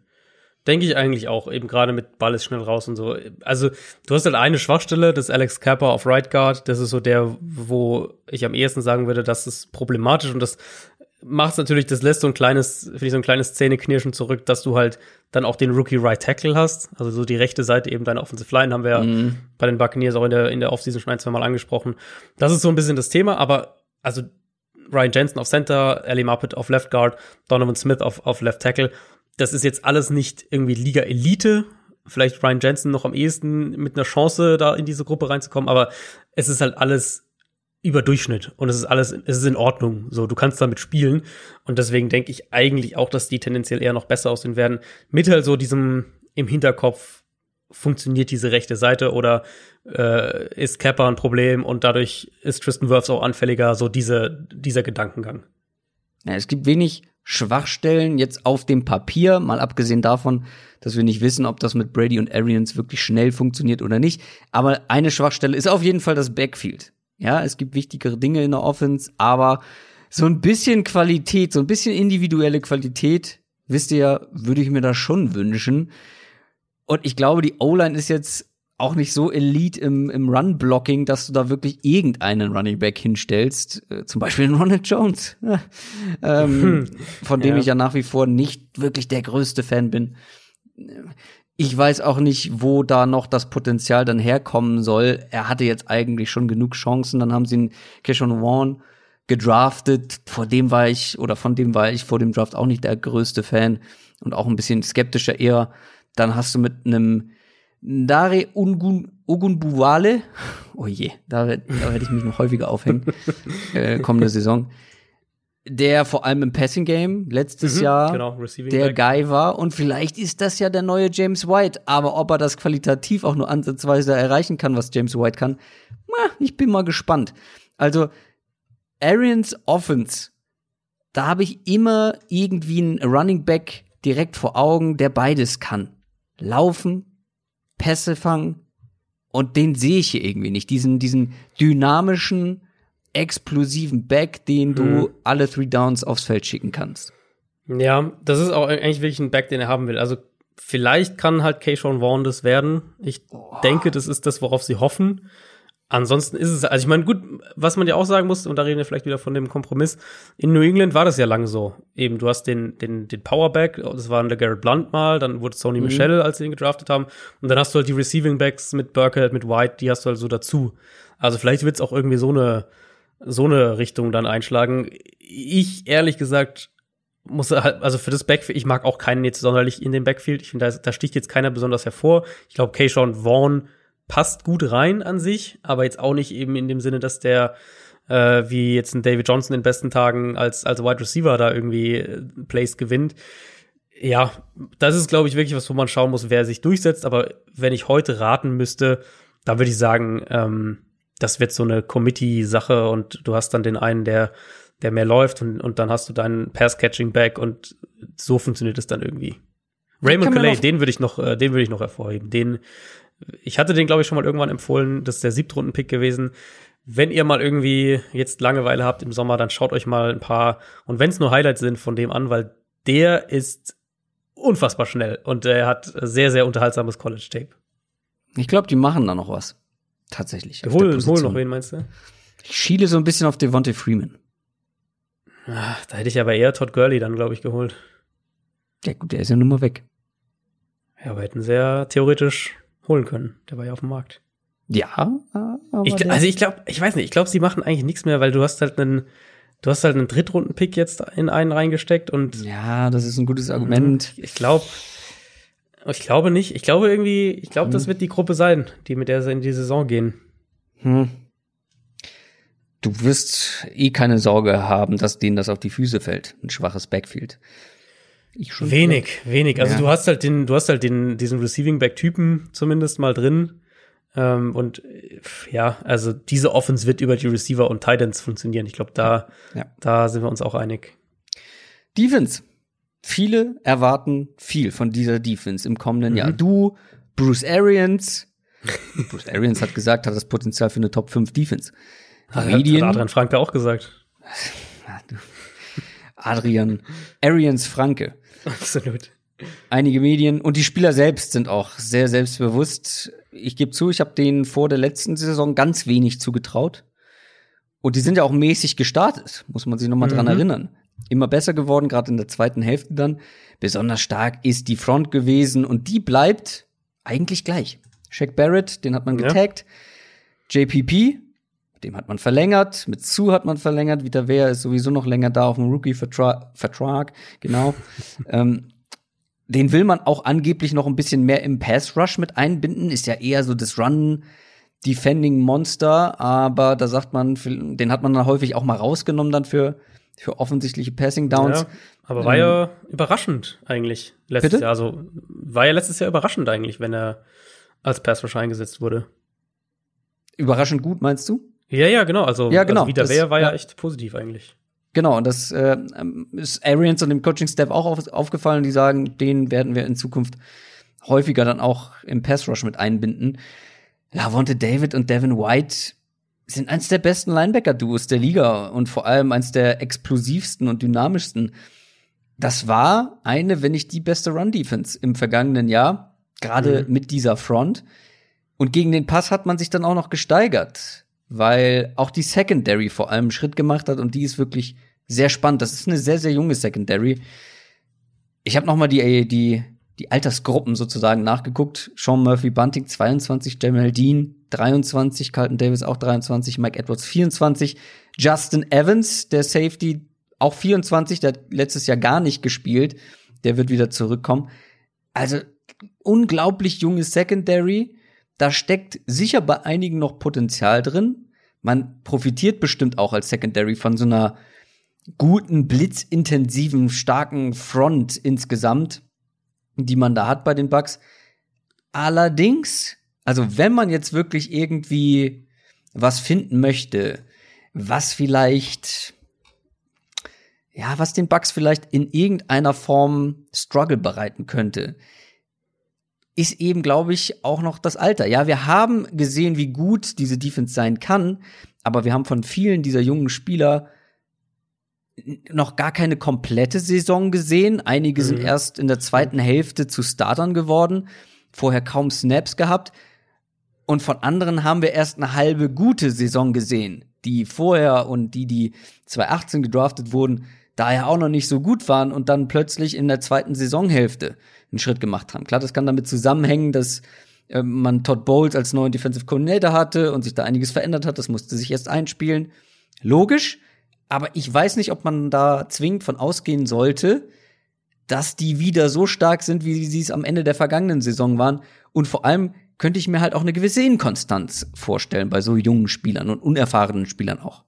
Denke ich eigentlich auch, eben gerade mit Ball ist schnell raus und so. Also, du hast halt eine Schwachstelle, das ist Alex Kappa auf Right Guard. Das ist so der, wo ich am ehesten sagen würde, das ist problematisch und das macht natürlich, das lässt so ein kleines, finde ich, so ein kleines Zähneknirschen zurück, dass du halt dann auch den Rookie Right Tackle hast. Also so die rechte Seite eben deine Offensive Line haben wir ja mhm. bei den Buccaneers auch in der, in der Offseason schon ein, zwei Mal angesprochen. Das ist so ein bisschen das Thema, aber also Ryan Jensen auf Center, Ellie Muppet auf Left Guard, Donovan Smith auf, auf Left Tackle. Das ist jetzt alles nicht irgendwie Liga Elite. Vielleicht Ryan Jensen noch am ehesten mit einer Chance, da in diese Gruppe reinzukommen, aber es ist halt alles über Durchschnitt und es ist alles, es ist in Ordnung. So, du kannst damit spielen und deswegen denke ich eigentlich auch, dass die tendenziell eher noch besser aussehen werden. Mit halt so diesem im Hinterkopf funktioniert diese rechte Seite oder äh, ist Kappa ein Problem und dadurch ist Tristan Wirfs auch anfälliger, so diese, dieser Gedankengang. Ja, es gibt wenig Schwachstellen jetzt auf dem Papier, mal abgesehen davon, dass wir nicht wissen, ob das mit Brady und Arians wirklich schnell funktioniert oder nicht. Aber eine Schwachstelle ist auf jeden Fall das Backfield. Ja, es gibt wichtigere Dinge in der Offense, aber so ein bisschen Qualität, so ein bisschen individuelle Qualität, wisst ihr ja, würde ich mir da schon wünschen. Und ich glaube, die O-Line ist jetzt auch nicht so elite im, im Run-Blocking, dass du da wirklich irgendeinen Running Back hinstellst. Äh, zum Beispiel Ronald Jones, ähm, von dem ja. ich ja nach wie vor nicht wirklich der größte Fan bin. Ich weiß auch nicht, wo da noch das Potenzial dann herkommen soll. Er hatte jetzt eigentlich schon genug Chancen. Dann haben sie einen Keshon Vaughn gedraftet. Vor dem war ich, oder von dem war ich vor dem Draft auch nicht der größte Fan und auch ein bisschen skeptischer eher. Dann hast du mit einem Dare Ungun, Ogunbuwale, oh je, da, da werde ich mich noch häufiger aufhängen, äh, kommende Saison, der vor allem im Passing Game letztes mhm, Jahr genau, der back. Guy war und vielleicht ist das ja der neue James White, aber ob er das qualitativ auch nur ansatzweise erreichen kann, was James White kann, na, ich bin mal gespannt. Also Arians Offense, da habe ich immer irgendwie einen Running Back direkt vor Augen, der beides kann. Laufen Pässe fangen. Und den sehe ich hier irgendwie nicht. Diesen, diesen dynamischen, explosiven Back, den du hm. alle Three Downs aufs Feld schicken kannst. Ja, das ist auch eigentlich wirklich ein Back, den er haben will. Also vielleicht kann halt Keyshawn Vaughn das werden. Ich oh. denke, das ist das, worauf sie hoffen. Ansonsten ist es, also ich meine, gut, was man ja auch sagen muss, und da reden wir vielleicht wieder von dem Kompromiss, in New England war das ja lange so. Eben, du hast den, den, den Powerback, das war der Garrett Blunt mal, dann wurde Sony mhm. Michelle, als sie ihn gedraftet haben, und dann hast du halt die Receiving Backs mit Burkhead, mit White, die hast du halt so dazu. Also vielleicht wird's auch irgendwie so eine, so eine Richtung dann einschlagen. Ich, ehrlich gesagt, muss halt, also für das Backfield, ich mag auch keinen jetzt sonderlich in dem Backfield. Ich finde, da, da sticht jetzt keiner besonders hervor. Ich glaube, Keyshawn Vaughn passt gut rein an sich, aber jetzt auch nicht eben in dem Sinne, dass der äh, wie jetzt ein David Johnson in besten Tagen als, als Wide Receiver da irgendwie äh, Plays gewinnt. Ja, das ist, glaube ich, wirklich was, wo man schauen muss, wer sich durchsetzt. Aber wenn ich heute raten müsste, dann würde ich sagen, ähm, das wird so eine Committee-Sache und du hast dann den einen, der, der mehr läuft und, und dann hast du deinen Pass-Catching-Back und so funktioniert es dann irgendwie. Raymond Calais, den würde ich noch, äh, den würde ich noch hervorheben. Den, ich hatte den, glaube ich, schon mal irgendwann empfohlen. Das ist der Siebtrunden-Pick gewesen. Wenn ihr mal irgendwie jetzt Langeweile habt im Sommer, dann schaut euch mal ein paar, und wenn es nur Highlights sind, von dem an, weil der ist unfassbar schnell und er hat sehr, sehr unterhaltsames College-Tape. Ich glaube, die machen da noch was. Tatsächlich. Hol, hol noch wen, meinst du? Ich schiele so ein bisschen auf Devontae Freeman. Ach, da hätte ich aber eher Todd Gurley dann, glaube ich, geholt. Ja, gut, der ist ja nun mal weg. Ja, aber hätten sehr theoretisch holen können. Der war ja auf dem Markt. Ja, aber ich, also ich glaube, ich weiß nicht, ich glaube, sie machen eigentlich nichts mehr, weil du hast halt einen, du hast halt einen Drittrunden-Pick jetzt in einen reingesteckt und ja, das ist ein gutes Argument. Ich glaube, ich glaube nicht. Ich glaube irgendwie, ich glaube, hm. das wird die Gruppe sein, die mit der sie in die Saison gehen. Hm. Du wirst eh keine Sorge haben, dass denen das auf die Füße fällt. Ein schwaches Backfield. Ich schon wenig, vielleicht. wenig. Also ja. du hast halt den, du hast halt den, diesen Receiving Back Typen zumindest mal drin. Ähm, und ja, also diese Offense wird über die Receiver und Titans funktionieren. Ich glaube, da, ja. da sind wir uns auch einig. Defense. Viele erwarten viel von dieser Defense im kommenden mhm. Jahr. Du, Bruce Arians. Bruce Arians hat gesagt, hat das Potenzial für eine Top 5 Defense. Hat, Medien, hat Adrian Franke auch gesagt. Adrian Arians Franke. Absolut. Einige Medien und die Spieler selbst sind auch sehr selbstbewusst. Ich gebe zu, ich habe denen vor der letzten Saison ganz wenig zugetraut. Und die sind ja auch mäßig gestartet, muss man sich noch mal mhm. dran erinnern. Immer besser geworden, gerade in der zweiten Hälfte dann. Besonders stark ist die Front gewesen und die bleibt eigentlich gleich. Shaq Barrett, den hat man getaggt. Ja. JPP, dem hat man verlängert, mit Sue hat man verlängert, Vita Vea ist sowieso noch länger da auf dem Rookie-Vertrag, genau. ähm, den will man auch angeblich noch ein bisschen mehr im Pass-Rush mit einbinden, ist ja eher so das Run- Defending Monster, aber da sagt man, den hat man dann häufig auch mal rausgenommen dann für, für offensichtliche Passing Downs. Ja, aber war ähm, ja überraschend eigentlich letztes bitte? Jahr. Also war ja letztes Jahr überraschend eigentlich, wenn er als Pass eingesetzt wurde. Überraschend gut, meinst du? Ja, ja, genau. Also, ja, genau. Also wieder wer war ja, ja echt positiv eigentlich. Genau, und das äh, ist Arians und dem Coaching-Staff auch auf, aufgefallen. Die sagen, den werden wir in Zukunft häufiger dann auch im Pass-Rush mit einbinden. Lavonte David und Devin White sind eins der besten Linebacker-Duos der Liga und vor allem eins der explosivsten und dynamischsten. Das war eine, wenn nicht die beste Run-Defense im vergangenen Jahr, gerade mhm. mit dieser Front. Und gegen den Pass hat man sich dann auch noch gesteigert, weil auch die Secondary vor allem Schritt gemacht hat und die ist wirklich sehr spannend. Das ist eine sehr, sehr junge Secondary. Ich habe noch mal die, die die Altersgruppen sozusagen nachgeguckt. Sean Murphy Bunting 22, Jamal Dean 23, Carlton Davis auch 23, Mike Edwards 24, Justin Evans, der Safety, auch 24, der hat letztes Jahr gar nicht gespielt. Der wird wieder zurückkommen. Also unglaublich junges Secondary. Da steckt sicher bei einigen noch Potenzial drin. Man profitiert bestimmt auch als Secondary von so einer guten, blitzintensiven, starken Front insgesamt die man da hat bei den Bugs. Allerdings, also wenn man jetzt wirklich irgendwie was finden möchte, was vielleicht ja, was den Bugs vielleicht in irgendeiner Form Struggle bereiten könnte, ist eben, glaube ich, auch noch das Alter. Ja, wir haben gesehen, wie gut diese Defense sein kann, aber wir haben von vielen dieser jungen Spieler noch gar keine komplette Saison gesehen. Einige mhm. sind erst in der zweiten Hälfte zu Startern geworden, vorher kaum Snaps gehabt. Und von anderen haben wir erst eine halbe gute Saison gesehen, die vorher und die, die 2018 gedraftet wurden, daher auch noch nicht so gut waren und dann plötzlich in der zweiten Saisonhälfte einen Schritt gemacht haben. Klar, das kann damit zusammenhängen, dass äh, man Todd Bowles als neuen Defensive Coordinator hatte und sich da einiges verändert hat. Das musste sich erst einspielen. Logisch. Aber ich weiß nicht, ob man da zwingend von ausgehen sollte, dass die wieder so stark sind, wie sie es am Ende der vergangenen Saison waren. Und vor allem könnte ich mir halt auch eine gewisse Inkonstanz vorstellen bei so jungen Spielern und unerfahrenen Spielern auch.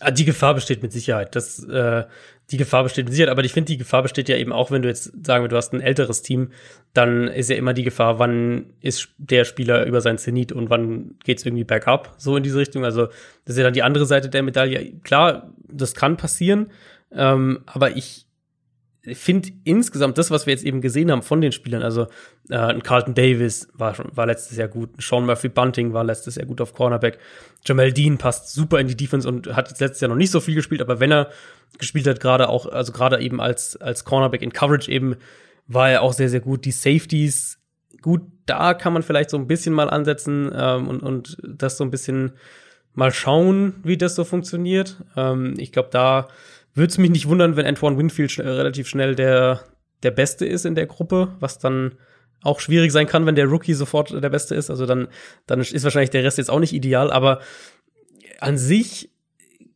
Ah, die Gefahr besteht mit Sicherheit. Das, äh, die Gefahr besteht mit Sicherheit, aber ich finde, die Gefahr besteht ja eben auch, wenn du jetzt sagen wir, du hast ein älteres Team, dann ist ja immer die Gefahr, wann ist der Spieler über sein Zenit und wann geht's irgendwie bergab, so in diese Richtung. Also das ist ja dann die andere Seite der Medaille. Klar, das kann passieren, ähm, aber ich finde insgesamt das, was wir jetzt eben gesehen haben von den Spielern, also äh, ein Carlton Davis war, war letztes Jahr gut, Sean Murphy Bunting war letztes Jahr gut auf Cornerback, Jamal Dean passt super in die Defense und hat jetzt letztes Jahr noch nicht so viel gespielt, aber wenn er gespielt hat, gerade auch, also gerade eben als, als Cornerback in Coverage eben, war er auch sehr, sehr gut. Die Safeties, gut, da kann man vielleicht so ein bisschen mal ansetzen ähm, und, und das so ein bisschen mal schauen, wie das so funktioniert. Ähm, ich glaube, da würde es mich nicht wundern, wenn Antoine Winfield schnell, relativ schnell der, der Beste ist in der Gruppe, was dann auch schwierig sein kann, wenn der Rookie sofort der Beste ist. Also dann, dann ist wahrscheinlich der Rest jetzt auch nicht ideal, aber an sich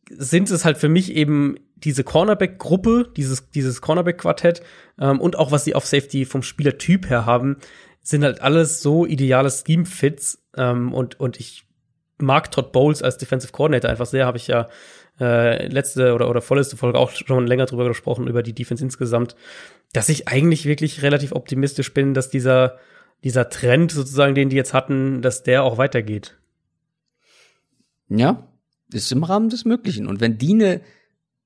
sind es halt für mich eben diese Cornerback-Gruppe, dieses, dieses Cornerback-Quartett ähm, und auch was sie auf Safety vom Spielertyp her haben, sind halt alles so ideale Scheme-Fits ähm, und, und ich mag Todd Bowles als Defensive Coordinator einfach sehr, habe ich ja äh, letzte oder, oder vorletzte Folge auch schon länger drüber gesprochen, über die Defense insgesamt, dass ich eigentlich wirklich relativ optimistisch bin, dass dieser, dieser Trend sozusagen, den die jetzt hatten, dass der auch weitergeht. Ja, ist im Rahmen des Möglichen. Und wenn Diene,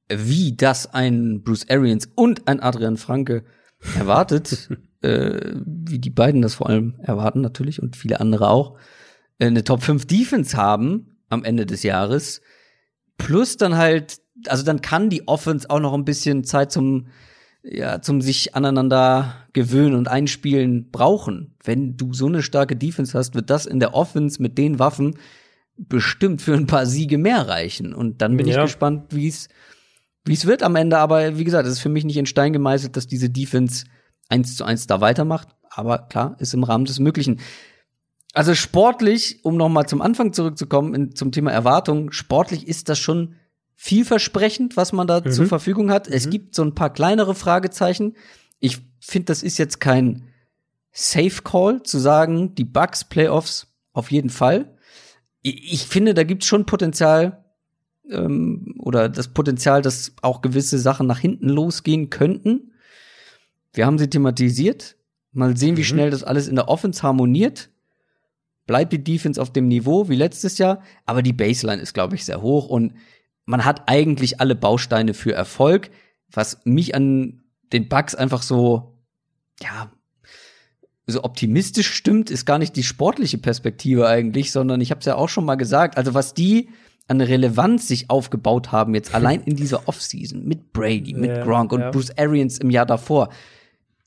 wie das ein Bruce Arians und ein Adrian Franke erwartet, äh, wie die beiden das vor allem erwarten natürlich und viele andere auch, äh, eine Top 5 Defense haben am Ende des Jahres, Plus dann halt, also dann kann die Offense auch noch ein bisschen Zeit zum, ja, zum sich aneinander gewöhnen und einspielen brauchen. Wenn du so eine starke Defense hast, wird das in der Offense mit den Waffen bestimmt für ein paar Siege mehr reichen. Und dann bin ja. ich gespannt, wie es wie es wird am Ende. Aber wie gesagt, es ist für mich nicht in Stein gemeißelt, dass diese Defense eins zu eins da weitermacht. Aber klar, ist im Rahmen des Möglichen. Also sportlich, um noch mal zum Anfang zurückzukommen, in, zum Thema Erwartung, sportlich ist das schon vielversprechend, was man da mhm. zur Verfügung hat. Es mhm. gibt so ein paar kleinere Fragezeichen. Ich finde, das ist jetzt kein Safe Call zu sagen, die Bugs Playoffs auf jeden Fall. Ich, ich finde, da gibt es schon Potenzial ähm, oder das Potenzial, dass auch gewisse Sachen nach hinten losgehen könnten. Wir haben sie thematisiert. Mal sehen, wie mhm. schnell das alles in der Offense harmoniert bleibt die Defense auf dem Niveau wie letztes Jahr, aber die Baseline ist, glaube ich, sehr hoch und man hat eigentlich alle Bausteine für Erfolg. Was mich an den Bugs einfach so, ja, so optimistisch stimmt, ist gar nicht die sportliche Perspektive eigentlich, sondern ich habe es ja auch schon mal gesagt, also was die an Relevanz sich aufgebaut haben jetzt allein in dieser Offseason mit Brady, mit Ja, Gronk und ja. Bruce Arians im Jahr davor,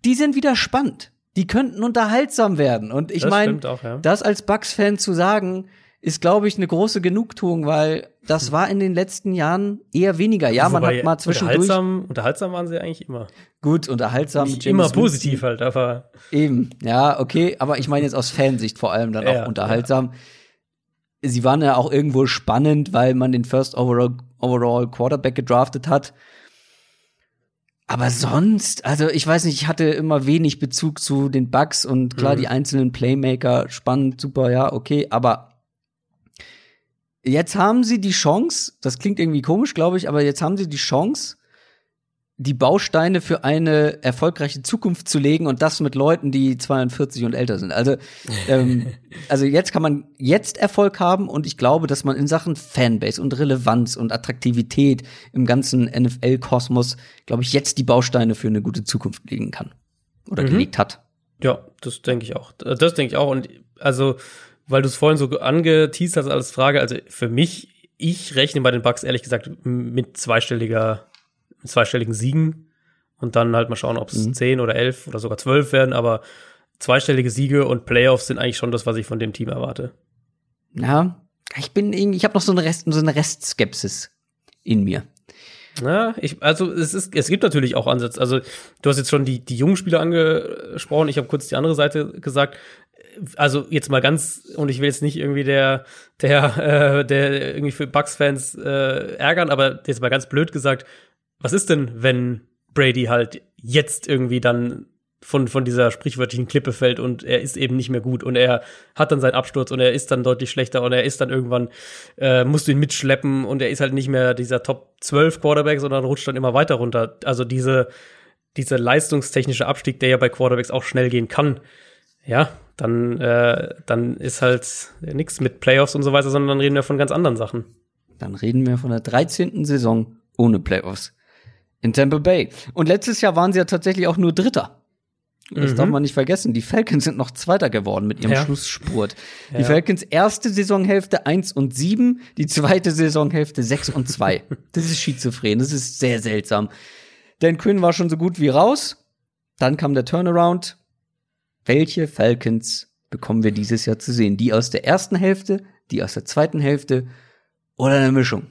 die sind wieder spannend. Die könnten unterhaltsam werden und ich meine, ja. das als Bucks-Fan zu sagen, ist, glaube ich, eine große Genugtuung, weil das war in den letzten Jahren eher weniger. Ja, man Wobei hat mal zwischendurch Unterhaltsam, unterhaltsam waren sie eigentlich immer. gut unterhaltsam. Nicht immer positiv halt, aber Eben, ja, okay, aber ich meine jetzt aus Fansicht vor allem dann Ja, auch unterhaltsam. Sie waren ja auch irgendwo spannend, weil man den First Overall, Overall Quarterback gedraftet hat. Aber sonst, also ich weiß nicht, ich hatte immer wenig Bezug zu den Bugs und klar, Mhm. die einzelnen Playmaker, spannend, super, ja, okay, aber jetzt haben sie die Chance, das klingt irgendwie komisch, glaube ich, aber jetzt haben sie die Chance, die Bausteine für eine erfolgreiche Zukunft zu legen und das mit Leuten, die 42 und älter sind. Also, ähm, also jetzt kann man jetzt Erfolg haben und ich glaube, dass man in Sachen Fanbase und Relevanz und Attraktivität im ganzen NFL-Kosmos, glaube ich, jetzt die Bausteine für eine gute Zukunft legen kann oder Mhm. gelegt hat. ja, das denke ich auch. Das denke ich auch. Und also, weil du es vorhin so angeteased hast als Frage, also für mich, ich rechne bei den Bucks ehrlich gesagt mit zweistelliger, zweistelligen Siegen und dann halt mal schauen, ob es Mhm. zehn oder elf oder sogar zwölf werden, aber zweistellige Siege und Playoffs sind eigentlich schon das, was ich von dem Team erwarte. Ja, ich bin irgendwie, ich habe noch so eine Rest, so eine Restskepsis in mir. Ja, ich, also es ist, es gibt natürlich auch Ansätze. Also du hast jetzt schon die, die jungen Spieler angesprochen, ich habe kurz die andere Seite gesagt. Also jetzt mal ganz, und ich will jetzt nicht irgendwie der, der, äh, der irgendwie für Bucks-Fans äh, ärgern, aber jetzt mal ganz blöd gesagt, was ist denn, wenn Brady halt jetzt irgendwie dann von, von dieser sprichwörtlichen Klippe fällt und er ist eben nicht mehr gut und er hat dann seinen Absturz und er ist dann deutlich schlechter und er ist dann irgendwann, äh, musst du ihn mitschleppen und er ist halt nicht mehr dieser Top 12 Quarterback, sondern rutscht dann immer weiter runter. Also diese, dieser leistungstechnische Abstieg, der ja bei Quarterbacks auch schnell gehen kann, ja, dann, äh, dann ist halt nichts mit Playoffs und so weiter, sondern dann reden wir von ganz anderen Sachen. Dann reden wir von der 13. Saison ohne Playoffs in Tampa Bay. Und letztes Jahr waren sie ja tatsächlich auch nur Dritter. Das Mhm. darf man nicht vergessen. Die Falcons sind noch Zweiter geworden mit ihrem Ja. Schlussspurt. Die Ja. Falcons erste Saisonhälfte 1 und 7, die zweite Saisonhälfte 6 und 2. das ist schizophren, das ist sehr seltsam. Dan Quinn war schon so gut wie raus. Dann kam der Turnaround. Welche Falcons bekommen wir dieses Jahr zu sehen? Die aus der ersten Hälfte, die aus der zweiten Hälfte oder eine Mischung?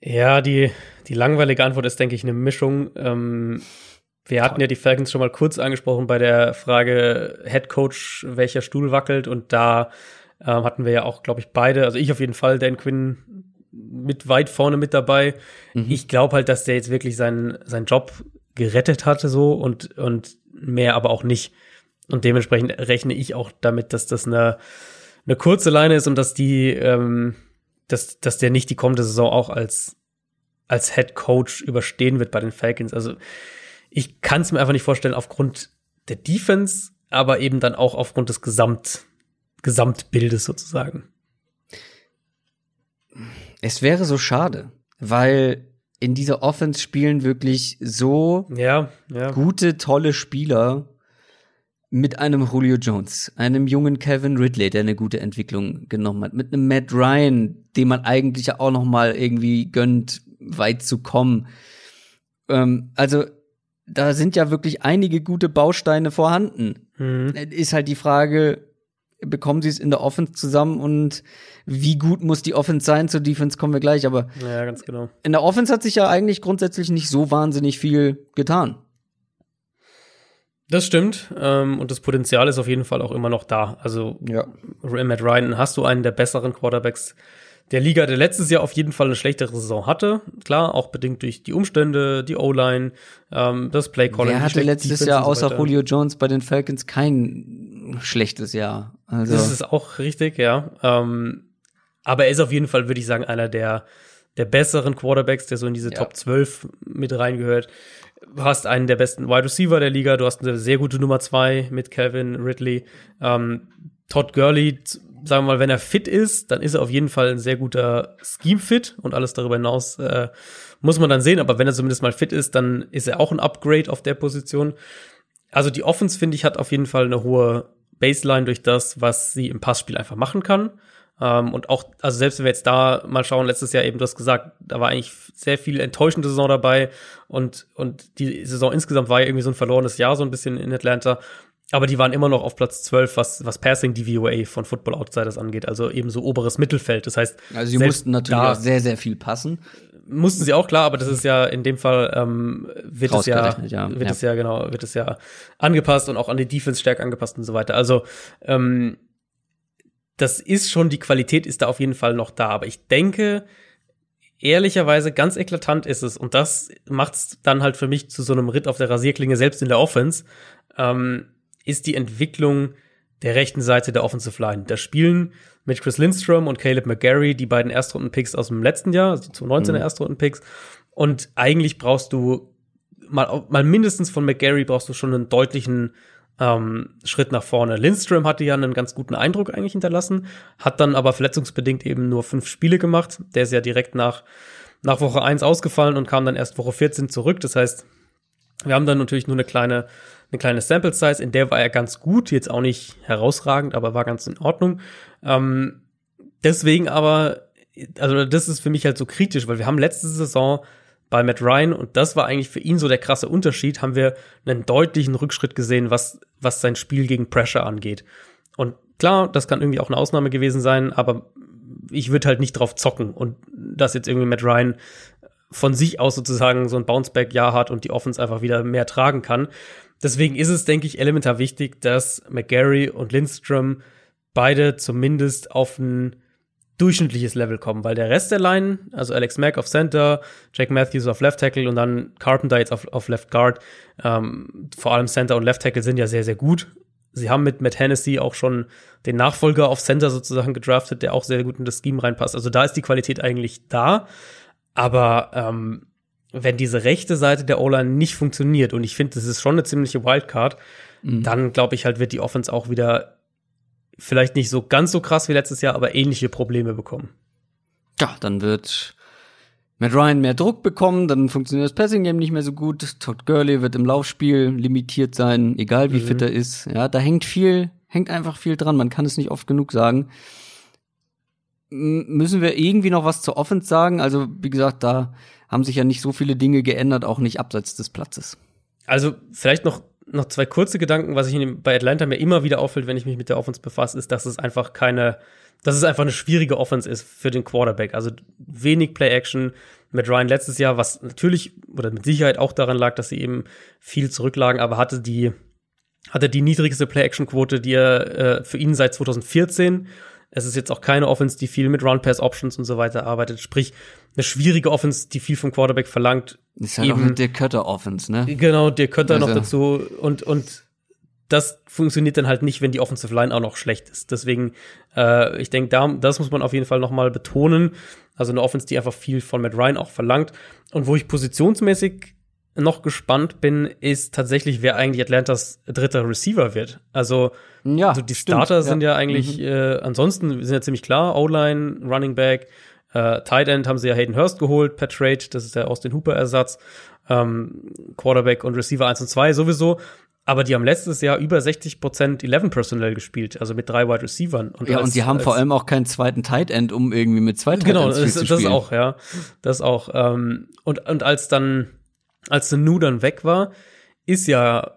Ja, die, die langweilige Antwort ist, denke ich, eine Mischung. Ähm, wir hatten ja die Falcons schon mal kurz angesprochen bei der Frage Head Coach, welcher Stuhl wackelt. Und da ähm, hatten wir ja auch, glaube ich, beide, also ich auf jeden Fall, Dan Quinn mit weit vorne mit dabei. Ich glaube halt, dass der jetzt wirklich seinen, seinen Job gerettet hatte so und, und mehr aber auch nicht. Und dementsprechend rechne ich auch damit, dass das eine, eine kurze Leine ist und dass die, ähm, dass, dass der nicht die kommende Saison auch als, als Head Coach überstehen wird bei den Falcons. Also ich kann es mir einfach nicht vorstellen aufgrund der Defense, aber eben dann auch aufgrund des Gesamt, Gesamtbildes sozusagen. Es wäre so schade, weil in dieser Offense spielen wirklich so Ja, ja. gute, tolle Spieler mit einem Julio Jones, einem jungen Kevin Ridley, der eine gute Entwicklung genommen hat, mit einem Matt Ryan, dem man eigentlich ja auch noch mal irgendwie gönnt, weit zu kommen. Ähm, also da sind ja wirklich einige gute Bausteine vorhanden. Mhm. Ist halt die Frage, bekommen sie es in der Offense zusammen und wie gut muss die Offense sein? Zur Defense kommen wir gleich, aber Ja, ganz genau. in der Offense hat sich ja eigentlich grundsätzlich nicht so wahnsinnig viel getan. Das stimmt. Ähm, und das Potenzial ist auf jeden Fall auch immer noch da. Also Ja. Matt Ryan, hast du einen der besseren Quarterbacks der Liga, der letztes Jahr auf jeden Fall eine schlechtere Saison hatte. Klar, auch bedingt durch die Umstände, die O-Line, ähm, das Play-Calling. Die hatte letztes Defense Jahr so außer weiter. Julio Jones bei den Falcons kein schlechtes Jahr? Also Das ist auch richtig, ja. Ähm, aber er ist auf jeden Fall, würde ich sagen, einer der, der besseren Quarterbacks, der so in diese Ja. Top 12 mit reingehört. Du hast einen der besten Wide Receiver der Liga, du hast eine sehr gute Nummer zwei mit Calvin Ridley. Ähm, Todd Gurley sagen wir mal, wenn er fit ist, dann ist er auf jeden Fall ein sehr guter Scheme-Fit und alles darüber hinaus äh, muss man dann sehen. Aber wenn er zumindest mal fit ist, dann ist er auch ein Upgrade auf der Position. Also die Offense, finde ich, hat auf jeden Fall eine hohe Baseline durch das, was sie im Passspiel einfach machen kann. Ähm, und auch, also selbst wenn wir jetzt da mal schauen, letztes Jahr eben, du hast gesagt, da war eigentlich sehr viel enttäuschende Saison dabei und, und die Saison insgesamt war ja irgendwie so ein verlorenes Jahr so ein bisschen in Atlanta. Aber die waren immer noch auf Platz 12, was, was Passing DVOA von Football Outsiders angeht, also eben so oberes Mittelfeld. Das heißt, also sie mussten natürlich auch sehr, sehr viel passen. Mussten sie auch klar, aber das ist ja in dem Fall ähm, wird es ja, ja, wird ja. es ja genau, wird es ja angepasst und auch an die Defense stärker angepasst und so weiter. Also ähm, das ist schon, die Qualität ist da auf jeden Fall noch da. Aber ich denke, ehrlicherweise ganz eklatant ist es. Und das macht es dann halt für mich zu so einem Ritt auf der Rasierklinge, selbst in der Offense, ähm, ist die Entwicklung der rechten Seite der Offensive Line. Da spielen mit Chris Lindstrom und Caleb McGarry die beiden Erstrunden-Picks aus dem letzten Jahr, also die 2019er mhm. Erstrunden-Picks. Und eigentlich brauchst du mal, mal mindestens von McGarry brauchst du schon einen deutlichen ähm, Schritt nach vorne. Lindström hatte ja einen ganz guten Eindruck eigentlich hinterlassen, hat dann aber verletzungsbedingt eben nur fünf Spiele gemacht. Der ist ja direkt nach, nach Woche eins ausgefallen und kam dann erst Woche 14 zurück. Das heißt, wir haben dann natürlich nur eine kleine, eine kleine Sample Size, in der war er ganz gut, jetzt auch nicht herausragend, aber war ganz in Ordnung. Ähm, deswegen aber, also das ist für mich halt so kritisch, weil wir haben letzte Saison bei Matt Ryan, und das war eigentlich für ihn so der krasse Unterschied, haben wir einen deutlichen Rückschritt gesehen, was, was sein Spiel gegen Pressure angeht. Und klar, das kann irgendwie auch eine Ausnahme gewesen sein, aber ich würde halt nicht drauf zocken und dass jetzt irgendwie Matt Ryan von sich aus sozusagen so ein Bounceback-Jahr hat und die Offense einfach wieder mehr tragen kann. Deswegen ist es, denke ich, elementar wichtig, dass McGarry und Lindstrom beide zumindest auf ein durchschnittliches Level kommen, weil der Rest der Line, also Alex Mack auf Center, Jack Matthews auf Left Tackle und dann Carpenter jetzt auf, auf Left Guard, ähm, vor allem Center und Left Tackle sind ja sehr, sehr gut. Sie haben mit Matt Hennessy auch schon den Nachfolger auf Center sozusagen gedraftet, der auch sehr gut in das Scheme reinpasst. Also da ist die Qualität eigentlich da. Aber ähm, wenn diese rechte Seite der O-Line nicht funktioniert, und ich finde, das ist schon eine ziemliche Wildcard, mhm. dann glaube ich halt, wird die Offense auch wieder vielleicht nicht so ganz so krass wie letztes Jahr, aber ähnliche Probleme bekommen. Ja, dann wird Matt Ryan mehr Druck bekommen, dann funktioniert das Passing Game nicht mehr so gut. Todd Gurley wird im Laufspiel limitiert sein, egal wie mhm. fit er ist. Ja, da hängt viel, hängt einfach viel dran. Man kann es nicht oft genug sagen. M müssen wir irgendwie noch was zur Offense sagen? Also, wie gesagt, da haben sich ja nicht so viele Dinge geändert, auch nicht abseits des Platzes. Also, vielleicht noch noch zwei kurze Gedanken, was ich bei Atlanta mir immer wieder auffällt, wenn ich mich mit der Offense befasse, ist, dass es einfach keine, dass es einfach eine schwierige Offense ist für den Quarterback. Also wenig Play-Action mit Ryan letztes Jahr, was natürlich oder mit Sicherheit auch daran lag, dass sie eben viel zurücklagen, aber hatte die, hatte die niedrigste Play-Action-Quote, die er äh, für ihn seit 2014 es ist jetzt auch keine Offense, die viel mit Run-Pass-Options und so weiter arbeitet. Sprich, eine schwierige Offense, die viel vom Quarterback verlangt. Ist halt eben, auch eine Dirk Kötter-Offense, ne? Genau, Dirk Kötter also. noch dazu. Und, und das funktioniert dann halt nicht, wenn die Offensive Line auch noch schlecht ist. Deswegen, äh, ich denke, da, das muss man auf jeden Fall noch mal betonen. Also eine Offense, die einfach viel von Matt Ryan auch verlangt. Und wo ich positionsmäßig noch gespannt bin, ist tatsächlich, wer eigentlich Atlantas dritter Receiver wird. Also, ja, also die stimmt, Starter sind ja, eigentlich, mhm. äh, ansonsten sind ja ziemlich klar, O-Line, Running Back, äh, Tight End haben sie ja Hayden Hurst geholt, per Trade, das ist der Austin Hooper Ersatz, ähm, Quarterback und Receiver 1 und 2 sowieso. Aber die haben letztes Jahr über 60 Prozent 11 Personell gespielt, also mit drei Wide Receivern. Und ja, als, und sie haben vor allem auch keinen zweiten Tight End, um irgendwie mit zwei Tight Ends genau, das, das auch, ja, das auch. Ähm, und und als dann als der Nu dann weg war, ist ja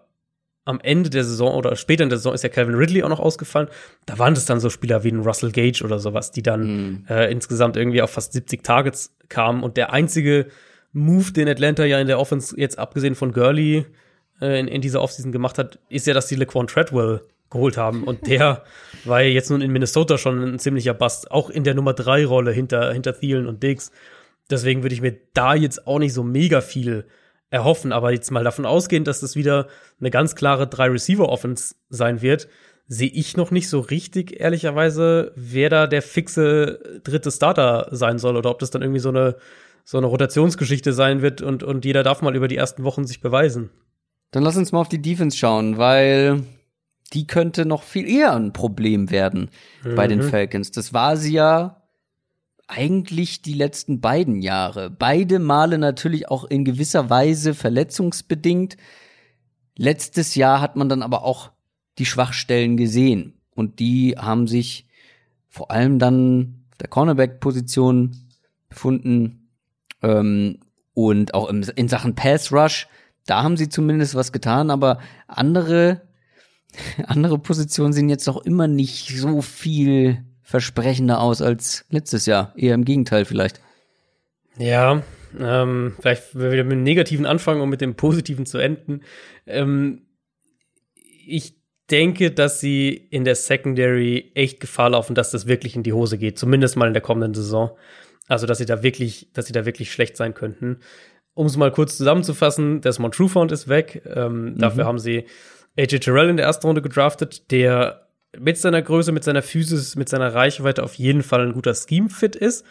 am Ende der Saison oder später in der Saison ist ja Calvin Ridley auch noch ausgefallen. Da waren das dann so Spieler wie ein Russell Gage oder sowas, die dann mhm. äh, insgesamt irgendwie auf fast 70 Targets kamen. Und der einzige Move, den Atlanta ja in der Offense jetzt abgesehen von Gurley äh, in, in dieser Offseason gemacht hat, ist ja, dass die Laquan Treadwell geholt haben. Und der war ja jetzt nun in Minnesota schon ein ziemlicher Bast, auch in der Nummer drei Rolle hinter, hinter Thielen und Diggs. Deswegen würde ich mir da jetzt auch nicht so mega viel erhoffen. Aber jetzt mal davon ausgehend, dass das wieder eine ganz klare Drei-Receiver-Offense sein wird, sehe ich noch nicht so richtig, ehrlicherweise, wer da der fixe dritte Starter sein soll oder ob das dann irgendwie so eine, so eine Rotationsgeschichte sein wird und, und jeder darf mal über die ersten Wochen sich beweisen. Dann lass uns mal auf die Defense schauen, weil die könnte noch viel eher ein Problem werden mhm. bei den mhm. Falcons. Das war sie ja eigentlich die letzten beiden Jahre. Beide Male natürlich auch in gewisser Weise verletzungsbedingt. Letztes Jahr hat man dann aber auch die Schwachstellen gesehen. Und die haben sich vor allem dann der Cornerback-Position befunden. Ähm, und auch im, in Sachen Pass Rush, da haben sie zumindest was getan, aber andere, andere Positionen sehen jetzt auch immer nicht so viel versprechender aus als letztes Jahr. Eher im Gegenteil vielleicht. Ja, ähm, vielleicht wieder mit dem Negativen anfangen, um mit dem Positiven zu enden. Ähm, ich denke, dass sie in der Secondary echt Gefahr laufen, dass das wirklich in die Hose geht. Zumindest mal in der kommenden Saison. Also, dass sie da wirklich, dass sie da wirklich schlecht sein könnten. Um es mal kurz zusammenzufassen, Desmond Trufant ist weg. Ähm, mhm. Dafür haben sie AJ Terrell in der ersten Runde gedraftet, der mit seiner Größe, mit seiner Physis, mit seiner Reichweite auf jeden Fall ein guter Scheme-Fit ist,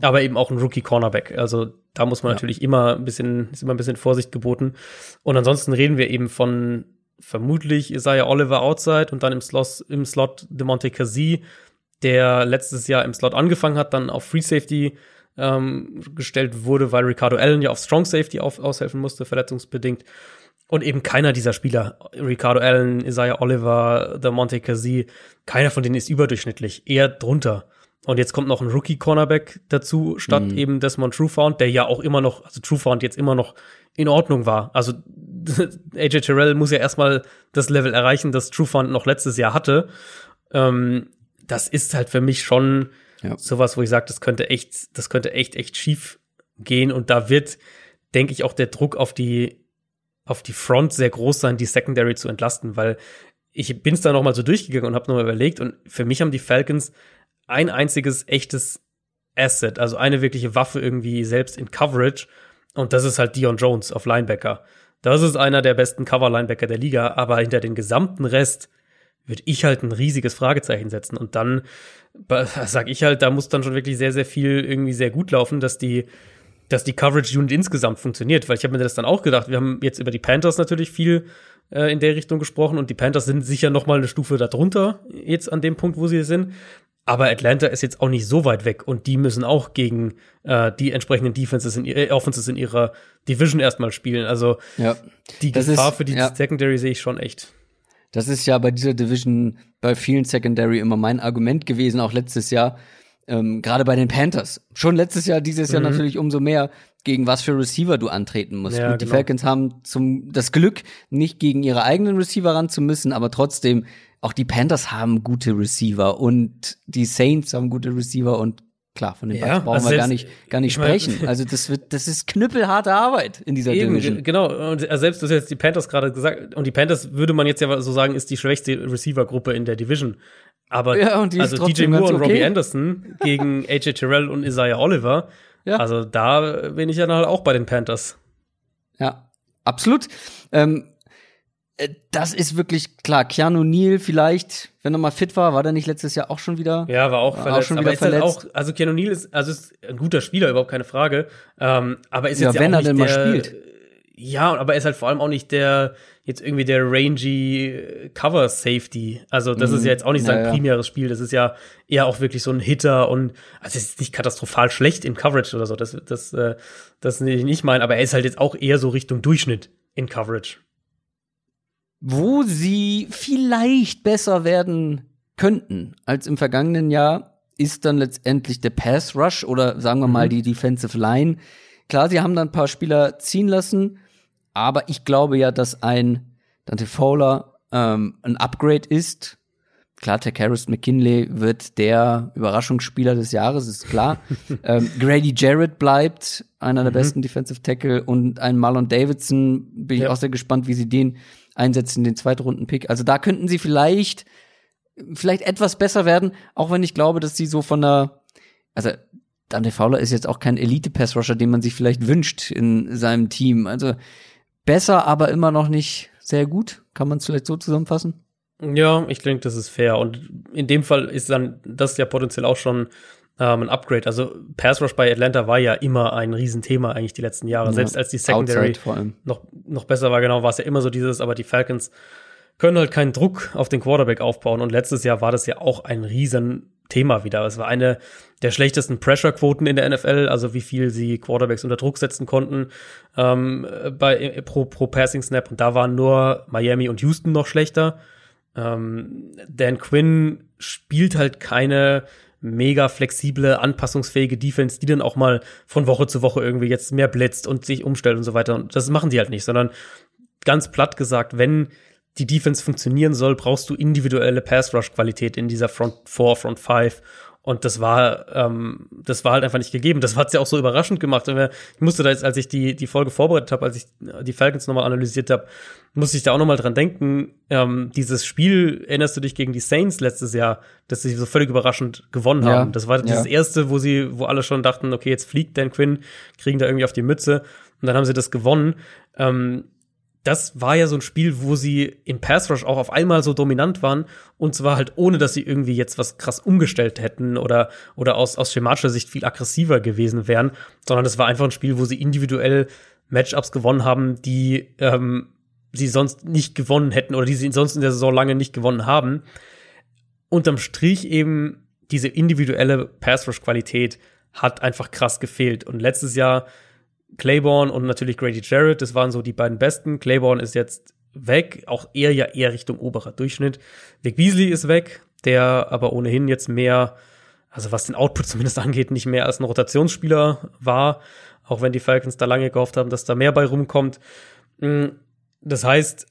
aber eben auch ein Rookie-Cornerback. Also da muss man ja. natürlich immer ein bisschen, ist immer ein bisschen Vorsicht geboten. Und ansonsten reden wir eben von vermutlich Isaiah Oliver outside und dann im Slot, im Slot DeMonte Cassie, der letztes Jahr im Slot angefangen hat, dann auf Free Safety ähm, gestellt wurde, weil Ricardo Allen ja auf Strong Safety auf, aushelfen musste, verletzungsbedingt. Und eben keiner dieser Spieler, Ricardo Allen, Isaiah Oliver, der Monte Cassie, keiner von denen ist überdurchschnittlich, eher drunter. Und jetzt kommt noch ein Rookie-Cornerback dazu, statt mhm. eben Desmond Truefound, der ja auch immer noch, also Truefound jetzt immer noch in Ordnung war. Also AJ Terrell muss ja erstmal das Level erreichen, das Truefound noch letztes Jahr hatte. Ähm, das ist halt für mich schon ja. sowas, wo ich sage, das könnte echt, das könnte echt, echt schief gehen. Und da wird, denke ich, auch der Druck auf die, auf die Front sehr groß sein, die Secondary zu entlasten, weil ich bin es da noch mal so durchgegangen und habe nochmal überlegt und für mich haben die Falcons ein einziges echtes Asset, also eine wirkliche Waffe irgendwie selbst in Coverage und das ist halt Dion Jones auf Linebacker. Das ist einer der besten Cover-Linebacker der Liga, aber hinter den gesamten Rest würde ich halt ein riesiges Fragezeichen setzen. Und dann sag ich halt, da muss dann schon wirklich sehr, sehr viel irgendwie sehr gut laufen, dass die, dass die Coverage Unit insgesamt funktioniert. Weil ich habe mir das dann auch gedacht, wir haben jetzt über die Panthers natürlich viel äh, in der Richtung gesprochen und die Panthers sind sicher noch mal eine Stufe darunter jetzt an dem Punkt, wo sie sind. Aber Atlanta ist jetzt auch nicht so weit weg und die müssen auch gegen äh, die entsprechenden Defenses in äh, Offenses in ihrer Division erstmal spielen. Also ja, die Gefahr ist, für die ja. Secondary sehe ich schon echt. Das ist ja bei dieser Division bei vielen Secondary immer mein Argument gewesen, auch letztes Jahr. Ähm, Gerade bei den Panthers. Schon letztes Jahr, dieses mhm. Jahr natürlich umso mehr, gegen was für Receiver du antreten musst. Ja, Gut, die genau. Falcons haben zum, das Glück, nicht gegen ihre eigenen Receiver ran zu müssen, aber trotzdem, auch die Panthers haben gute Receiver und die Saints haben gute Receiver und Klar, von den ja, brauchen also wir gar nicht, gar nicht sprechen. Mein, also das wird, das ist knüppelharte Arbeit in dieser eben, Division. Genau, und äh, selbst das jetzt die Panthers gerade gesagt, und die Panthers würde man jetzt ja so sagen, ist die schwächste Receiver-Gruppe in der Division. Aber ja, also DJ Moore und okay. Robbie Anderson gegen AJ Terrell und Isaiah Oliver, ja. also da bin ich ja dann halt auch bei den Panthers. Ja, absolut. Ähm, äh, das ist wirklich klar. Keanu Neal vielleicht, wenn er mal fit war, war der nicht letztes Jahr auch schon wieder? Ja, war auch verletzt. Auch schon wieder aber verletzt. Halt auch, also Keanu Neal ist, also ist ein guter Spieler, überhaupt keine Frage. Ähm, aber ist jetzt ja, wenn ja auch er denn der, mal spielt. Ja, aber er ist halt vor allem auch nicht der jetzt irgendwie der rangy Cover Safety. Also das mhm. ist ja jetzt auch nicht sein ja, primäres Spiel. Das ist ja eher auch wirklich so ein Hitter und also es ist nicht katastrophal schlecht im Coverage oder so. Das das äh, das nicht meinen. Aber er ist halt jetzt auch eher so Richtung Durchschnitt in Coverage wo sie vielleicht besser werden könnten als im vergangenen Jahr, ist dann letztendlich der Pass Rush oder sagen wir mal mhm. die Defensive Line. Klar, sie haben dann ein paar Spieler ziehen lassen, aber ich glaube ja, dass ein Dante Fowler ähm, ein Upgrade ist. Klar, der Harris McKinley wird der Überraschungsspieler des Jahres, ist klar. ähm, Grady Jarrett bleibt einer der mhm. besten Defensive Tackle und ein Marlon Davidson bin ich ja. auch sehr gespannt, wie sie den einsetzen, den Zweitrunden-Pick. Also da könnten sie vielleicht, vielleicht etwas besser werden, auch wenn ich glaube, dass sie so von der, also Dante Fowler ist jetzt auch kein Elite-Pass-Rusher, den man sich vielleicht wünscht in seinem Team. Also besser, aber immer noch nicht sehr gut. Kann man es vielleicht so zusammenfassen? Ja, ich denke, das ist fair. Und in dem Fall ist dann das ja potenziell auch schon ähm, ein Upgrade. Also Pass Rush bei Atlanta war ja immer ein Riesenthema eigentlich die letzten Jahre. Ja, Selbst als die Secondary noch, noch besser war, genau, war es ja immer so dieses, aber die Falcons können halt keinen Druck auf den Quarterback aufbauen. Und letztes Jahr war das ja auch ein riesen Thema wieder. Es war eine der schlechtesten Pressure-Quoten in der NFL, also wie viel sie Quarterbacks unter Druck setzen konnten ähm, bei, pro, pro Passing Snap. Und da waren nur Miami und Houston noch schlechter. Ähm, Dan Quinn spielt halt keine mega flexible, anpassungsfähige Defense, die dann auch mal von Woche zu Woche irgendwie jetzt mehr blitzt und sich umstellt und so weiter. Und das machen die halt nicht, sondern ganz platt gesagt, wenn die Defense funktionieren soll, brauchst du individuelle Pass-Rush-Qualität in dieser Front 4, Front 5. Und das war, ähm, das war halt einfach nicht gegeben. Das hat's ja auch so überraschend gemacht. Ich musste da jetzt, als ich die, die Folge vorbereitet habe, als ich die Falcons nochmal analysiert habe, musste ich da auch nochmal dran denken. Ähm, dieses Spiel, erinnerst du dich gegen die Saints letztes Jahr, dass sie so völlig überraschend gewonnen ja. haben. Das war ja. erste, wo sie, wo alle schon dachten, okay, jetzt fliegt Dan Quinn, kriegen da irgendwie auf die Mütze. Und dann haben sie das gewonnen. Ähm, das war ja so ein Spiel, wo sie in Pass Rush auch auf einmal so dominant waren und zwar halt ohne, dass sie irgendwie jetzt was krass umgestellt hätten oder oder aus aus schematischer Sicht viel aggressiver gewesen wären, sondern das war einfach ein Spiel, wo sie individuell Matchups gewonnen haben, die ähm, sie sonst nicht gewonnen hätten oder die sie sonst in der Saison lange nicht gewonnen haben. Unterm Strich eben diese individuelle Pass Rush Qualität hat einfach krass gefehlt und letztes Jahr Claiborne und natürlich Grady Jarrett, das waren so die beiden besten. Claiborne ist jetzt weg, auch eher ja eher Richtung oberer Durchschnitt. Vic Beasley ist weg, der aber ohnehin jetzt mehr, also was den Output zumindest angeht, nicht mehr als ein Rotationsspieler war, auch wenn die Falcons da lange gehofft haben, dass da mehr bei rumkommt. Mm, das heißt,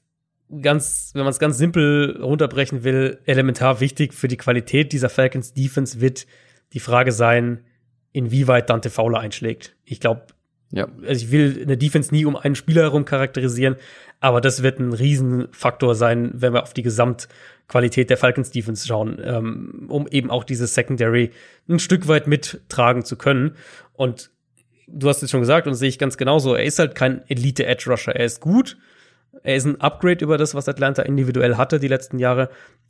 ganz, wenn man es ganz simpel runterbrechen will, elementar wichtig für die Qualität dieser Falcons Defense wird die Frage sein, inwieweit Dante Fowler einschlägt. Ich glaube, ja. Also ich will eine Defense nie um einen Spieler herum charakterisieren, aber das wird ein Riesenfaktor sein, wenn wir auf die Gesamtqualität der Falcons Defense schauen, ähm, um eben auch dieses Secondary ein Stück weit mittragen zu können. Und du hast es schon gesagt und sehe ich ganz genauso. Er ist halt kein Elite Edge Rusher. Er ist gut. Er ist ein Upgrade über das, was Atlanta individuell hatte die letzten Jahre.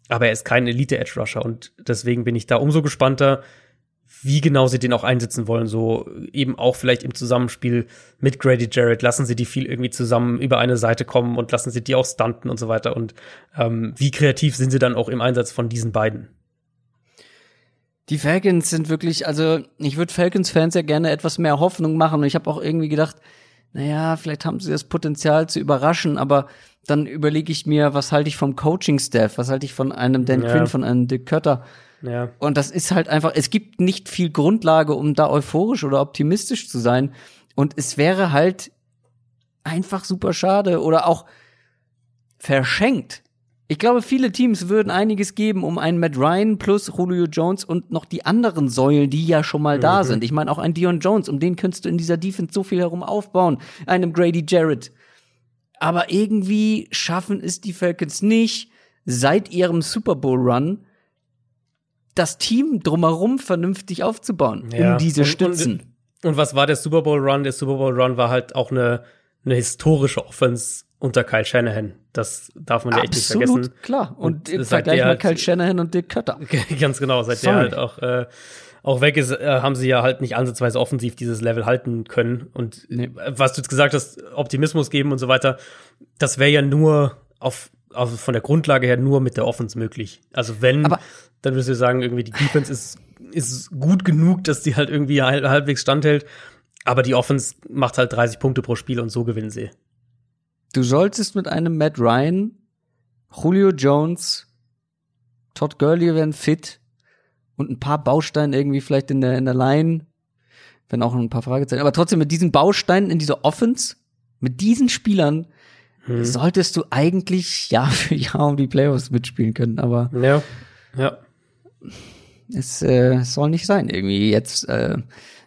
Aber er ist kein Elite Edge Rusher und deswegen bin ich da umso gespannter, wie genau sie den auch einsetzen wollen. So eben auch vielleicht im Zusammenspiel mit Grady Jarrett. Lassen sie die viel irgendwie zusammen über eine Seite kommen und lassen sie die auch stunten und so weiter. Und ähm, wie kreativ sind sie dann auch im Einsatz von diesen beiden? Die Falcons sind wirklich, also ich würde Falcons-Fans ja gerne etwas mehr Hoffnung machen. Und ich habe auch irgendwie gedacht, naja, vielleicht haben sie das Potenzial zu überraschen, aber dann überlege ich mir, was halte ich vom Coaching-Staff, was halte ich von einem Dan ja. Quinn, von einem Dick Cutter ja. Und das ist halt einfach, es gibt nicht viel Grundlage, um da euphorisch oder optimistisch zu sein. Und es wäre halt einfach super schade oder auch verschenkt. Ich glaube, viele Teams würden einiges geben, um einen Matt Ryan plus Julio Jones und noch die anderen Säulen, die ja schon mal mhm. da sind. Ich meine, auch ein Dion Jones, um den könntest du in dieser Defense so viel herum aufbauen. Einem Grady Jarrett. Aber irgendwie schaffen es die Falcons nicht, seit ihrem Super Bowl Run das Team drumherum vernünftig aufzubauen, ja. um diese Stützen. Und, und, was war der Super Bowl Run? Der Super Bowl Run war halt auch eine, eine historische Offense unter Kyle Shanahan. Das darf man ja echt nicht vergessen. klar. Und, und im Vergleich mit Kyle Shanahan und Dick Cutter. Ganz genau. Seit Sorry. der halt auch, äh, auch weg ist, äh, haben sie ja halt nicht ansatzweise offensiv dieses Level halten können. Und nee. was du jetzt gesagt hast, Optimismus geben und so weiter, das wäre ja nur auf also von der Grundlage her nur mit der Offense möglich. Also wenn, aber dann würdest du sagen, irgendwie die Defense ist, ist gut genug, dass die halt irgendwie halbwegs standhält. Aber die Offense macht halt 30 Punkte pro Spiel und so gewinnen sie. Du solltest mit einem Matt Ryan, Julio Jones, Todd Gurley werden fit und ein paar Bausteine irgendwie vielleicht in der, in der Line, wenn auch ein paar Fragezeichen, aber trotzdem mit diesen Bausteinen in dieser Offense, mit diesen Spielern hm. solltest du eigentlich Jahr für Jahr um die Playoffs mitspielen können, aber ja, ja. Es äh, soll nicht sein. Irgendwie jetzt äh,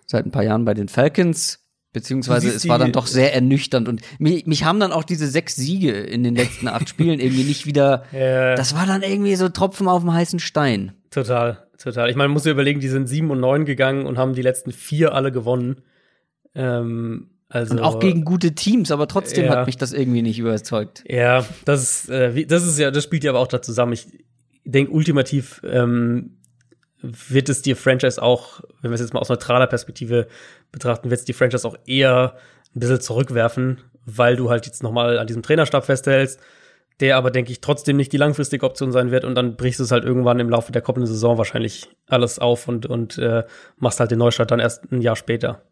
seit ein paar Jahren bei den Falcons, beziehungsweise es war dann doch sehr ernüchternd und mich, mich haben dann auch diese sechs Siege in den letzten acht Spielen irgendwie nicht wieder. Ja. Das war dann irgendwie so Tropfen auf dem heißen Stein. Total, total. Ich meine, man muss sich überlegen, die sind sieben und neun gegangen und haben die letzten vier alle gewonnen. Ähm, also, und auch gegen gute Teams, aber trotzdem ja, hat mich das irgendwie nicht überzeugt. Ja, das ist, äh, das ist ja, das spielt ja aber auch da zusammen. Ich denke, ultimativ ähm, wird es die Franchise auch, wenn wir es jetzt mal aus neutraler Perspektive betrachten, wird es die Franchise auch eher ein bisschen zurückwerfen, weil du halt jetzt nochmal an diesem Trainerstab festhältst. der aber, denke ich, trotzdem nicht die langfristige Option sein wird und dann brichst du es halt irgendwann im Laufe der kommenden Saison wahrscheinlich alles auf und, und äh, machst halt den Neustart dann erst ein Jahr später.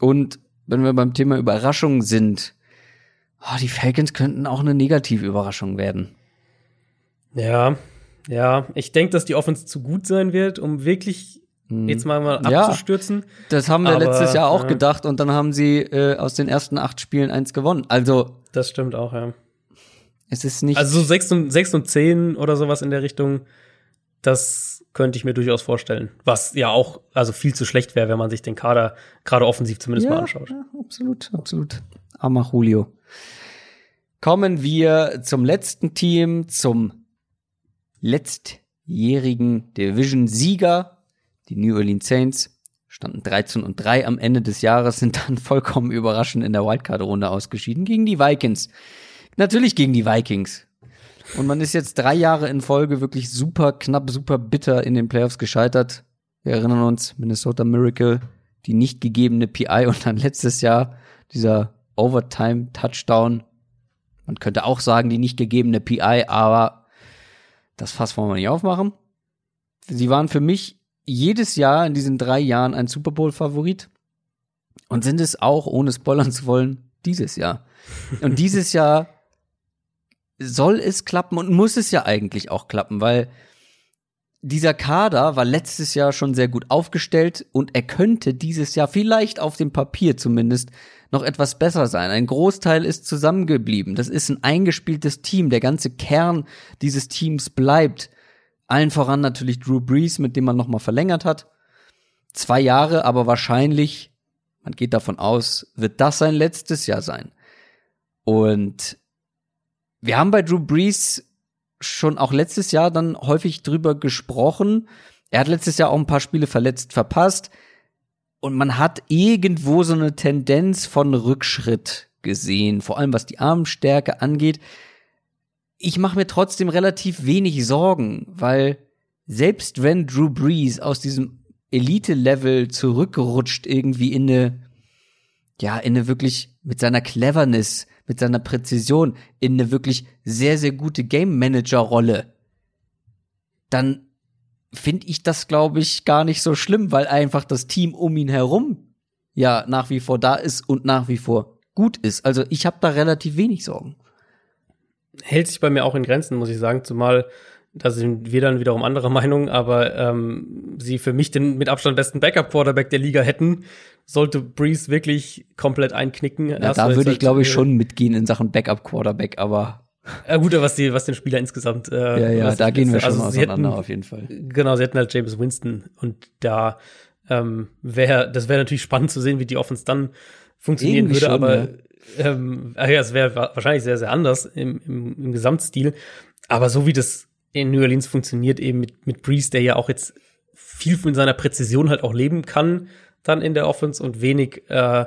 Und wenn wir beim Thema Überraschung sind, oh, die Falcons könnten auch eine negative Überraschung werden. Ja, ja, ich denke, dass die Offense zu gut sein wird, um wirklich hm. jetzt mal, mal abzustürzen. Ja, das haben wir Aber, letztes Jahr auch ja. gedacht und dann haben sie äh, aus den ersten acht Spielen eins gewonnen. Also. Das stimmt auch, ja. Es ist nicht. Also so sechs und, sechs und zehn oder sowas in der Richtung, das könnte ich mir durchaus vorstellen. Was ja auch also viel zu schlecht wäre, wenn man sich den Kader gerade offensiv zumindest ja, mal anschaut. Ja, absolut, absolut. Armer Julio. Kommen wir zum letzten Team, zum letztjährigen Division-Sieger, die New Orleans Saints. Standen 13 und 3 am Ende des Jahres, sind dann vollkommen überraschend in der Wildcard-Runde ausgeschieden gegen die Vikings. Natürlich gegen die Vikings. Und man ist jetzt drei Jahre in Folge wirklich super knapp, super bitter in den Playoffs gescheitert. Wir erinnern uns, Minnesota Miracle, die nicht gegebene PI und dann letztes Jahr dieser Overtime-Touchdown. Man könnte auch sagen, die nicht gegebene PI, aber das Fass wollen wir nicht aufmachen. Sie waren für mich jedes Jahr in diesen drei Jahren ein Super Bowl-Favorit und sind es auch, ohne spoilern zu wollen, dieses Jahr. Und dieses Jahr soll es klappen und muss es ja eigentlich auch klappen, weil dieser Kader war letztes Jahr schon sehr gut aufgestellt und er könnte dieses Jahr vielleicht auf dem Papier zumindest noch etwas besser sein. Ein Großteil ist zusammengeblieben. Das ist ein eingespieltes Team. Der ganze Kern dieses Teams bleibt. Allen voran natürlich Drew Brees, mit dem man nochmal verlängert hat. Zwei Jahre, aber wahrscheinlich, man geht davon aus, wird das sein letztes Jahr sein. Und wir haben bei Drew Brees schon auch letztes Jahr dann häufig drüber gesprochen. Er hat letztes Jahr auch ein paar Spiele verletzt verpasst. Und man hat irgendwo so eine Tendenz von Rückschritt gesehen, vor allem was die Armstärke angeht. Ich mache mir trotzdem relativ wenig Sorgen, weil selbst wenn Drew Brees aus diesem Elite-Level zurückrutscht irgendwie in eine, ja, in eine wirklich mit seiner Cleverness mit seiner Präzision in eine wirklich sehr, sehr gute Game Manager Rolle, dann finde ich das, glaube ich, gar nicht so schlimm, weil einfach das Team um ihn herum ja nach wie vor da ist und nach wie vor gut ist. Also ich habe da relativ wenig Sorgen. Hält sich bei mir auch in Grenzen, muss ich sagen, zumal da sind wir dann wiederum anderer Meinung, aber ähm, sie für mich den mit Abstand besten Backup-Quarterback der Liga hätten, sollte Breeze wirklich komplett einknicken. Ja, da würde ich, glaube ich, schon mitgehen in Sachen Backup-Quarterback, aber ja, gut, was, die, was den Spieler insgesamt. Äh, ja, ja, da gehen wir schon also auseinander hätten, auf jeden Fall. Genau, sie hätten halt James Winston und da ähm, wäre, das wäre natürlich spannend zu sehen, wie die Offense dann funktionieren Irgendwie würde, schon, aber ja. ähm, ja, es wäre wahrscheinlich sehr, sehr anders im, im, im Gesamtstil. Aber so wie das in New Orleans funktioniert, eben mit, mit Breeze, der ja auch jetzt viel von seiner Präzision halt auch leben kann, dann in der Offense und wenig, äh,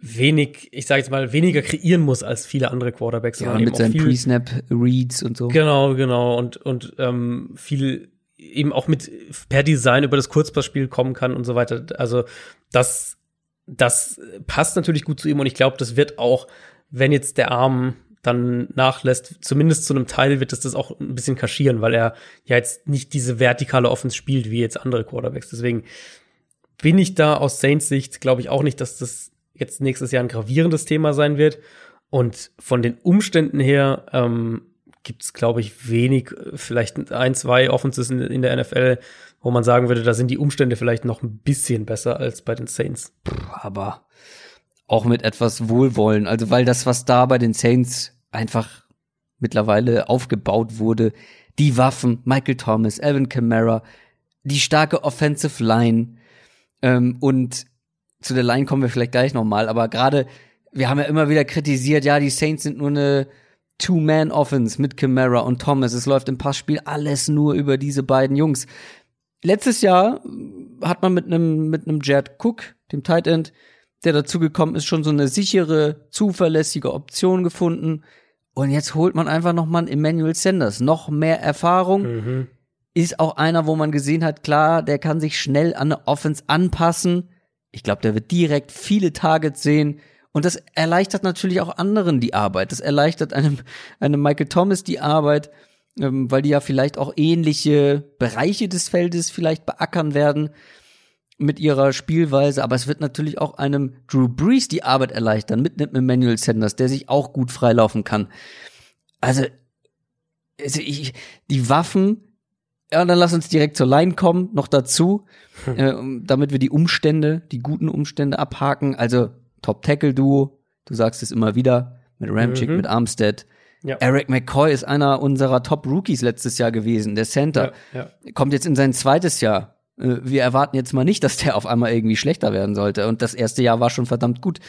wenig, ich sage jetzt mal, weniger kreieren muss als viele andere Quarterbacks. Ja, mit seinen Pre-Snap-Reads und so. Genau, genau. Und, und ähm, viel eben auch mit per Design über das Kurzpassspiel kommen kann und so weiter. Also das, das passt natürlich gut zu ihm und ich glaube, das wird auch, wenn jetzt der Arm dann nachlässt, zumindest zu einem Teil wird es das auch ein bisschen kaschieren, weil er ja jetzt nicht diese vertikale Offense spielt wie jetzt andere Quarterbacks. Deswegen bin ich da aus Saints Sicht, glaube ich auch nicht, dass das jetzt nächstes Jahr ein gravierendes Thema sein wird. Und von den Umständen her ähm, gibt es, glaube ich, wenig, vielleicht ein, zwei Offenses in, in, der NFL, wo man sagen würde, da sind die Umstände vielleicht noch ein bisschen besser als bei den Saints. Aber auch mit etwas Wohlwollen. Also weil das, was da bei den Saints einfach mittlerweile aufgebaut wurde, die Waffen, Michael Thomas, Alvin Kamara, die starke Offensive Line ähm, und zu der Line kommen wir vielleicht gleich nochmal, aber gerade, wir haben ja immer wieder kritisiert, ja, die Saints sind nur eine Two-Man-Offense mit Kamara und Thomas. Es läuft im Passspiel alles nur über diese beiden Jungs. Letztes Jahr hat man mit einem mit einem Jared Cook, dem Tight End, der dazugekommen ist, schon so eine sichere, zuverlässige Option gefunden. Und jetzt holt man einfach noch mal einen Emmanuel Sanders. Noch mehr Erfahrung. Mhm. Ist auch einer, wo man gesehen hat, klar, der kann sich schnell an eine Offense anpassen. Ich glaube, der wird direkt viele Targets sehen Und das erleichtert natürlich auch anderen die Arbeit. Das erleichtert einem, einem Michael Thomas die Arbeit, ähm, weil die ja vielleicht auch ähnliche Bereiche des Feldes vielleicht beackern werden mit ihrer Spielweise. Aber es wird natürlich auch einem Drew Brees die Arbeit erleichtern mit einem Emmanuel Sanders, der sich auch gut freilaufen kann. Also, also ich, die Waffen, ja, dann lass uns direkt zur Line kommen, noch dazu, äh, damit wir die Umstände, die guten Umstände abhaken. Also Top-Tackle-Duo, du sagst es immer wieder, mit Ramchick, Mhm. mit Armstead. Ja. Eric McCoy ist einer unserer Top-Rookies letztes Jahr gewesen, der Center. Ja, ja. Kommt jetzt in sein zweites Jahr. Äh, Wir erwarten jetzt mal nicht, dass der auf einmal irgendwie schlechter werden sollte. Und das erste Jahr war schon verdammt gut.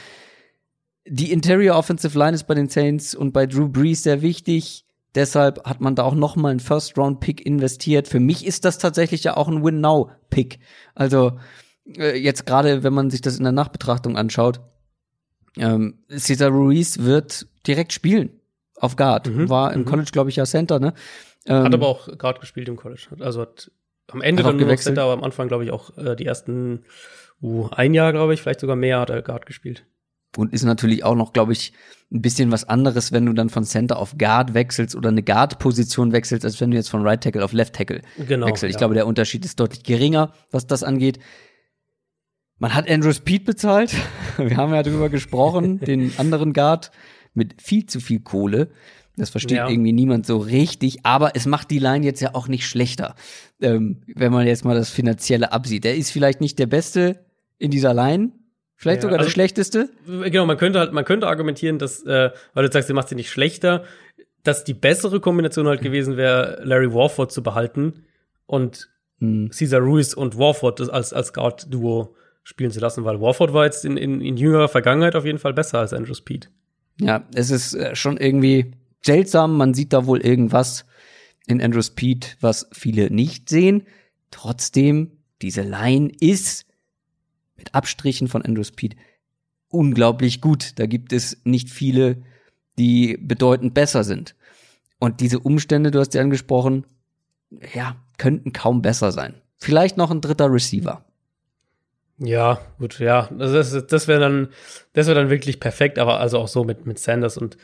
Die Interior Offensive Line ist bei den Saints und bei Drew Brees sehr wichtig. Deshalb hat man da auch noch mal einen First-Round-Pick investiert. Für mich ist das tatsächlich ja auch ein Win-Now-Pick. Also äh, jetzt gerade, wenn man sich das in der Nachbetrachtung anschaut, ähm, Cesar Ruiz wird direkt spielen auf Guard. Mhm, War im mhm. College, glaube ich, ja Center, ne? Ähm, Hat aber auch gerade gespielt im College. Also hat am Ende dann gewechselt. Center, aber am Anfang, glaube ich, auch äh, die ersten uh, ein Jahr, glaube ich, vielleicht sogar mehr hat er Guard gespielt. Und ist natürlich auch noch, glaube ich, ein bisschen was anderes, wenn du dann von Center auf Guard wechselst oder eine Guard-Position wechselst, als wenn du jetzt von Right Tackle auf Left Tackle Genau. wechselst. Ich ja. glaube, der Unterschied ist deutlich geringer, was das angeht. Man hat Andrew Speed bezahlt. Wir haben ja drüber gesprochen, den anderen Guard mit viel zu viel Kohle. Das versteht Ja. irgendwie niemand so richtig, aber es macht die Line jetzt ja auch nicht schlechter, ähm, wenn man jetzt mal das Finanzielle absieht. Der ist vielleicht nicht der Beste in dieser Line, vielleicht Ja, sogar der also- schlechteste. Genau, man könnte halt, man könnte argumentieren, dass, äh, weil du sagst, sie macht sie nicht schlechter, dass die bessere Kombination halt gewesen wäre, Larry Warford zu behalten und Hm. Cesar Ruiz und Warford das als, als Guard-Duo spielen zu lassen, weil Warford war jetzt in, in, in jüngerer Vergangenheit auf jeden Fall besser als Andrew Speed. Ja, es ist äh, schon irgendwie seltsam. Man sieht da wohl irgendwas in Andrew Speed, was viele nicht sehen. Trotzdem, diese Line ist mit Abstrichen von Andrew Speed unglaublich gut. Da gibt es nicht viele, die bedeutend besser sind. Und diese Umstände, du hast sie angesprochen, ja, könnten kaum besser sein. Vielleicht noch ein dritter Receiver. Ja, gut, ja. Also das, das wäre dann, das wäre dann wirklich perfekt, aber also auch so mit, mit Sanders und,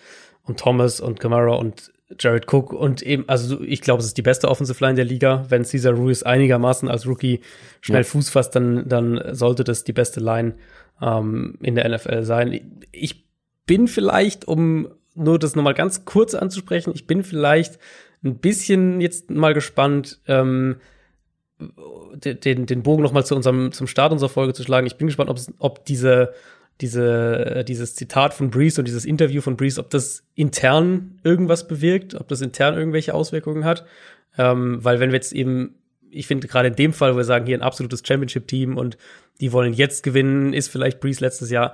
und Thomas und Kamara und Jared Cook und eben, also ich glaube, es ist die beste Offensive Line der Liga. Wenn Cesar Ruiz einigermaßen als Rookie schnell Ja. Fuß fasst, dann, dann sollte das die beste Line ähm, in der NFL sein. Ich bin vielleicht, um nur das nochmal ganz kurz anzusprechen, ich bin vielleicht ein bisschen jetzt mal gespannt, ähm, den, den, Bogen noch mal zu unserem zum Start unserer Folge zu schlagen. Ich bin gespannt, ob, ob diese diese äh, dieses Zitat von Breeze und dieses Interview von Breeze, ob das intern irgendwas bewirkt, ob das intern irgendwelche Auswirkungen hat, ähm, weil wenn wir jetzt eben ich finde gerade in dem Fall, wo wir sagen, hier ein absolutes Championship-Team und die wollen jetzt gewinnen, ist vielleicht Breeze letztes Jahr.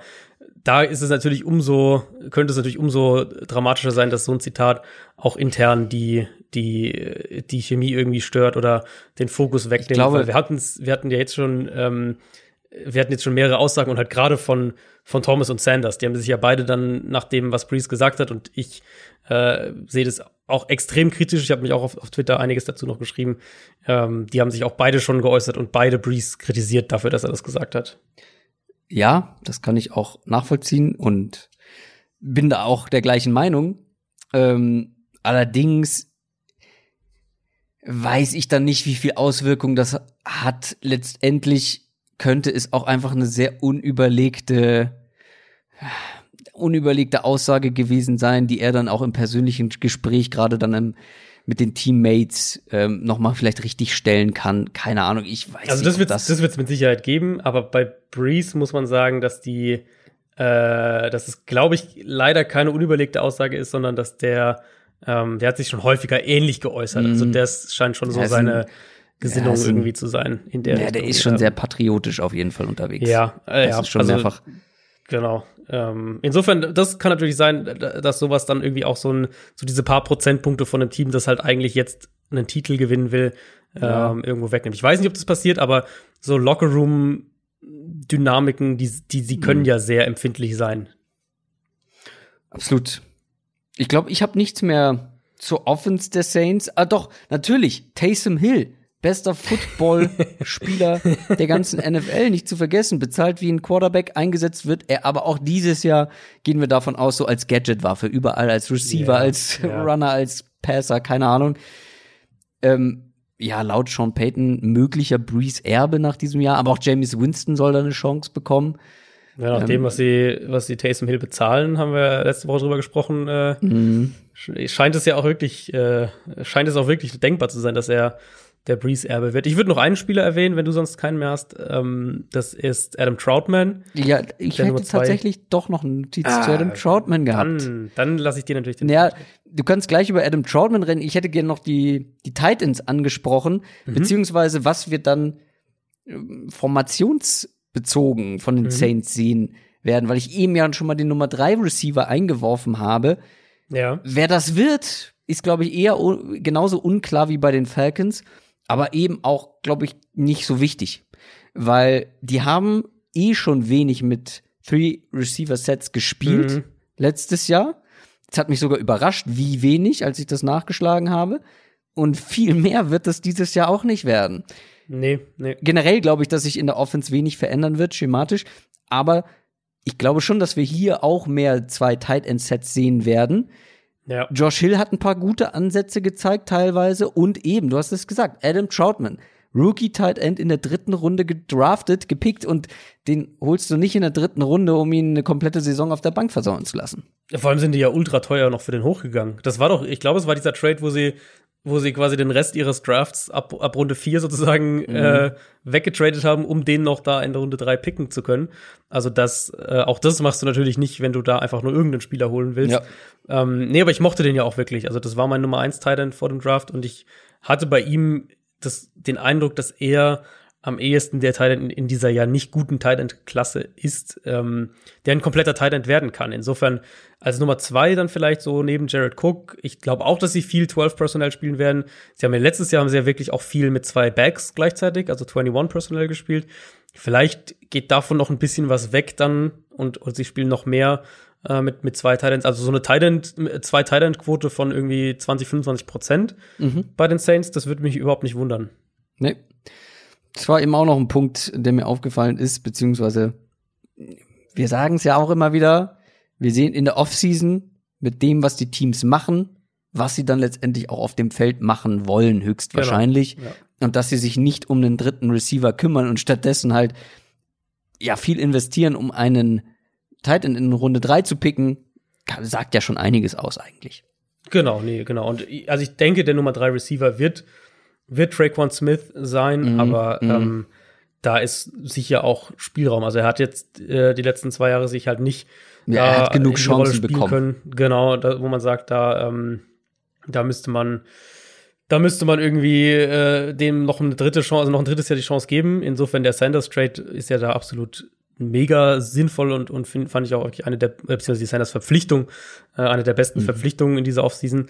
Da ist es natürlich umso, könnte es natürlich umso dramatischer sein, dass so ein Zitat auch intern die, die, die Chemie irgendwie stört oder den Fokus wegnimmt. glaube- Weil wir hatten's, wir hatten ja jetzt schon, ähm, wir hatten jetzt schon mehrere Aussagen und halt gerade von, von Thomas und Sanders. Die haben sich ja beide dann nach dem, was Breeze gesagt hat und ich äh, sehe das auch extrem kritisch. Ich habe mich auch auf, auf Twitter einiges dazu noch geschrieben. Ähm, die haben sich auch beide schon geäußert und beide Breeze kritisiert dafür, dass er das gesagt hat. Ja, das kann ich auch nachvollziehen und bin da auch der gleichen Meinung. Ähm, allerdings weiß ich dann nicht, wie viel Auswirkung das hat. Letztendlich könnte es auch einfach eine sehr unüberlegte, unüberlegte Aussage gewesen sein, die er dann auch im persönlichen Gespräch gerade dann im, mit den Teammates ähm, noch mal vielleicht richtig stellen kann. Keine Ahnung, ich weiß Also nicht. das ob wird das wird's mit Sicherheit geben, aber bei Breeze muss man sagen, dass die, äh, dass es, glaube ich, leider keine unüberlegte Aussage ist, sondern dass der, ähm, der hat sich schon häufiger ähnlich geäußert. Also Mhm. das scheint schon so seine Gesinnung ein- irgendwie zu sein in der ja, Richtung. der ist schon sehr patriotisch auf jeden Fall unterwegs. Ja, äh, das ja, ist schon also, mehrfach. Genau. Ähm, insofern, das kann natürlich sein, dass sowas dann irgendwie auch so ein, so diese paar Prozentpunkte von einem Team, das halt eigentlich jetzt einen Titel gewinnen will, Ja. ähm, irgendwo wegnimmt. Ich weiß nicht, ob das passiert, aber so Lockerroom-Dynamiken, die, die, die können Mhm. ja sehr empfindlich sein. Absolut. Ich glaube, ich habe nichts mehr zur Offense der Saints. Ah, doch, natürlich. Taysom Hill bester Football-Spieler der ganzen NFL, nicht zu vergessen, bezahlt wie ein Quarterback, eingesetzt wird er aber auch dieses Jahr, gehen wir davon aus, so als Gadget-Waffe, überall als Receiver, Ja, als ja. Runner, als Passer, keine Ahnung. Ähm, ja, laut Sean Payton möglicher Breeze Erbe nach diesem Jahr, aber auch James Winston soll da eine Chance bekommen. Ja, nach Ähm. dem, was sie, was die Taysom Hill bezahlen, haben wir letzte Woche drüber gesprochen, äh, Mhm. sch- scheint es ja auch wirklich, äh, scheint es auch wirklich denkbar zu sein, dass er der Breeze-Erbe wird. Ich würde noch einen Spieler erwähnen, wenn du sonst keinen mehr hast. Ähm, das ist Adam Troutman. Ja, ich Nummer hätte tatsächlich doch noch eine Notiz zu Adam Troutman gehabt. Dann, dann lasse ich dir natürlich den. Ja, du kannst gleich über Adam Troutman reden. Ich hätte gerne noch die, die Titans angesprochen, beziehungsweise was wir dann ähm, formationsbezogen von den Saints sehen werden, weil ich eben ja schon mal den Nummer drei Receiver eingeworfen habe. ja. Wer das wird, ist, glaube ich, eher genauso unklar wie bei den Falcons, aber eben auch, glaube ich, nicht so wichtig. Weil die haben eh schon wenig mit Three Receiver Sets gespielt Mhm. letztes Jahr. Es hat mich sogar überrascht, wie wenig, als ich das nachgeschlagen habe. Und viel mehr wird das dieses Jahr auch nicht werden. Nee, nee. Generell glaube ich, dass sich in der Offense wenig verändern wird, schematisch. Aber ich glaube schon, dass wir hier auch mehr zwei Tight End Sets sehen werden. Ja. Josh Hill hat ein paar gute Ansätze gezeigt teilweise und eben, du hast es gesagt, Adam Troutman, Rookie Tight End in der dritten Runde gedraftet, gepickt und den holst du nicht in der dritten Runde, um ihn eine komplette Saison auf der Bank versauen zu lassen. Vor allem sind die ja ultra teuer noch für den hochgegangen. Das war doch, ich glaube, es war dieser Trade, wo sie, wo sie quasi den Rest ihres Drafts ab, ab Runde 4 sozusagen Mhm. äh, weggetradet haben, um den noch da in der Runde 3 picken zu können. Also das, äh, auch das machst du natürlich nicht, wenn du da einfach nur irgendeinen Spieler holen willst. Ja. Ähm, nee, aber ich mochte den ja auch wirklich. Also das war mein Nummer 1 Titan vor dem Draft und ich hatte bei ihm das, den Eindruck, dass er am ehesten der Titan in, in dieser ja nicht guten Titan-Klasse ist, ähm, der ein kompletter Titan werden kann. Insofern als Nummer zwei dann vielleicht so neben Jared Cook. Ich glaube auch, dass sie viel 12 Personal spielen werden. Sie haben ja letztes Jahr haben sie ja wirklich auch viel mit zwei Backs gleichzeitig, also 21 Personal gespielt. Vielleicht geht davon noch ein bisschen was weg dann und, und sie spielen noch mehr äh, mit, mit zwei Titans, also so eine Titan, zwei Titan-Quote von irgendwie 20, 25 Prozent bei den Saints, das würde mich überhaupt nicht wundern. Nee. Das war eben auch noch ein Punkt, der mir aufgefallen ist, beziehungsweise wir sagen es ja auch immer wieder, wir sehen in der Offseason mit dem, was die Teams machen, was sie dann letztendlich auch auf dem Feld machen wollen, höchstwahrscheinlich. Ja. Und dass sie sich nicht um den dritten Receiver kümmern und stattdessen halt ja viel investieren, um einen Titan in Runde drei zu picken, sagt ja schon einiges aus eigentlich. Genau, nee, genau. Und also ich denke, der Nummer drei Receiver wird, wird Traquan Smith sein, Mhm, aber mhm. ähm, da ist sicher auch Spielraum. Also er hat jetzt äh, die letzten zwei Jahre sich halt nicht Ja, er hat genug Chancen bekommen. Können. Genau, da, wo man sagt, da, ähm, da müsste man, da müsste man irgendwie äh, dem noch eine dritte Chance, also noch ein drittes Jahr die Chance geben. Insofern der Sanders Trade ist ja da absolut mega sinnvoll und, und find, fand ich auch wirklich eine der, beziehungsweise die Sanders Verpflichtung, äh, eine der Mhm. besten Verpflichtungen in dieser Offseason.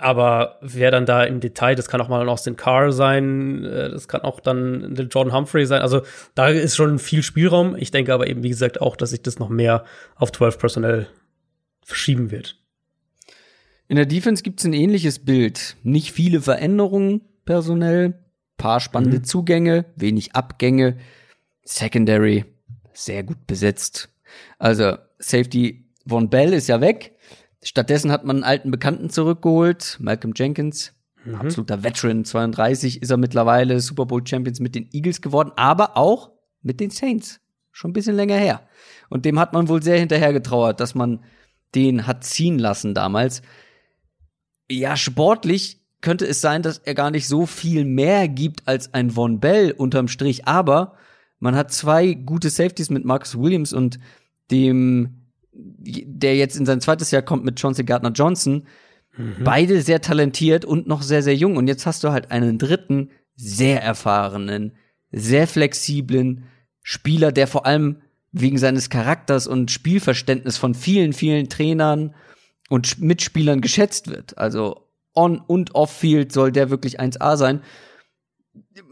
Aber wer dann da im Detail, das kann auch mal ein Austin Carr sein, äh, das kann auch dann Jordan Humphrey sein. Also da ist schon viel Spielraum. Ich denke aber eben, wie gesagt, auch, dass sich das noch mehr auf 12 Personell verschieben wird. In der Defense gibt's ein ähnliches Bild. Nicht viele Veränderungen personell, paar spannende Mhm. Zugänge, wenig Abgänge. Secondary sehr gut besetzt. Also Safety Von Bell ist ja weg. Stattdessen hat man einen alten Bekannten zurückgeholt, Malcolm Jenkins. Mhm. Absoluter Veteran, 32 ist er mittlerweile, Super Bowl Champions mit den Eagles geworden, aber auch mit den Saints. Schon ein bisschen länger her. Und dem hat man wohl sehr hinterhergetrauert, dass man den hat ziehen lassen damals. Ja, sportlich könnte es sein, dass er gar nicht so viel mehr gibt als ein Von Bell unterm Strich, aber man hat zwei gute Safeties mit Marcus Williams und dem, der jetzt in sein zweites Jahr kommt mit Chauncey Gardner Johnson. Beide sehr talentiert und noch sehr, sehr jung. Und jetzt hast du halt einen dritten, sehr erfahrenen, sehr flexiblen Spieler, der vor allem wegen seines Charakters und Spielverständnis von vielen, vielen Trainern und Mitspielern geschätzt wird. Also on und off Field soll der wirklich 1A sein.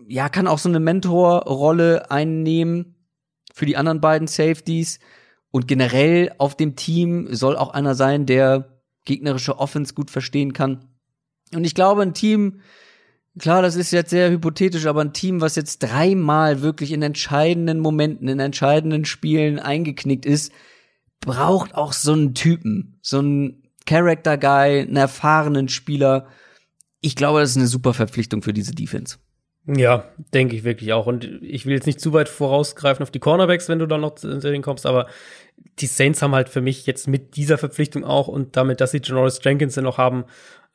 Ja, kann auch so eine Mentorrolle einnehmen für die anderen beiden Safeties und generell auf dem Team soll auch einer sein, der gegnerische Offense gut verstehen kann. Und ich glaube, ein Team klar, das ist jetzt sehr hypothetisch, aber ein Team, was jetzt dreimal wirklich in entscheidenden Momenten, in entscheidenden Spielen eingeknickt ist, braucht auch so einen Typen, so einen Character Guy, einen erfahrenen Spieler. Ich glaube, das ist eine super Verpflichtung für diese Defense. Ja, denke ich wirklich auch. Und ich will jetzt nicht zu weit vorausgreifen auf die Cornerbacks, wenn du dann noch zu denen kommst, aber die Saints haben halt für mich jetzt mit dieser Verpflichtung auch und damit, dass sie Janoris Jenkins noch haben,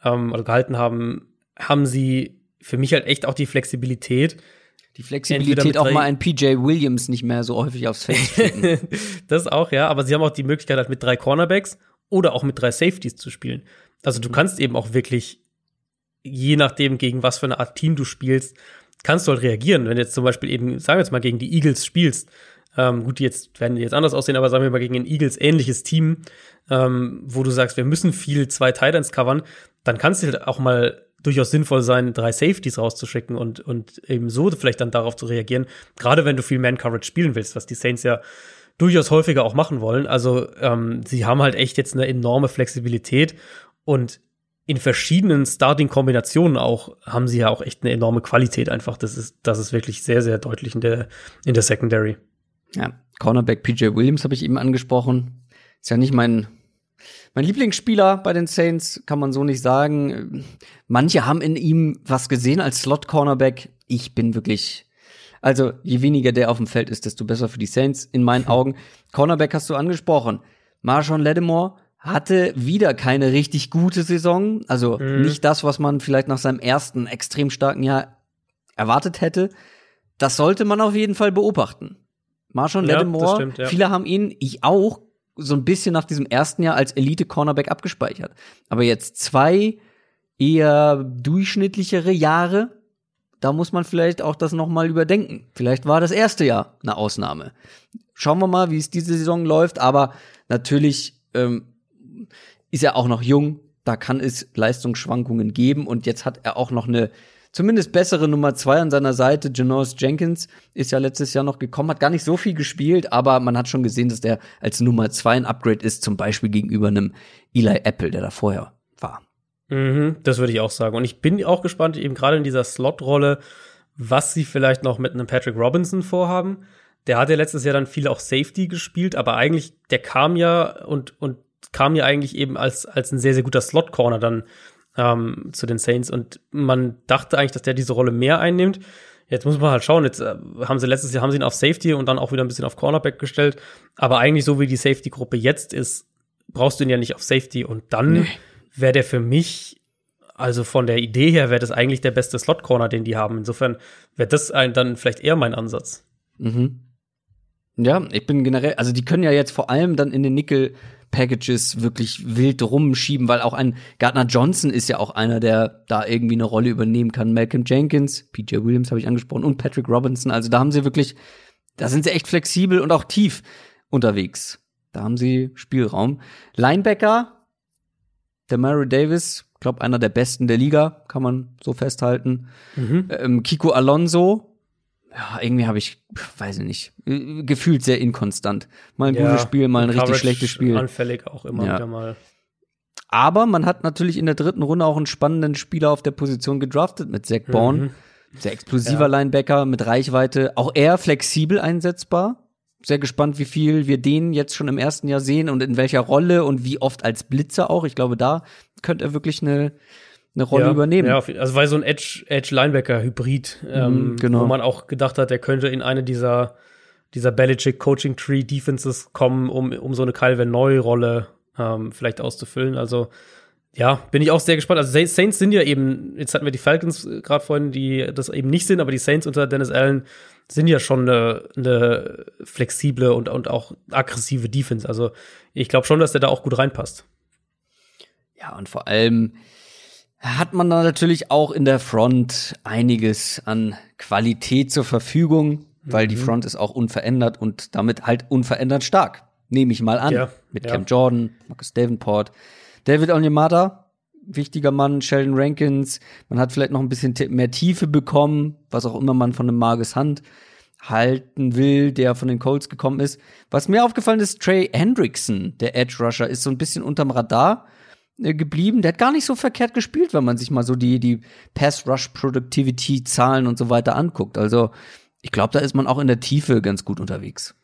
ähm, oder gehalten haben, haben sie für mich halt echt auch die Flexibilität. Die Flexibilität auch mal ein PJ Williams nicht mehr so häufig aufs Feld zu schicken. das auch, ja, aber sie haben auch die Möglichkeit halt mit drei Cornerbacks oder auch mit drei Safeties zu spielen. Also du mhm. kannst eben auch wirklich, je nachdem, gegen was für eine Art Team du spielst, kannst du halt reagieren. Wenn du jetzt zum Beispiel eben, sagen wir jetzt mal, gegen die Eagles spielst, ähm, gut, die jetzt werden die jetzt anders aussehen, aber sagen wir mal gegen ein Eagles ähnliches Team, ähm, wo du sagst, wir müssen viel zwei Titans covern, dann kannst du halt auch mal durchaus sinnvoll sein, drei Safeties rauszuschicken und, und eben so vielleicht dann darauf zu reagieren. Gerade wenn du viel Man-Coverage spielen willst, was die Saints ja durchaus häufiger auch machen wollen. Also ähm, sie haben halt echt jetzt eine enorme Flexibilität und in verschiedenen Starting-Kombinationen auch haben sie ja auch echt eine enorme Qualität einfach. Das ist, das ist wirklich sehr, sehr deutlich in der, in der Secondary. Ja, Cornerback PJ Williams habe ich eben angesprochen. Ist ja nicht mein, mein Lieblingsspieler bei den Saints, kann man so nicht sagen. Manche haben in ihm was gesehen als Slot-Cornerback. Ich bin wirklich, also je weniger der auf dem Feld ist, desto besser für die Saints in meinen Augen. Cornerback hast du angesprochen. Marshawn Lattimore hatte wieder keine richtig gute Saison. Also mhm. nicht das, was man vielleicht nach seinem ersten extrem starken Jahr erwartet hätte. Das sollte man auf jeden Fall beobachten. Marshawn ja, Lattimore, stimmt, ja. viele haben ihn, ich auch, so ein bisschen nach diesem ersten Jahr als Elite-Cornerback abgespeichert. Aber jetzt zwei eher durchschnittlichere Jahre, da muss man vielleicht auch das noch mal überdenken. Vielleicht war das erste Jahr eine Ausnahme. Schauen wir mal, wie es diese Saison läuft. Aber natürlich ähm, ist er auch noch jung. Da kann es Leistungsschwankungen geben. Und jetzt hat er auch noch eine zumindest bessere Nummer zwei an seiner Seite. Janoris Jenkins ist ja letztes Jahr noch gekommen, hat gar nicht so viel gespielt, aber man hat schon gesehen, dass der als Nummer zwei ein Upgrade ist, zum Beispiel gegenüber einem Eli Apple, der da vorher war. Mhm, das würde ich auch sagen. Und ich bin auch gespannt, eben gerade in dieser Slot-Rolle, was sie vielleicht noch mit einem Patrick Robinson vorhaben. Der hat ja letztes Jahr dann viel auch Safety gespielt, aber eigentlich, der kam ja und, und kam ja eigentlich eben als, als ein sehr, sehr guter Slot-Corner dann ähm, zu den Saints. Und man dachte eigentlich, dass der diese Rolle mehr einnimmt. Jetzt muss man halt schauen. Jetzt äh, haben sie letztes Jahr haben sie ihn auf Safety und dann auch wieder ein bisschen auf Cornerback gestellt. Aber eigentlich so wie die Safety-Gruppe jetzt ist, brauchst du ihn ja nicht auf Safety. Und dann nee. wäre der für mich, also von der Idee her, wäre das eigentlich der beste Slot-Corner, den die haben. Insofern wäre das ein, dann vielleicht eher mein Ansatz. Mhm. Ja, ich bin generell, also die können ja jetzt vor allem dann in den Nickel Packages wirklich wild rumschieben, weil auch ein Gardner Johnson ist ja auch einer, der da irgendwie eine Rolle übernehmen kann. Malcolm Jenkins, PJ Williams habe ich angesprochen und Patrick Robinson. Also da haben sie wirklich, da sind sie echt flexibel und auch tief unterwegs. Da haben sie Spielraum. Linebacker, der Mary Davis, glaube einer der besten der Liga, kann man so festhalten. Mhm. Ähm, Kiko Alonso, ja, irgendwie habe ich, weiß ich nicht, äh, gefühlt sehr inkonstant. Mal ein ja, gutes Spiel, mal ein richtig schlechtes Spiel. Anfällig auch immer ja. wieder mal. Aber man hat natürlich in der dritten Runde auch einen spannenden Spieler auf der Position gedraftet mit Zach Bourne. Mhm. Sehr explosiver ja. Linebacker mit Reichweite. Auch er flexibel einsetzbar. Sehr gespannt, wie viel wir den jetzt schon im ersten Jahr sehen und in welcher Rolle und wie oft als Blitzer auch. Ich glaube, da könnte er wirklich eine eine Rolle ja, übernehmen. Ja, also weil so ein Edge, Edge Linebacker Hybrid, ähm, mhm, genau. wo man auch gedacht hat, der könnte in eine dieser dieser Belichick Coaching Tree Defenses kommen, um um so eine Calvin Neu Rolle ähm, vielleicht auszufüllen. Also ja, bin ich auch sehr gespannt. Also Saints sind ja eben, jetzt hatten wir die Falcons äh, gerade vorhin, die das eben nicht sind, aber die Saints unter Dennis Allen sind ja schon eine, eine flexible und, und auch aggressive Defense. Also ich glaube schon, dass der da auch gut reinpasst. Ja, und vor allem, hat man da natürlich auch in der Front einiges an Qualität zur Verfügung, weil mhm. die Front ist auch unverändert und damit halt unverändert stark. Nehme ich mal an. Ja, Mit ja. Cam Jordan, Marcus Davenport, David Onyemata, wichtiger Mann, Sheldon Rankins. Man hat vielleicht noch ein bisschen mehr Tiefe bekommen, was auch immer man von einem Marcus Hunt halten will, der von den Colts gekommen ist. Was mir aufgefallen ist, Trey Hendrickson, der Edge Rusher, ist so ein bisschen unterm Radar geblieben. Der hat gar nicht so verkehrt gespielt, wenn man sich mal so die, die Pass-Rush-Productivity-Zahlen und so weiter anguckt. Also ich glaube, da ist man auch in der Tiefe ganz gut unterwegs.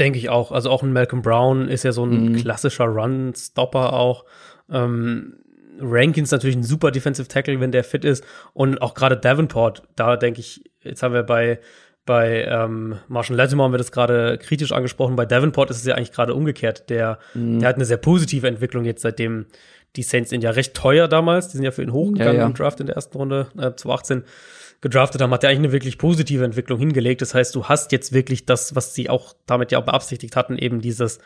Denke ich auch. Also auch ein Malcolm Brown ist ja so ein mhm. klassischer Run-Stopper auch. Ähm, Rankins natürlich ein super Defensive Tackle, wenn der fit ist. Und auch gerade Davenport, da denke ich, jetzt haben wir bei, bei ähm, Marshall Lattimore haben wir das gerade kritisch angesprochen. Bei Davenport ist es ja eigentlich gerade umgekehrt. Der, mhm. der hat eine sehr positive Entwicklung jetzt, seitdem die Saints sind ja recht teuer damals. Die sind ja für ihn hochgegangen ja, ja. im Draft in der ersten Runde, äh, 2018 gedraftet haben, hat er eigentlich eine wirklich positive Entwicklung hingelegt. Das heißt, du hast jetzt wirklich das, was sie auch damit ja auch beabsichtigt hatten, eben dieses,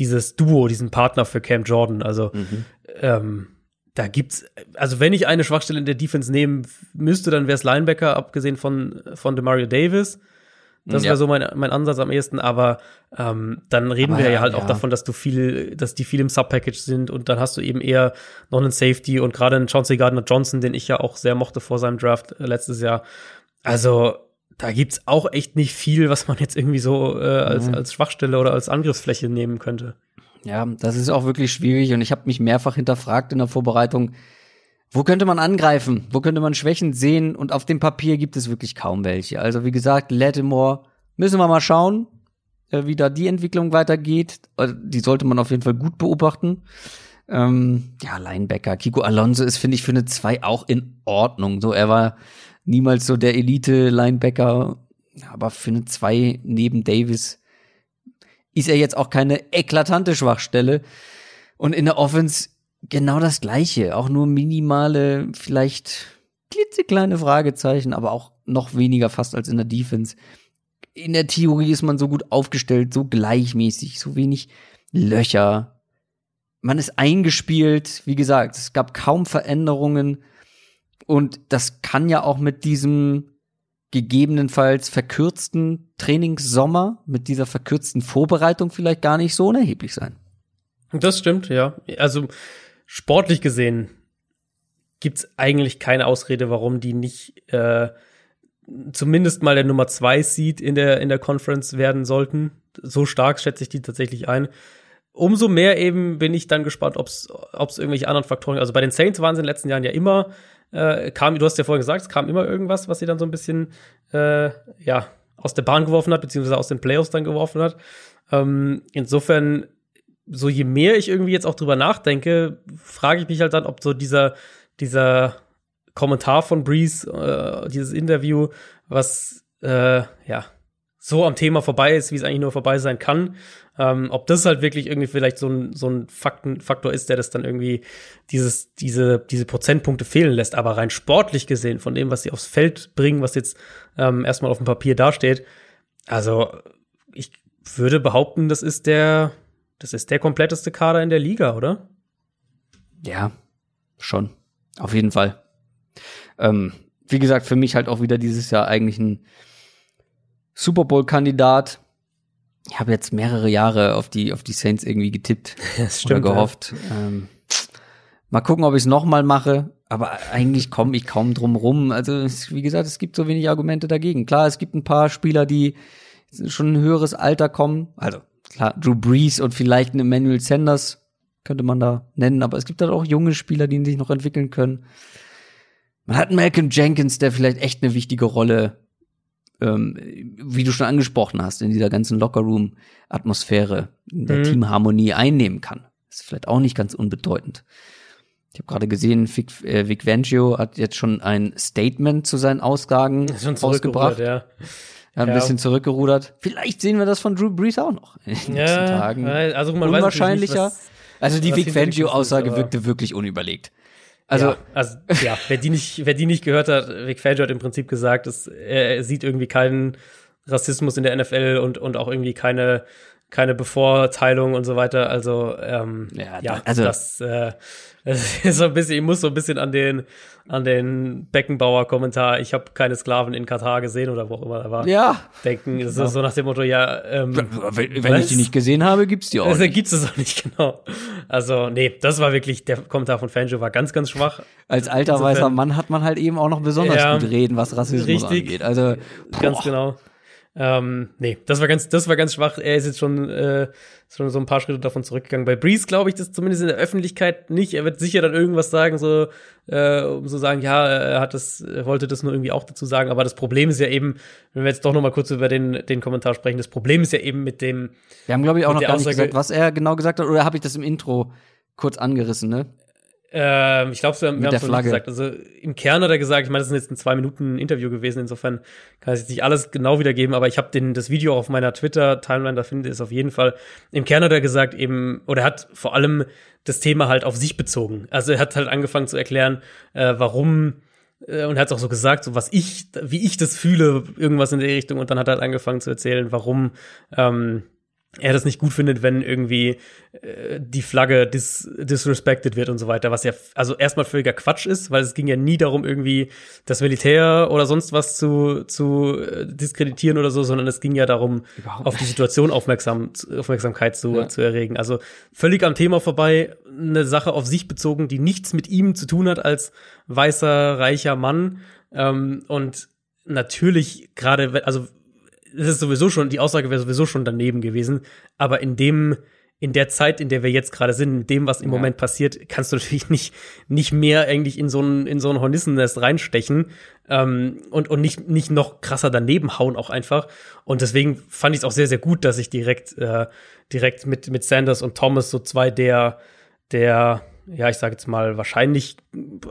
dieses Duo, diesen Partner für Cam Jordan. Also mhm. ähm, da gibt's, also wenn ich eine Schwachstelle in der Defense nehmen müsste, dann wäre es Linebacker, abgesehen von, von Demario Davis. Das ja. wäre so mein, mein Ansatz am ehesten, aber ähm, dann reden aber wir ja, halt ja. auch davon, dass du viel, dass die viel im Subpackage sind und dann hast du eben eher noch einen Safety und gerade einen Chauncey Gardner Johnson, den ich ja auch sehr mochte vor seinem Draft äh, letztes Jahr. Also da gibt's auch echt nicht viel, was man jetzt irgendwie so äh, als, mhm. als Schwachstelle oder als Angriffsfläche nehmen könnte. Ja, das ist auch wirklich schwierig und ich habe mich mehrfach hinterfragt in der Vorbereitung, wo könnte man angreifen? Wo könnte man Schwächen sehen? Und auf dem Papier gibt es wirklich kaum welche. Also wie gesagt, Lattimore müssen wir mal schauen, äh, wie da die Entwicklung weitergeht. Äh, die sollte man auf jeden Fall gut beobachten. Ähm, ja, Linebacker. Kiko Alonso ist, finde ich, für eine 2 auch in Ordnung. So, er war niemals so der Elite-Linebacker, aber für eine 2 neben Davis ist er jetzt auch keine eklatante Schwachstelle. Und in der Offense genau das Gleiche, auch nur minimale, vielleicht klitzekleine Fragezeichen, aber auch noch weniger fast als in der Defense. In der Theorie ist man so gut aufgestellt, so gleichmäßig, so wenig Löcher. Man ist eingespielt, wie gesagt, es gab kaum Veränderungen und das kann ja auch mit diesem gegebenenfalls verkürzten Trainingssommer, mit dieser verkürzten Vorbereitung vielleicht gar nicht so unerheblich sein. Das stimmt, ja. Also sportlich gesehen gibt's eigentlich keine Ausrede, warum die nicht äh, zumindest mal der Nummer zwei Seed in der in der Conference werden sollten. So stark schätze ich die tatsächlich ein. Umso mehr eben bin ich dann gespannt, ob es irgendwelche anderen Faktoren. Also bei den Saints waren sie in den letzten Jahren ja immer äh, kam. Du hast ja vorhin gesagt, es kam immer irgendwas, was sie dann so ein bisschen äh, ja aus der Bahn geworfen hat, beziehungsweise aus den Playoffs dann geworfen hat. Ähm, insofern so je mehr ich irgendwie jetzt auch drüber nachdenke, frage ich mich halt dann, ob so dieser, dieser Kommentar von Breeze, äh, dieses Interview, was äh, ja so am Thema vorbei ist, wie es eigentlich nur vorbei sein kann, ähm, ob das halt wirklich irgendwie vielleicht so ein, so ein Fakten, Faktor ist, der das dann irgendwie dieses, diese, diese Prozentpunkte fehlen lässt. Aber rein sportlich gesehen, von dem, was sie aufs Feld bringen, was jetzt ähm, erstmal auf dem Papier dasteht, also ich würde behaupten, das ist der, das ist der kompletteste Kader in der Liga, oder? Ja, schon. Auf jeden Fall. Ähm, wie gesagt, für mich halt auch wieder dieses Jahr eigentlich ein Super Bowl-Kandidat. Ich habe jetzt mehrere Jahre auf die, auf die Saints irgendwie getippt das stimmt, oder gehofft. Ja. Ähm, mal gucken, ob ich es nochmal mache. Aber eigentlich komme ich kaum drum rum. Also, wie gesagt, es gibt so wenig Argumente dagegen. Klar, es gibt ein paar Spieler, die schon ein höheres Alter kommen. Also, klar, Drew Brees und vielleicht ein Emmanuel Sanders könnte man da nennen, aber es gibt halt auch junge Spieler, die sich noch entwickeln können. Man hat Malcolm Jenkins, der vielleicht echt eine wichtige Rolle, ähm, wie du schon angesprochen hast, in dieser ganzen Lockerroom-Atmosphäre, in der mhm. Teamharmonie einnehmen kann. ist vielleicht auch nicht ganz unbedeutend. Ich habe gerade gesehen, Vic, äh, Vic Vangio hat jetzt schon ein Statement zu seinen Ausgaben rausgebracht. Ja. Er hat ein bisschen zurückgerudert. Vielleicht sehen wir das von Drew Brees auch noch in den ja, nächsten Tagen. Also man Unwahrscheinlicher. Nicht, was, also die Vic Fangio-Aussage wirkte wirklich unüberlegt. Also, ja, also ja, wer die nicht, wer die nicht gehört hat, Vic Fangio hat im Prinzip gesagt, dass er, er sieht irgendwie keinen Rassismus in der NFL und und auch irgendwie keine keine Bevorteilung und so weiter. Also ähm, ja, ja also das äh, es ist so ein bisschen, ich muss so ein bisschen an den, an den Beckenbauer-Kommentar, ich habe keine Sklaven in Katar gesehen oder wo auch immer er war, ja. denken. Das ist so nach dem Motto, ja, ähm, wenn, wenn ich die nicht gesehen habe, gibt's die auch also, nicht. Gibt's es auch nicht, genau. Also, nee, das war wirklich, der Kommentar von Fanjo war ganz, ganz schwach. Als alter weißer Mann hat man halt eben auch noch besonders ja, gut reden, was Rassismus richtig, angeht. Also, boah. ganz genau. Ähm, nee, das war ganz, das war ganz schwach. Er ist jetzt schon, äh, schon so ein paar Schritte davon zurückgegangen. Bei Breeze glaube ich das zumindest in der Öffentlichkeit nicht. Er wird sicher dann irgendwas sagen, so, äh, um so sagen, ja, er hat das, er wollte das nur irgendwie auch dazu sagen. Aber das Problem ist ja eben, wenn wir jetzt doch noch mal kurz über den, den Kommentar sprechen, das Problem ist ja eben mit dem. Wir haben, glaube ich, auch noch gar nicht gesagt, was er genau gesagt hat, oder habe ich das im Intro kurz angerissen, ne? Ähm, ich glaube, wir haben es noch nicht gesagt. Also im Kern hat er gesagt, ich meine, das ist jetzt ein zwei Minuten Interview gewesen, insofern kann ich jetzt nicht alles genau wiedergeben, aber ich habe das Video auf meiner Twitter-Timeline, da finde ich es auf jeden Fall. Im Kern hat er gesagt, eben, oder er hat vor allem das Thema halt auf sich bezogen. Also er hat halt angefangen zu erklären, äh, warum äh, und er hat auch so gesagt, so was ich, wie ich das fühle, irgendwas in der Richtung, und dann hat er halt angefangen zu erzählen, warum ähm, er das nicht gut findet, wenn irgendwie äh, die Flagge dis disrespected wird und so weiter, was ja also erstmal völliger Quatsch ist, weil es ging ja nie darum, irgendwie das Militär oder sonst was zu, zu äh, diskreditieren oder so, sondern es ging ja darum, auf die Situation aufmerksam, Aufmerksamkeit zu, ja. zu erregen. Also völlig am Thema vorbei, eine Sache auf sich bezogen, die nichts mit ihm zu tun hat als weißer, reicher Mann. Ähm, und natürlich gerade, also das ist sowieso schon, die Aussage wäre sowieso schon daneben gewesen. Aber in dem, in der Zeit, in der wir jetzt gerade sind, mit dem, was im ja. Moment passiert, kannst du natürlich nicht, nicht mehr eigentlich in so ein, in so ein Hornissennest reinstechen ähm, und, und nicht, nicht noch krasser daneben hauen auch einfach. Und deswegen fand ich es auch sehr, sehr gut, dass ich direkt, äh, direkt mit, mit Sanders und Thomas so zwei der, der, ja, ich sage jetzt mal, wahrscheinlich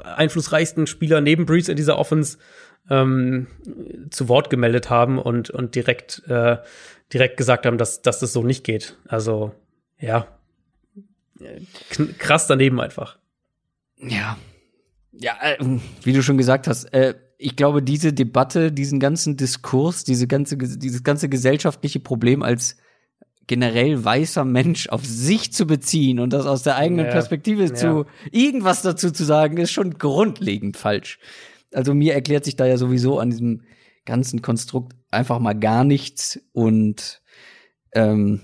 einflussreichsten Spieler neben Breeze in dieser Offense ähm, zu Wort gemeldet haben und, und direkt, äh, direkt gesagt haben, dass, dass das so nicht geht. Also, ja, krass daneben einfach. Ja. Ja, äh, wie du schon gesagt hast, äh, ich glaube, diese Debatte, diesen ganzen Diskurs, diese ganze, dieses ganze gesellschaftliche Problem als generell weißer Mensch auf sich zu beziehen und das aus der eigenen ja, Perspektive ja. zu irgendwas dazu zu sagen, ist schon grundlegend falsch. Also mir erklärt sich da ja sowieso an diesem ganzen Konstrukt einfach mal gar nichts und ähm,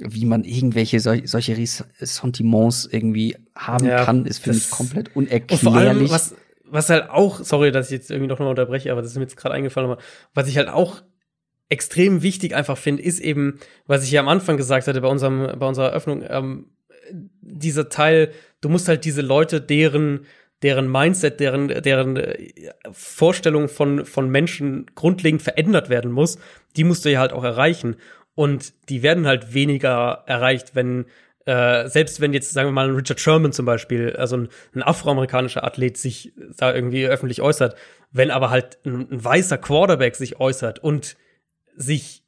wie man irgendwelche sol solche Ressentiments irgendwie haben ja, kann, ist für mich komplett unerklärlich. Und vor allem, was, was halt auch, sorry, dass ich jetzt irgendwie noch mal unterbreche, aber das ist mir jetzt gerade eingefallen, aber was ich halt auch extrem wichtig einfach finde, ist eben, was ich ja am Anfang gesagt hatte bei unserem, bei unserer Eröffnung, ähm, dieser Teil, du musst halt diese Leute, deren deren Mindset, deren, deren äh, Vorstellung von, von Menschen grundlegend verändert werden muss, die musst du ja halt auch erreichen. Und die werden halt weniger erreicht, wenn, äh, selbst wenn jetzt, sagen wir mal, ein Richard Sherman zum Beispiel, also ein, ein afroamerikanischer Athlet sich da irgendwie öffentlich äußert, wenn aber halt ein, ein weißer Quarterback sich äußert und sich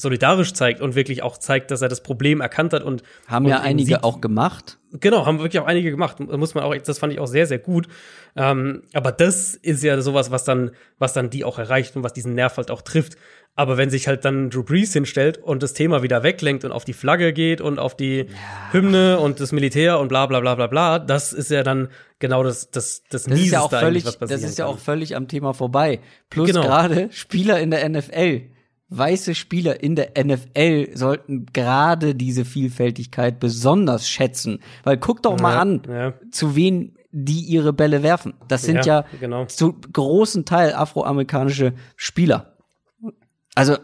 solidarisch zeigt und wirklich auch zeigt, dass er das Problem erkannt hat und haben und ja einige sieht. auch gemacht. Genau, haben wirklich auch einige gemacht. Muss man auch, das fand ich auch sehr, sehr gut. Ähm, aber das ist ja sowas, was dann, was dann die auch erreicht und was diesen Nerv halt auch trifft. Aber wenn sich halt dann Drew Brees hinstellt und das Thema wieder weglenkt und auf die Flagge geht und auf die ja. Hymne und das Militär und bla bla bla bla bla, das ist ja dann genau das das das, das ist ja auch völlig, Das ist ja auch völlig am Thema vorbei. Plus genau. gerade Spieler in der NFL weiße Spieler in der NFL sollten gerade diese Vielfältigkeit besonders schätzen. Weil guck doch mal ja, an, ja. zu wen die ihre Bälle werfen. Das sind ja, ja genau. zu großen Teil afroamerikanische Spieler. Also,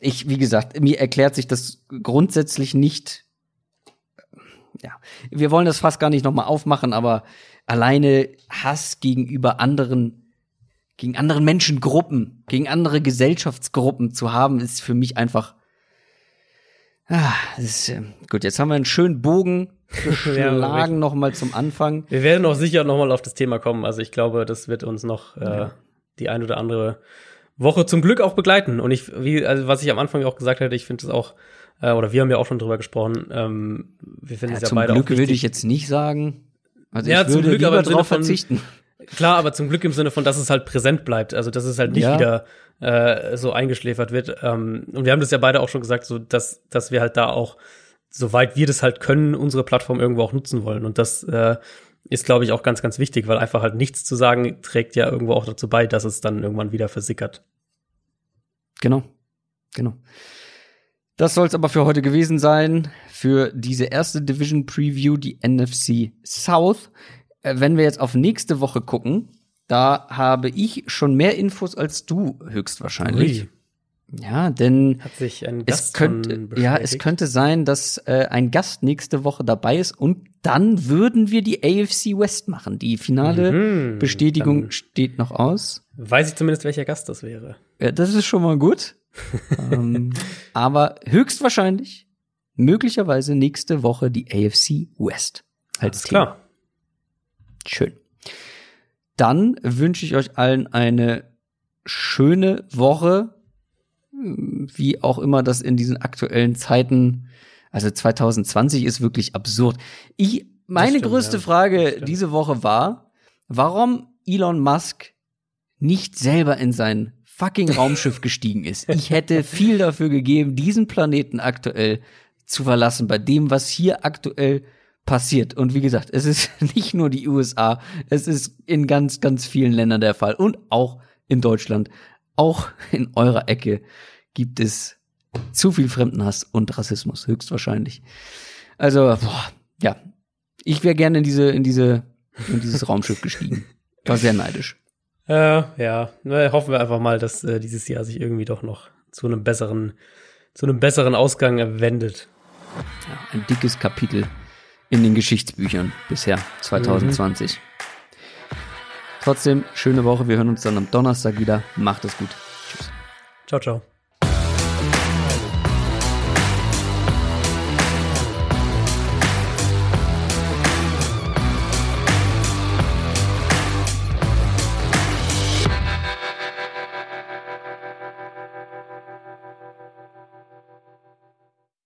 ich, wie gesagt, mir erklärt sich das grundsätzlich nicht. Ja, wir wollen das fast gar nicht nochmal aufmachen, aber alleine Hass gegenüber anderen gegen anderen Menschengruppen, gegen andere Gesellschaftsgruppen zu haben, ist für mich einfach. Ah, ist, äh, gut, jetzt haben wir einen schönen Bogen geschlagen ja, noch mal zum Anfang. Wir werden auch sicher noch mal auf das Thema kommen. Also ich glaube, das wird uns noch äh, ja. die ein oder andere Woche zum Glück auch begleiten. Und ich, wie, also was ich am Anfang auch gesagt hatte, ich finde es auch, äh, oder wir haben ja auch schon drüber gesprochen. Ähm, wir finden ja, es ja zum beide Glück würde ich jetzt nicht sagen. Also ja, ich würde zum Glück, aber drauf verzichten. Klar, aber zum Glück im Sinne von, dass es halt präsent bleibt. Also, dass es halt nicht ja. wieder äh, so eingeschläfert wird. Ähm, und wir haben das ja beide auch schon gesagt, so dass, dass wir halt da auch, soweit wir das halt können, unsere Plattform irgendwo auch nutzen wollen. Und das äh, ist, glaube ich, auch ganz, ganz wichtig, weil einfach halt nichts zu sagen trägt ja irgendwo auch dazu bei, dass es dann irgendwann wieder versickert. Genau. Genau. Das soll es aber für heute gewesen sein, für diese erste Division Preview, die NFC South. Äh, wenn wir jetzt auf nächste Woche gucken, Da habe ich schon mehr Infos als du höchstwahrscheinlich. Ui. Ja, denn Hat sich ein es könnte, ja, es könnte sein, dass äh, ein Gast nächste Woche dabei ist und dann würden wir die AFC West machen. Die finale Mhm, Bestätigung steht noch aus. Weiß ich zumindest, welcher Gast das wäre. Ja, das ist schon mal gut. ähm, aber höchstwahrscheinlich, möglicherweise nächste Woche die AFC West als Alles Thema. klar. Schön. Dann wünsche ich euch allen eine schöne Woche, wie auch immer das in diesen aktuellen Zeiten, also 2020 ist wirklich absurd. Ich, meine stimmt, größte ja. Frage diese Woche war, warum Elon Musk nicht selber in sein fucking Raumschiff gestiegen ist. Ich hätte viel dafür gegeben, diesen Planeten aktuell zu verlassen, bei dem, was hier aktuell passiert. Und wie gesagt, es ist nicht nur die USA, es ist in ganz, ganz vielen Ländern der Fall und auch in Deutschland, auch in eurer Ecke gibt es zu viel Fremdenhass und Rassismus, höchstwahrscheinlich. Also, boah, ja, ich wäre gerne in diese, in diese, in dieses Raumschiff gestiegen. War sehr neidisch. Äh, ja, na, hoffen wir einfach mal, dass äh, dieses Jahr sich irgendwie doch noch zu einem besseren, zu einem besseren Ausgang wendet. Ja, ein dickes Kapitel in den Geschichtsbüchern bisher 2020. Trotzdem, schöne Woche. Wir hören uns dann am Donnerstag wieder. Macht es gut. Tschüss. Ciao, ciao.